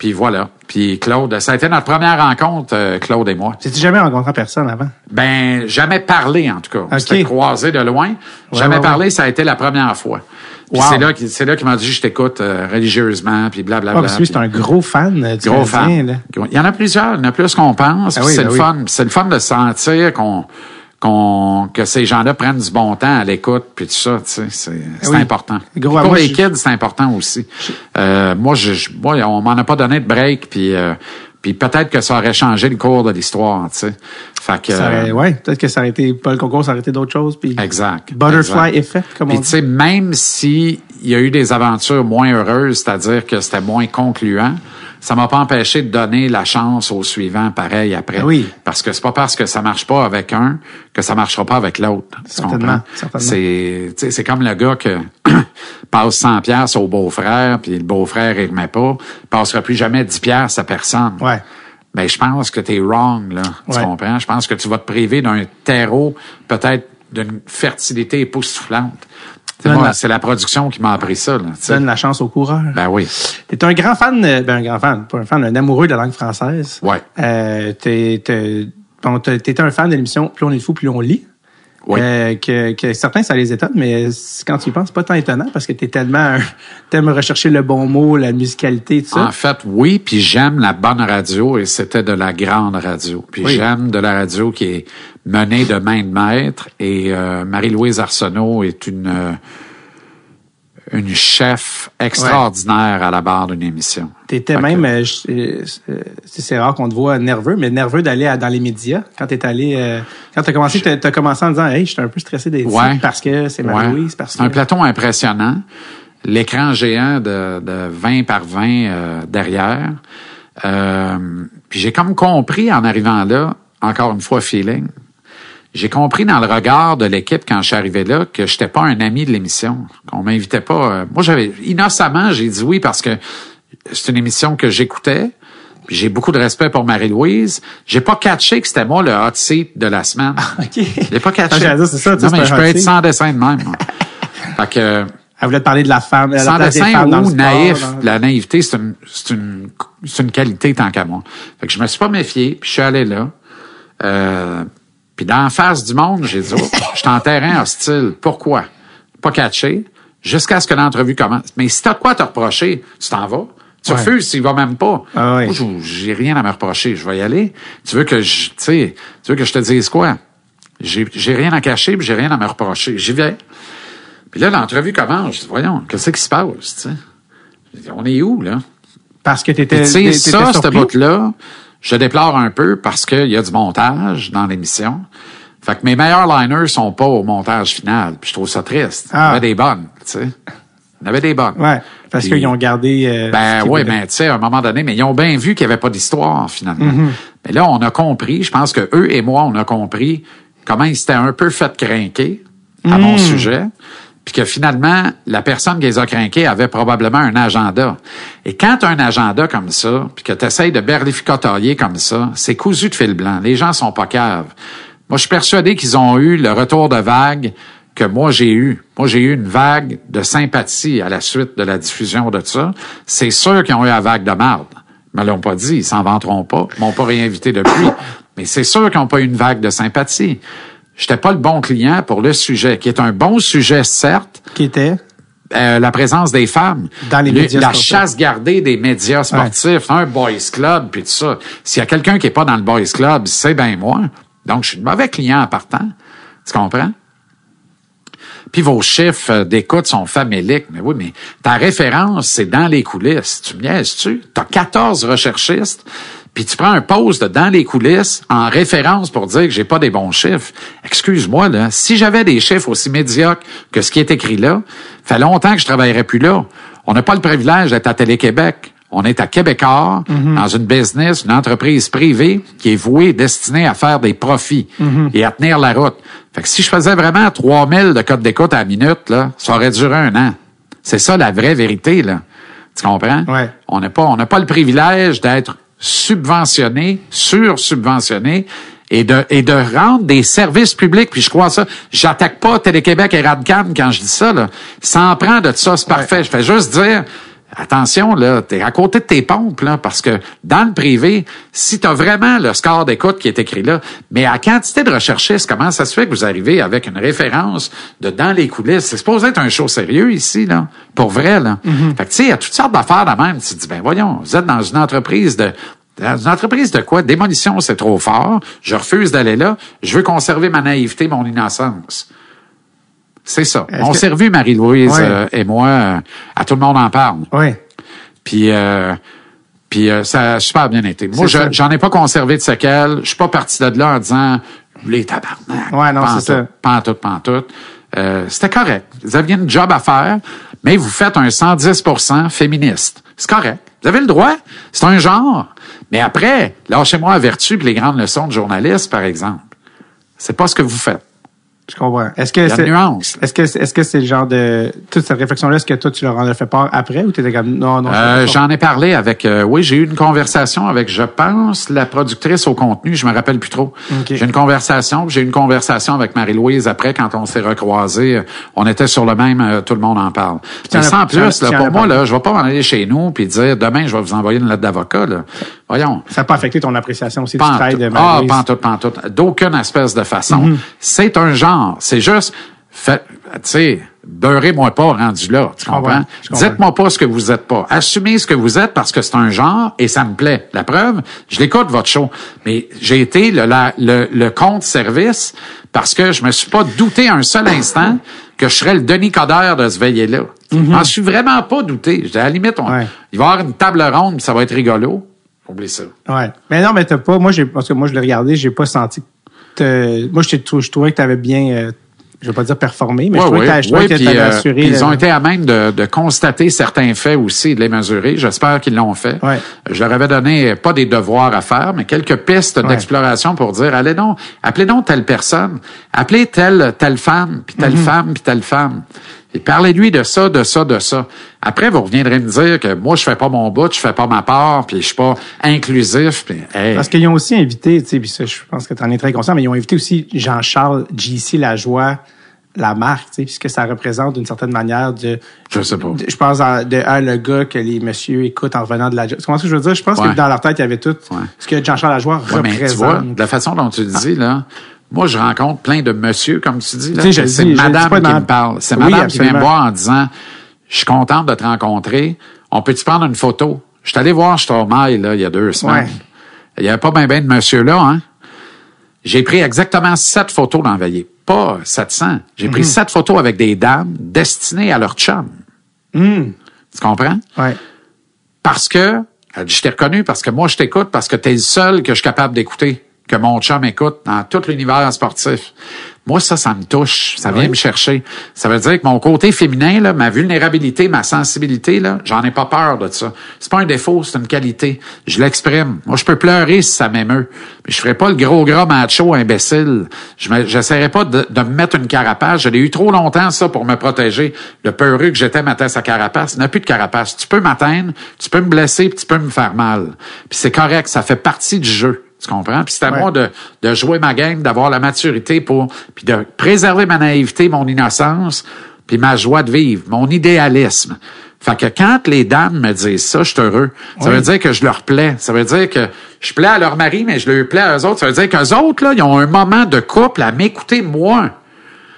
Puis voilà. Puis Claude, ça a été notre première rencontre, euh, Claude et moi. J'ai jamais rencontré personne avant? Ben, jamais parlé, en tout cas. On Ok. s'était croisés de loin. jamais ouais, parlé, ça a été la première fois. Wow. c'est là qu'il c'est là qu'il m'a dit, je t'écoute euh, religieusement, puis blablabla. Ah, parce que lui, c'est un gros fan du Gros fan. là. Il y en a plusieurs, il y en a plus qu'on pense. Ah oui, c'est ben le oui. fun. C'est le fun de sentir qu'on qu'on que ces gens-là prennent du bon temps à l'écoute puis tout ça, tu sais, c'est oui. important. Gros, pour moi, les je- kids, c'est important aussi. Euh, moi, je, je- moi, on m'en a pas donné de break puis euh, puis peut-être que ça aurait changé le cours de l'histoire, tu sais. Fait que Ça aurait- euh, ouais, peut-être que ça aurait été pas le concours, ça aurait été d'autres choses. Puis Exact. Butterfly exact. effect, comme Puis on tu dit. sais, même si il y a eu des aventures moins heureuses, c'est-à-dire que c'était moins concluant, ça m'a pas empêché de donner la chance au suivant pareil après. Ah oui. Parce que c'est pas parce que ça marche pas avec un que ça marchera pas avec l'autre. Certainement. C'est, tu sais, c'est comme le gars que passe 100 pièces au beau-frère, puis le beau-frère il remet pas, passera plus jamais 10 pièces à personne. Ouais. Ben, je pense que tu es wrong, là. Tu Ouais. comprends? Je pense que tu vas te priver d'un terreau, peut-être d'une fertilité époustouflante. C'est la- production qui m'a appris ça, là. tu sais. Donne la chance aux coureurs. Ben oui. T'es un grand fan, euh, ben un grand fan, pas un fan, un amoureux de la langue française. Ouais. Euh, t'es, t'es, bon, t'es- t'es un fan de l'émission Plus on est fou, plus on lit. Oui. Euh, que, que certains, ça les étonne, mais quand tu y penses, c'est pas tant étonnant parce que t'es tellement, un- t'aimes rechercher le bon mot, la musicalité, tout ça. En fait, oui, puis j'aime la bonne radio et c'était de la grande radio. Puis Oui. j'aime de la radio qui est menée de main de maître et euh, Marie-Louise Arsenault est une euh, une chef extraordinaire à la barre d'une émission. T'étais même, euh, euh, c'est rare qu'on te voit nerveux, mais nerveux d'aller dans les médias. Quand t'es allé, euh, quand t'as commencé, t'as as commencé en disant, hey, j'étais un peu stressé d'être Ouais. parce que c'est Ouais. Marie-Louise, parce que. un plateau impressionnant. L'écran géant de, de 20 par 20 euh, derrière. Euh, puis j'ai comme compris en arrivant là, encore une fois feeling, j'ai compris dans le regard de l'équipe quand je suis arrivé là que j'étais pas un ami de l'émission, qu'on m'invitait pas. euh, moi, j'avais innocemment, j'ai dit oui parce que c'est une émission que j'écoutais. J'ai beaucoup de respect pour Marie-Louise. J'ai pas catché que c'était moi le hot seat de la semaine. OK. Je l'ai pas catché. Ah, c'est ça, non, mais je peux être sans dessin de même. fait que, Elle voulait te parler de la femme, la sans des dessin dans le ou sport, naïf, dans- la naïveté, c'est une, c'est une, c'est une qualité tant qu'à moi. Fait que je me suis pas méfié, puis je suis allé là. Euh, puis dans la face du monde, j'ai dit, oh, je suis en terrain hostile. Pourquoi? Pas catché. Jusqu'à ce que l'entrevue commence. Mais si t'as de quoi te reprocher, tu t'en vas. Tu Ouais. refuses s'il va même pas. Ah ouais. Moi, j'ai rien à me reprocher. Je vais y aller. Tu veux que je, tu sais, tu veux que je te dise quoi? J'ai, j'ai rien à cacher, puis j'ai rien à me reprocher. J'y vais. Puis là, l'entrevue commence. Je dis, voyons, qu'est-ce qui se passe, tu sais? On est où, là? Parce que t'étais. Tu sais, ça, cette bout-là, je déplore un peu parce qu'il y a du montage dans l'émission. Fait que mes meilleurs liners sont pas au montage final. Puis je trouve ça triste. Il y Ah. avait des bonnes, tu sais. Il y avait des bonnes. Ouais. Parce qu'ils ont gardé. euh, Ben oui, ben tu sais, à un moment donné, mais ils ont bien vu qu'il n'y avait pas d'histoire finalement. Mm-hmm. Mais là, on a compris, je pense que eux et moi, on a compris comment ils s'étaient un peu fait craquer à Mm. mon sujet. Puis que finalement, la personne qui les a avait probablement un agenda. Et quand tu as un agenda comme ça, puis que tu de berlificotailler comme ça, c'est cousu de fil blanc. Les gens sont pas caves. Moi, je suis persuadé qu'ils ont eu le retour de vague que moi j'ai eu. Moi, j'ai eu une vague de sympathie à la suite de la diffusion de ça. C'est sûr qu'ils ont eu la vague de marde. Ils me l'ont pas dit, ils s'en vanteront pas. Ils m'ont pas réinvité depuis. Mais c'est sûr qu'ils n'ont pas eu une vague de sympathie. J'étais pas le bon client pour le sujet, qui est un bon sujet, certes, Qui était? euh, la présence des femmes. Dans les Le- médias La sportifs. chasse gardée des médias sportifs, un boys club, puis tout ça. S'il y a quelqu'un qui est pas dans le boys club, c'est bien moi. Donc, je suis le mauvais client en partant. Tu comprends? Puis vos chiffres d'écoute sont faméliques. Mais oui, mais ta référence, c'est dans les coulisses. Tu me niaises-tu? T'as 14 recherchistes, puis tu prends un poste dans les coulisses en référence pour dire que j'ai pas des bons chiffres. Excuse-moi, là. Si j'avais des chiffres aussi médiocres que ce qui est écrit là, fait longtemps que je travaillerais plus là. On n'a pas le privilège d'être à Télé-Québec. On est à Québécois, dans une business, une entreprise privée qui est vouée, destinée à faire des profits et à tenir la route. Fait que si je faisais vraiment 3000 de code d'écoute à la minute, là, ça aurait duré un an. C'est ça la vraie vérité, là. Tu comprends? Ouais. On n'a pas, on n'a pas le privilège d'être subventionné, sur-subventionné et de, et de rendre des services publics. Puis je crois ça. J'attaque pas Télé-Québec et Radcan quand je dis ça, là. Ça en prend de ça, c'est parfait. Je fais juste dire, attention, là, t'es à côté de tes pompes, là, parce que dans le privé, si t'as vraiment le score d'écoute qui est écrit là, mais à quantité de recherchistes, comment ça se fait que vous arrivez avec une référence de dans les coulisses? C'est supposé être un show sérieux ici, là. Pour vrai, là. Fait que, tu sais, il y a toutes sortes d'affaires de même. Tu te dis, ben, voyons, vous êtes dans une entreprise de, dans une entreprise de quoi? Démolition, c'est trop fort. Je refuse d'aller là. Je veux conserver ma naïveté, mon innocence. C'est ça. Est-ce On que- s'est revu, Marie-Louise euh, et moi, euh, à tout le monde en parle. Oui. Puis, euh, puis euh, ça a super bien été. Moi, je- j'en ai pas conservé de séquelles. Je suis pas parti de là en disant les tabarnak. Ouais, non, c'est ça. tout, Pas en tout, pas en tout. Euh, C'était correct. Vous aviez une job à faire, mais vous faites un 110% féministe. C'est correct. Vous avez le droit. C'est un genre. Mais après, lâchez-moi la vertu puis les grandes leçons de journaliste, par exemple. C'est pas ce que vous faites. Je comprends. Est-ce que c'est nuance. est-ce que est-ce que c'est le genre de toute cette réflexion là est-ce que toi tu leur en as fait part après ou t'étais comme non non Euh, J'en ai parlé avec. euh, oui, j'ai eu une conversation avec, je pense, la productrice au contenu. Je me rappelle plus trop. Ok. J'ai eu une conversation. puis J'ai eu une conversation avec Marie-Louise après quand on s'est recroisés. On était sur le même. euh, tout le monde en parle. tu en sans tu en- plus, tu là, en pour moi, là, je vais pas m'en aller chez nous puis dire demain je vais vous envoyer une lettre d'avocat. Là. Voyons. ça n'a pas affecté ton appréciation aussi du travail de Ah, tout, pas en tout. D'aucune espèce de façon. Mhm. C'est un genre. C'est juste, fait, tu sais, beurrez-moi pas rendu là. Tu comprends. Dites-moi pas ce que vous êtes pas. Assumez ce que vous êtes parce que c'est un genre et ça me plaît. La preuve, je l'écoute votre show. Mais j'ai été le, la- le, le compte service parce que je me suis pas douté un seul instant que je serais le Denis Coderre de ce veillé-là. Je m'en suis vraiment pas douté. À la limite, on-. Ouais. il va y avoir une table ronde ça va être rigolo. Oublie ça. Ouais. Mais non, mais t'as pas. Moi, j'ai parce que moi, je l'ai regardé, j'ai pas senti. que Moi, je, trouvais que t'avais bien. euh, je vais pas dire performé, mais je trouvais que, puis, t'avais euh, assuré. ils ont été à même de, de constater certains faits aussi, de les mesurer. J'espère qu'ils l'ont fait. Je leur avais donné euh, pas des devoirs à faire, mais quelques pistes d'exploration pour dire allez donc, appelez donc telle personne, appelez telle telle femme, puis Mm-hmm. telle femme, puis telle femme. Et parlez-lui de ça, de ça, de ça. Après, vous reviendrez me dire que moi, je fais pas mon bout, je fais pas ma part, puis je suis pas inclusif. Puis, hey, Parce qu'ils ont aussi invité, tu sais, puis ça, je pense que tu en es très conscient, mais ils ont invité aussi Jean-Charles JC Lajoie, la marque, tu sais, puisque ça représente d'une certaine manière de. Je sais pas. de- je pense à, de un, le gars que les messieurs écoutent en revenant de la. Tu comprends ce que je veux dire? Je pense Ouais. que dans leur tête, il y avait tout Ouais. ce que Jean-Charles Lajoie Ouais, mais tu représente. vois, de la façon dont tu le dis, là, moi, je rencontre plein de monsieur, comme tu dis. Tu c'est madame qui me parle. C'est Oui, madame qui vient me voir en disant, je suis contente de te rencontrer. On peut-tu prendre une photo? Je suis allé voir Stormail, là, il y a deux semaines. Ouais. Il y avait pas bien ben de monsieur là, hein. J'ai pris exactement sept photos Veillée. Pas 700. J'ai Mhm. pris sept photos avec des dames destinées à leur chum. Hum, Tu comprends? ouais. Parce que, je t'ai reconnu parce que moi, je t'écoute parce que t'es le seul que je suis capable d'écouter, que mon chum écoute dans tout l'univers sportif. Moi, ça, ça me touche. Ça vient Oui. me chercher. Ça veut dire que mon côté féminin, là, ma vulnérabilité, ma sensibilité, là, j'en ai pas peur de ça. C'est pas un défaut, c'est une qualité. Je l'exprime. Moi, je peux pleurer si ça m'émeut. Mais je ferai pas le gros gras macho imbécile. Je j'essaierai pas de, de me mettre une carapace. Je l'ai eu trop longtemps, ça, pour me protéger. Le peureux que j'étais m'atteint sa carapace. Il n'y a plus de carapace. Tu peux m'atteindre, tu peux me blesser, puis tu peux me faire mal. Puis c'est correct, ça fait partie du jeu. Tu comprends? Puis c'est à Ouais. moi de, de jouer ma game, d'avoir la maturité pour, puis de préserver ma naïveté, mon innocence, puis ma joie de vivre, mon idéalisme. Fait que quand les dames me disent ça, je suis heureux. Ça Oui. veut dire que je leur plais. Ça veut dire que je plais à leur mari, mais je leur plais à eux autres. Ça veut dire qu'eux autres, là, ils ont un moment de couple à m'écouter moi.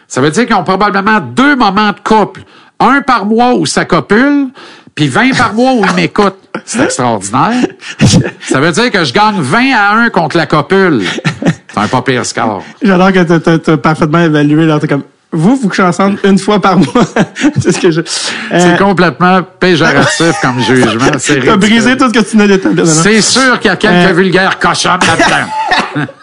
Ça veut dire qu'ils ont probablement deux moments de couple. Un par mois où ça copule, puis 20 par mois où ils m'écoutent. C'est extraordinaire. Ça veut dire que je gagne 20 à 1 contre la copule. C'est un pas pire score. J'adore que t'as t'as parfaitement évalué, là, comme, vous, vous couchez ensemble une fois par mois. c'est ce que je. euh, C'est complètement péjoratif comme jugement. C'est T'as ridicule. brisé tout ce que tu n'as d'établi. C'est sûr qu'il y a quelques Euh, vulgaires cochons là-dedans.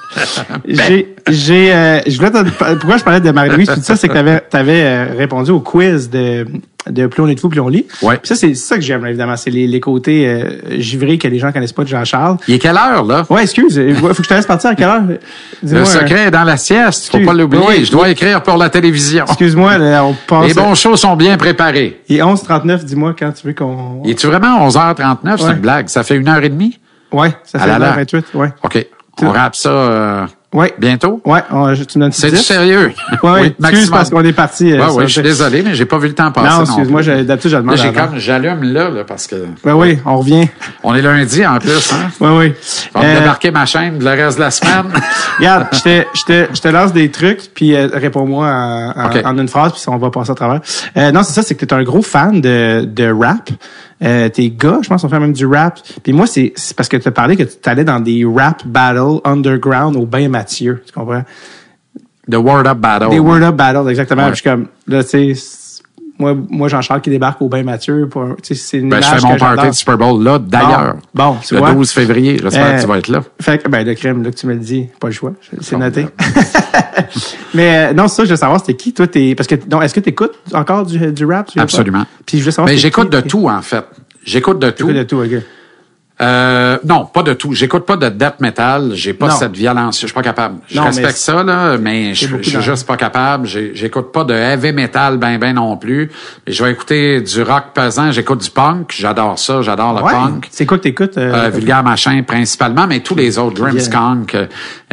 J'ai, j'ai, euh, je voulais te- pourquoi je parlais de Marie-Louise, tout ça, c'est que t'avais, t'avais euh, répondu au quiz de, de Plus on est de fou, plus on lit. Ouais. Puis ça, c'est ça que j'aime, là, évidemment. C'est les, les côtés euh, givrés que les gens connaissent pas de Jean-Charles. Il est quelle heure, là? Ouais, excuse. Il faut que je te laisse partir à quelle heure? Le euh, secret est dans la sieste. Faut excuse. pas l'oublier. Oui, Je dois écrire pour la télévision. Excuse-moi, on passe. Les bons shows sont bien préparés. Il est 11h39, dis-moi quand tu veux qu'on. Es-tu vraiment 11h39? C'est une blague. Ça fait une heure et demie? Ouais, ça À fait la la. 28, ouais. OK. On rappe ça euh, Ouais. bientôt? Je- tu me donnes C'est 10? du sérieux? Ouais, oui, excuse parce qu'on est parti. euh, Ouais, le je suis désolé, mais j'ai pas vu le temps passer. Non, excuse-moi, d'habitude, je Là, j'ai comme, j'allume là, là, parce que Ben oui, on revient. on est lundi en plus, hein? Ouais, oui. On va Euh, débarquer ma chaîne le reste de la semaine. Regarde, je te, je te, je te lance des trucs, puis euh, réponds-moi en, en- OK. en une phrase, puis on va passer à travers. Euh, non, c'est ça, c'est que tu es un gros fan de, de rap. Euh, tes gars, je pense, on fait même du rap. Puis moi, c'est parce que tu as parlé que tu allais dans des rap battles underground au Bain Mathieu. Tu comprends? The Word Up Battle. Des Word Up battles, exactement. Ouais. Je suis comme, là, tu sais, c'est- moi, moi Jean-Charles qui débarque au Bain Mathieu, pour, tu c'est une Ben, je fais mon party de Super Bowl là, d'ailleurs. Bon, bon, tu le vois. 12 février. J'espère Euh, que tu vas être là. Fait que, ben, le crime, là, que tu me le dis, pas le choix. C'est noté. Mais, euh, non, ça, je veux savoir, c'était qui, toi, t'es, parce que, non, est-ce que t'écoutes encore du, du rap? Absolument. Puis je veux savoir. Mais j'écoute de tout, en fait. J'écoute de tout. T'écoutes de tout, ok. Euh, non, pas de tout. J'écoute pas de death metal. J'ai pas Non. cette violence. Je suis pas capable. Je Non, respecte ça, là, mais je, suis juste pas capable. J'écoute pas de heavy metal ben ben non plus. Mais je vais écouter du rock pesant. J'écoute du punk. J'adore ça. J'adore le Ouais. punk. C'est quoi que t'écoutes? Euh, Euh, vulgaire machin principalement, mais tous les autres, Grimmskunk.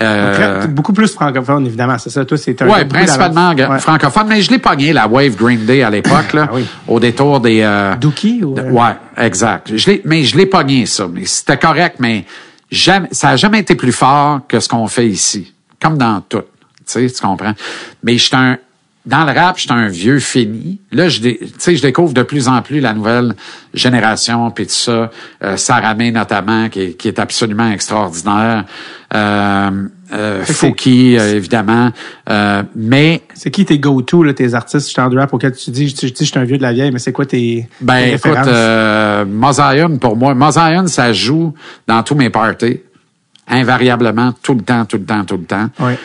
Euh, très- beaucoup plus francophone, évidemment, c'est ça. Toi, c'est un. Ouais, principalement. Ouais. francophone, mais je l'ai pogné la Wave Green Day à l'époque, là, Ah oui. au détour des. euh, Dookie ou. de- euh, ouais, exact. Je l'ai, mais je l'ai pogné ça, c'était correct, mais ça a jamais été plus fort que ce qu'on fait ici, comme dans tout. Tu sais, tu comprends? Mais j'étais un dans le rap, j'étais un vieux fini. Là, je, dé- tu sais, je découvre de plus en plus la nouvelle génération, puis tout ça. Euh, Sarah May, notamment, qui est, qui est absolument extraordinaire. Euh, euh, Fouki, euh, évidemment. Euh, mais C'est qui tes go-to, là, tes artistes de rap auxquels tu dis, tu dis, je suis un vieux de la vieille, mais c'est quoi tes, Ben tes écoute, euh, Mosaïon, pour moi, Mosaïon, ça joue dans tous mes parties, invariablement, tout le temps, tout le temps, tout le temps. Ouais.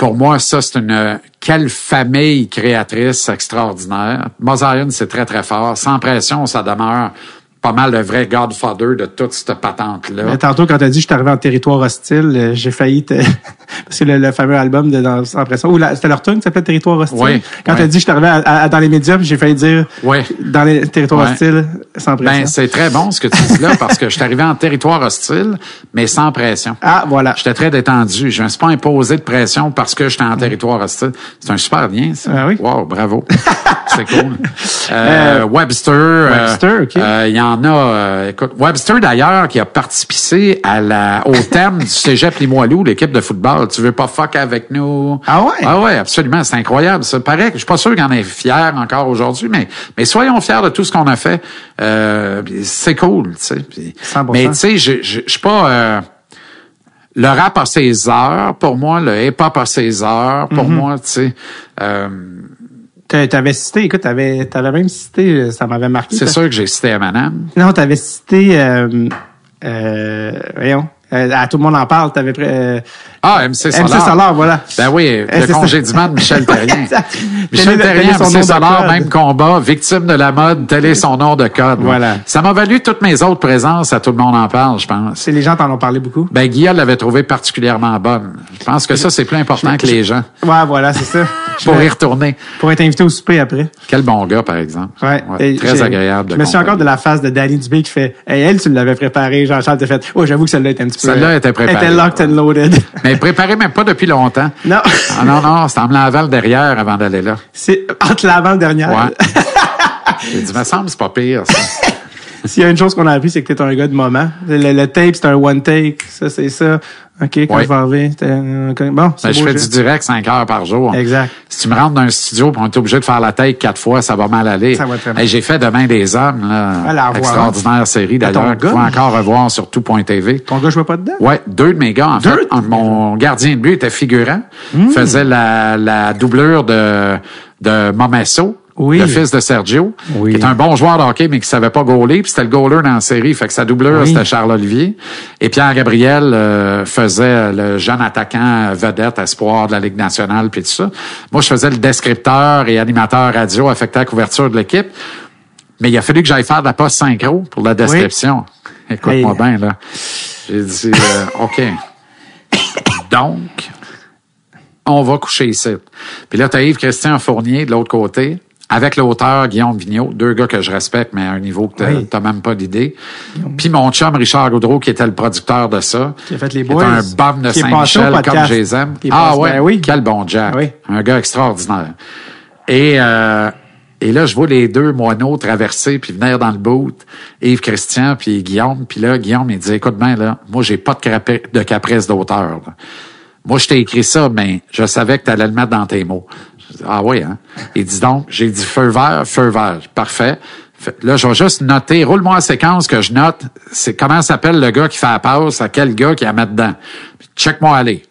Pour moi, ça, c'est une quelle famille créatrice extraordinaire. Mosaïon, c'est très, très fort. Sans pression, ça demeure pas mal le vrai Godfather de toute cette patente-là. Mais tantôt, quand t'as dit que je suis arrivé en territoire hostile, euh, j'ai failli te... Parce que le, le fameux album de dans Sans pression, ou la- c'était leur tune qui s'appelait Territoire hostile. Oui, Quand oui. t'as dit que je suis arrivé à- à- dans les médias, j'ai failli dire Oui. dans les territoires hostiles, sans pression. Ben, c'est très bon ce que tu dis là, parce que je suis arrivé en territoire hostile, mais sans pression. ah, voilà. J'étais très détendu. Je me suis pas imposé de pression parce que j'étais en territoire hostile. C'est un super lien, ça. Ah oui. Wow, bravo. C'est cool. Euh, Webster. euh, Webster, OK. euh, Il y en a. euh, écoute, Webster, d'ailleurs, qui a participé à la, au thème du Cégep Limoilou, l'équipe de football. Tu veux pas fuck avec nous? Ah ouais? Ah ouais, absolument. C'est incroyable. Ça paraît que je suis pas sûr qu'il en est fier encore aujourd'hui, mais, mais soyons fiers de tout ce qu'on a fait. Euh, c'est cool, tu sais. Puis- 100%. Mais tu sais, je, je, je suis pas. euh, le rap a ses heures pour moi, le hip-hop a ses heures pour Mhm. moi, tu sais. Euh, T'avais cité, écoute, t'avais, t'avais même cité, euh, ça m'avait marqué. c'est sûr que j'ai cité Eminem. Non, t'avais cité, euh, euh, voyons, euh, à tout le monde en parle, t'avais pris, euh, Ah, MC Solar. MC Solar, voilà. Ben oui, le congédiement de Michel Terrien. Michel est- Terrien, est MC Solar, même combat, victime de la mode, tel est son nom de code. Voilà. Ça m'a valu toutes mes autres présences, à tout le monde en parle, je pense. C'est les gens t'en ont parlé beaucoup. Ben, Guillaume l'avait trouvé particulièrement bonne. Je pense que ça, c'est plus important que les gens. Ouais, voilà, c'est ça. Pour y retourner. Pour être invité au souper après. Quel bon gars, par exemple. Ouais. Et très agréable. Je me suis encore de la face de Danny Dubé qui fait, hey, elle, tu l'avais préparée, Jean-Charles t'a fait, oh, j'avoue que celle-là était un petit. Celle-là était préparée. était locked and loaded. Mais préparé même pas depuis longtemps. non. Ah non, non, c'était en me lavant le derrière avant d'aller là. C'est entre l'avant-dernière. Ouais. J'ai dit, me semble, c'est pas pire, ça. S'il y a une chose qu'on a appris, c'est que t'es un gars de moment. Le, le tape, c'est un one take. Ça, c'est ça. OK, quand Oui. je vais arriver, un- bon, c'est Ben, je fais jeu. du direct 5 heures par jour. Exact. Si tu me rentres dans un studio et on est obligé de faire la take quatre fois, ça va mal aller. Ça va très mal. Hey, J'ai fait Demain des hommes, là, Ah, la extraordinaire série ton d'ailleurs, qu'il gars? faut encore revoir sur tout.tv. Ton gars jouait pas dedans? Ouais, deux de mes gars, en Deux fait. Mon gardien de but était figurant. Hmm. Faisait la, la doublure de, de Momesso. Oui. Le fils de Sergio, Oui. qui est un bon joueur de hockey, mais qui savait pas gauler, puis c'était le goaler dans la série. Fait que sa doublure, Oui. c'était Charles-Olivier. Et Pierre Gabriel euh, faisait le jeune attaquant vedette, espoir de la Ligue nationale, puis tout ça. Moi, je faisais le descripteur et animateur radio affecté à la couverture de l'équipe. Mais il a fallu que j'aille faire de la post synchro pour la description. Écoute-moi bien, là. J'ai dit, euh, OK. Donc, on va coucher ici. Puis là, tu as Yves-Christian Fournier de l'autre côté, avec l'auteur Guillaume Vigneault, deux gars que je respecte, mais à un niveau que Oui. t'as même pas d'idée. Puis mon chum Richard Gaudreau, qui était le producteur de ça. Qui a fait les qui est boys. un bum de Qui Saint-Michel, comme je les aime. Qui Ah ouais, ben oui. quel bon Jack. Oui. Un gars extraordinaire. Et, euh, et là, je vois les deux moineaux traverser puis venir dans le boot. Yves Christian puis Guillaume. Puis là, Guillaume, il dit, écoute bien, là, moi, j'ai pas de, de caprice d'auteur. Moi, je t'ai écrit ça, mais je savais que tu allais le mettre dans tes mots. Ah oui, hein? Il dit donc, j'ai dit feu vert, feu vert. Parfait. Fait- Là, je vais juste noter, roule-moi la séquence que je note, c'est comment s'appelle le gars qui fait la passe à quel gars qui la met dedans. Check-moi aller.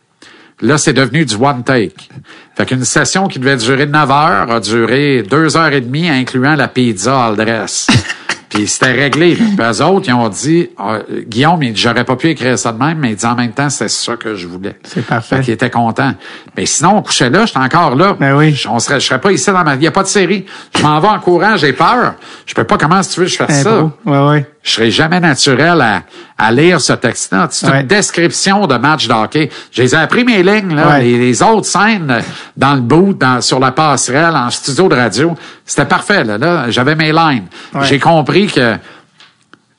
Là, c'est devenu du one take. Fait qu'une session qui devait durer 9 heures a duré deux heures et demie, incluant la pizza all dress. Puis c'était réglé. Puis eux autres, ils ont dit, ah, Guillaume, j'aurais pas pu écrire ça de même, mais il dit en même temps, c'est ça que je voulais. C'est parfait. Fait qu'il était content. Mais sinon, on couchait là, j'étais encore là. Ben oui. Je- On serait, je serais pas ici dans ma, il y a pas de série. Je m'en vais en courant, j'ai peur. Je peux pas, comment si tu veux, je fasse ça. Impro. Ouais, ouais. Je serais jamais naturel à, à lire ce texte-là. C'est Ouais. une description de match de hockey. J'ai appris mes lignes, là. Ouais. Les, les autres scènes euh, dans le boot, dans, sur la passerelle, en studio de radio, c'était parfait, là. là J'avais mes lines. J'ai compris que, tu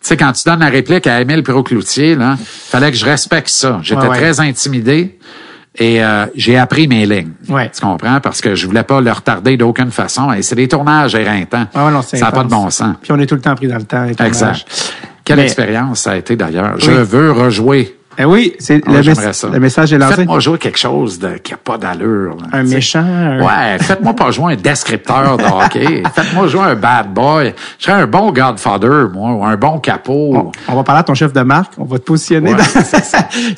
sais, quand tu donnes la réplique à Émile Perrault-Cloutier, là, fallait que je respecte ça. J'étais Ouais, ouais. très intimidé. Et euh, j'ai appris mes lignes. Ouais. Tu comprends? Parce que je voulais pas le retarder d'aucune façon. Et c'est des tournages éreintants. Ah non, ça n'a pas de bon sens. Puis on est tout le temps pris dans le temps. les. Exact. Quelle Mais- expérience ça a été d'ailleurs. Je veux rejouer. Eh oui, c'est Ah le, mes- le message est lancé. Faites-moi jouer quelque chose de, qui n'a pas d'allure. Un méchant. un- Ouais, faites-moi pas jouer un descripteur de hockey. Faites-moi jouer un bad boy. Je serais un bon Godfather, moi, ou un bon capot. On, on va parler à ton chef de marque. On va te positionner. Ouais,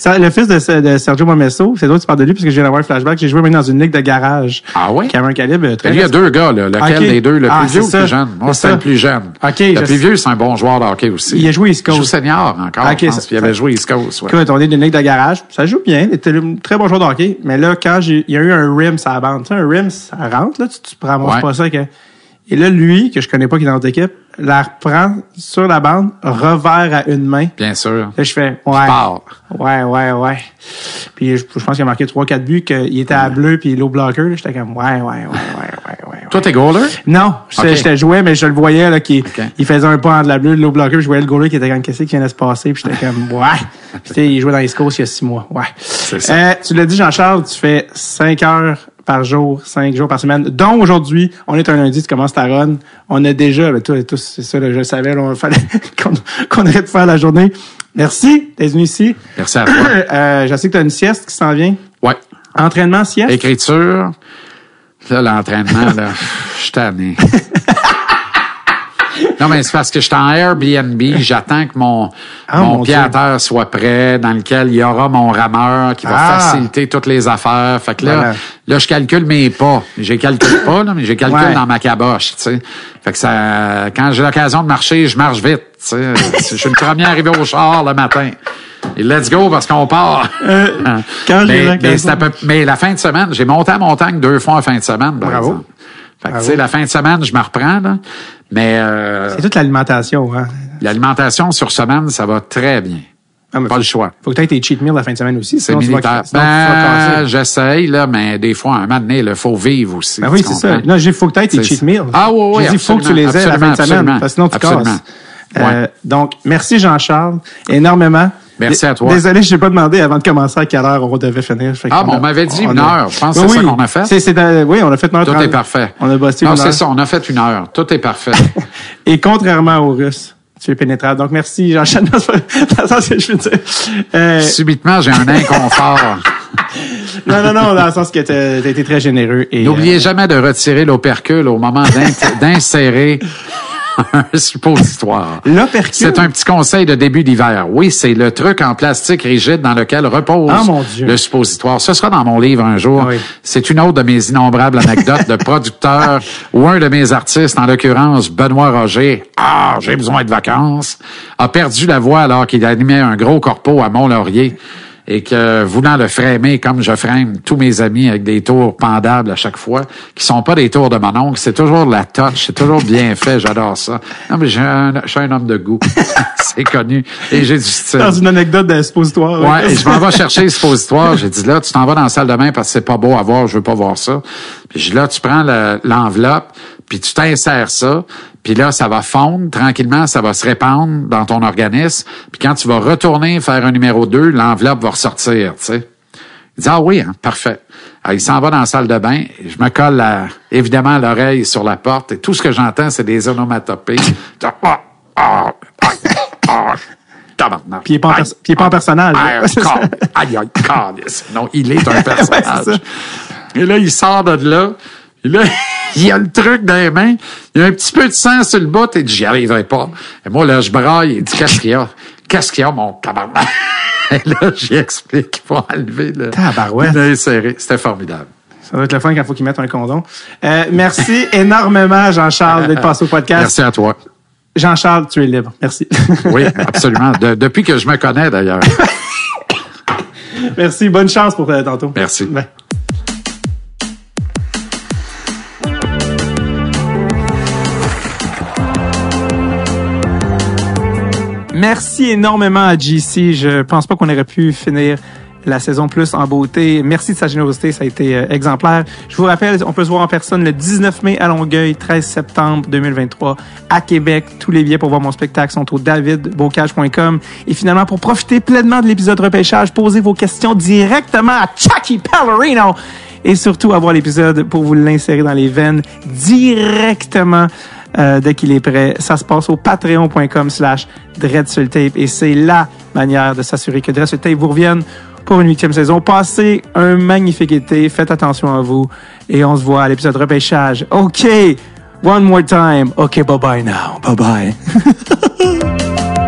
dans- le fils de, de Sergio Momesso, c'est que tu parles de lui parce que je viens d'avoir un flashback. J'ai joué même dans une ligue de garage. Ah oui? Qui avait un calibre très Il y a deux gars, là. Lequel des deux? Le Ah, plus vieux ou le plus jeune? Moi, C'est le plus jeune. Le plus sais. vieux, c'est un bon joueur de hockey aussi. Il a joué East Il joue Coast. senior encore. Ok, je pense, ça- puis il avait joué East Coast. ouais. On est d'une ligue de garage. Ça joue bien. Il était un très bon joueur de hockey. Mais là, quand il y a eu un rim sur la bande. Tu sais, un rim, ça rentre, là. Tu, tu prends Ouais. pas ça. Que... Et là, lui, que je connais pas qui est dans notre équipe, la reprend sur la bande, revers à une main. Bien sûr. Là, je fais, ouais. Ouais, ouais, ouais. Puis je, je pense qu'il a marqué 3-4 buts, qu'il était à bleu, puis blocker. là, J'étais comme, ouais, ouais, ouais, ouais, ouais, ouais. Toi, t'es goaler? Non, j'étais Ok. j'étais joué, mais je le voyais, là, qu'il Ok. il faisait un pas entre la bleue et le low blocker, puis je voyais le goaler qui était comme, qu'est-ce qui vient de se passer, puis j'étais comme, ouais. Puis, il jouait dans les Coast il y a 6 mois, ouais. ça. Euh, tu l'as dit, Jean-Charles, tu fais 5 heures par jour, 5 jours par semaine, dont aujourd'hui, on est un lundi, tu commences ta run. On a déjà, ben, toi, tous, c'est ça, là, je le savais, là, on fallait qu'on qu'on arrête de faire la journée. Merci d'être venu ici. Merci à toi. Euh, je sais que tu as une sieste qui s'en vient. Ouais. Entraînement, sieste? Écriture. L'entraînement, là, je suis tanné. Non, mais c'est parce que je suis en Airbnb, j'attends que mon, Ah, mon, mon pied à terre soit prêt, dans lequel il y aura mon rameur qui va Ah. faciliter toutes les affaires. Fait que là, Voilà. là, je calcule mes pas. J'ai calculé pas, là, mais j'ai calculé Ouais. dans ma caboche, tu sais. Fait que ça, quand j'ai l'occasion de marcher, je marche vite, tu sais. je suis le premier arrivé au char le matin. Et let's go parce qu'on part. Euh, quand mais, mais, peu- mais la fin de semaine, j'ai monté à montagne deux fois en fin de semaine, par Bravo. exemple. Fait que, tu sais, la fin de semaine, je me reprends, là. Mais euh, C'est toute l'alimentation, hein. l'alimentation sur semaine, ça va très bien. Ah, Pas le choix. Faut que tu aies tes cheat meals la fin de semaine aussi. C'est militaire. tu vas Ben, j'essaye, là, mais des fois, un moment donné, il faut vivre aussi. Ben oui, c'est ça. Non, j'ai faut que tu aies tes cheat meals. Ah oui, oui, J'ai dit, faut que tu les aies la fin de semaine. Parce que sinon, tu absolument. casses. Euh, Ouais. donc, merci Jean-Charles, énormément. Merci à toi. Désolé, je n'ai pas demandé avant de commencer à quelle heure on devait finir. Ah, a- on m'avait dit on une heure. Je pense que Ben c'est ça qu'on a fait. Oui, on a fait une heure Tout est parfait. On a bossé Non, c'est ça, on a fait une heure. Tout est parfait. Et contrairement aux Russes, tu es pénétrable. Donc, merci, Jean-Charles. dans sens que je veux dire. Euh, Subitement, j'ai un inconfort. non, non, non, dans le sens que tu as été très généreux. N'oubliez euh, jamais de retirer l'opercule au moment d'in- d'insérer un suppositoire. L'opercule? C'est un petit conseil de début d'hiver. Oui, c'est le truc en plastique rigide dans lequel repose Ah, mon Dieu. le suppositoire. Ce sera dans mon livre un jour. Oui. C'est une autre de mes innombrables anecdotes de producteur ou un de mes artistes, en l'occurrence Benoît Roger. Ah, j'ai besoin de vacances. A perdu la voix alors qu'il animait un gros corpo à Mont-Laurier et que voulant le frémer comme je frame tous mes amis avec des tours pendables à chaque fois, qui sont pas des tours de mon oncle, c'est toujours de la touch, c'est toujours bien fait, j'adore ça. Non, mais j'ai un, je suis un homme de goût. c'est connu. Et j'ai du style. Dans une anecdote de suppositoire. Ouais, et je m'en vais chercher le suppositoire. J'ai dit là, tu t'en vas dans la salle de bain parce que c'est pas beau à voir, je veux pas voir ça. Puis là, tu prends le- l'enveloppe, puis tu t'insères ça, puis là, ça va fondre tranquillement, ça va se répandre dans ton organisme. Puis quand tu vas retourner faire un numéro 2, l'enveloppe va ressortir, tu sais. Il dit Ah oui, hein, parfait. Alors, il s'en va dans la salle de bain. Je me colle la- évidemment l'oreille sur la porte et tout ce que j'entends, c'est des onomatopées. Ah, ah, ah, ah. Puis il est pas en, il est pas en personnage. Aïe. Non, il est un personnage. Et là, il sort de là. Et là, il a le truc dans les mains. Il y a un petit peu de sang sur le bout. Et il dit, j'y arriverai pas. Et moi, là, je braille. Il dit, qu'est-ce qu'il y a? Qu'est-ce qu'il y a, mon tabarnak? Et là, j'y explique qu'il faut enlever le, Tabarouette. C'était formidable. Ça doit être le fun quand il faut qu'ils mettent un condom. Euh, merci énormément, Jean-Charles, d'être passé au podcast. Merci à toi. Jean-Charles, tu es libre. Merci. Oui, absolument. De- depuis que je me connais, d'ailleurs. merci. Bonne chance pour euh, tantôt. Merci. Bye. Merci énormément à JC. Je pense pas qu'on aurait pu finir la saison plus en beauté. Merci de sa générosité, ça a été euh, exemplaire. Je vous rappelle, on peut se voir en personne le 19 mai à Longueuil, 13 septembre 2023 à Québec. Tous les billets pour voir mon spectacle sont au davidbocage.com. Et finalement, pour profiter pleinement de l'épisode repêchage, posez vos questions directement à Chucky Pallerino et surtout avoir l'épisode pour vous l'insérer dans les veines directement euh, dès qu'il est prêt. Ça se passe au patreon.com slash dreadsultape et c'est la manière de s'assurer que Dread sur le Tape vous revienne pour une huitième saison. Passez un magnifique été, faites attention à vous et on se voit à l'épisode repêchage. OK, one more time. OK, bye bye now. Bye bye.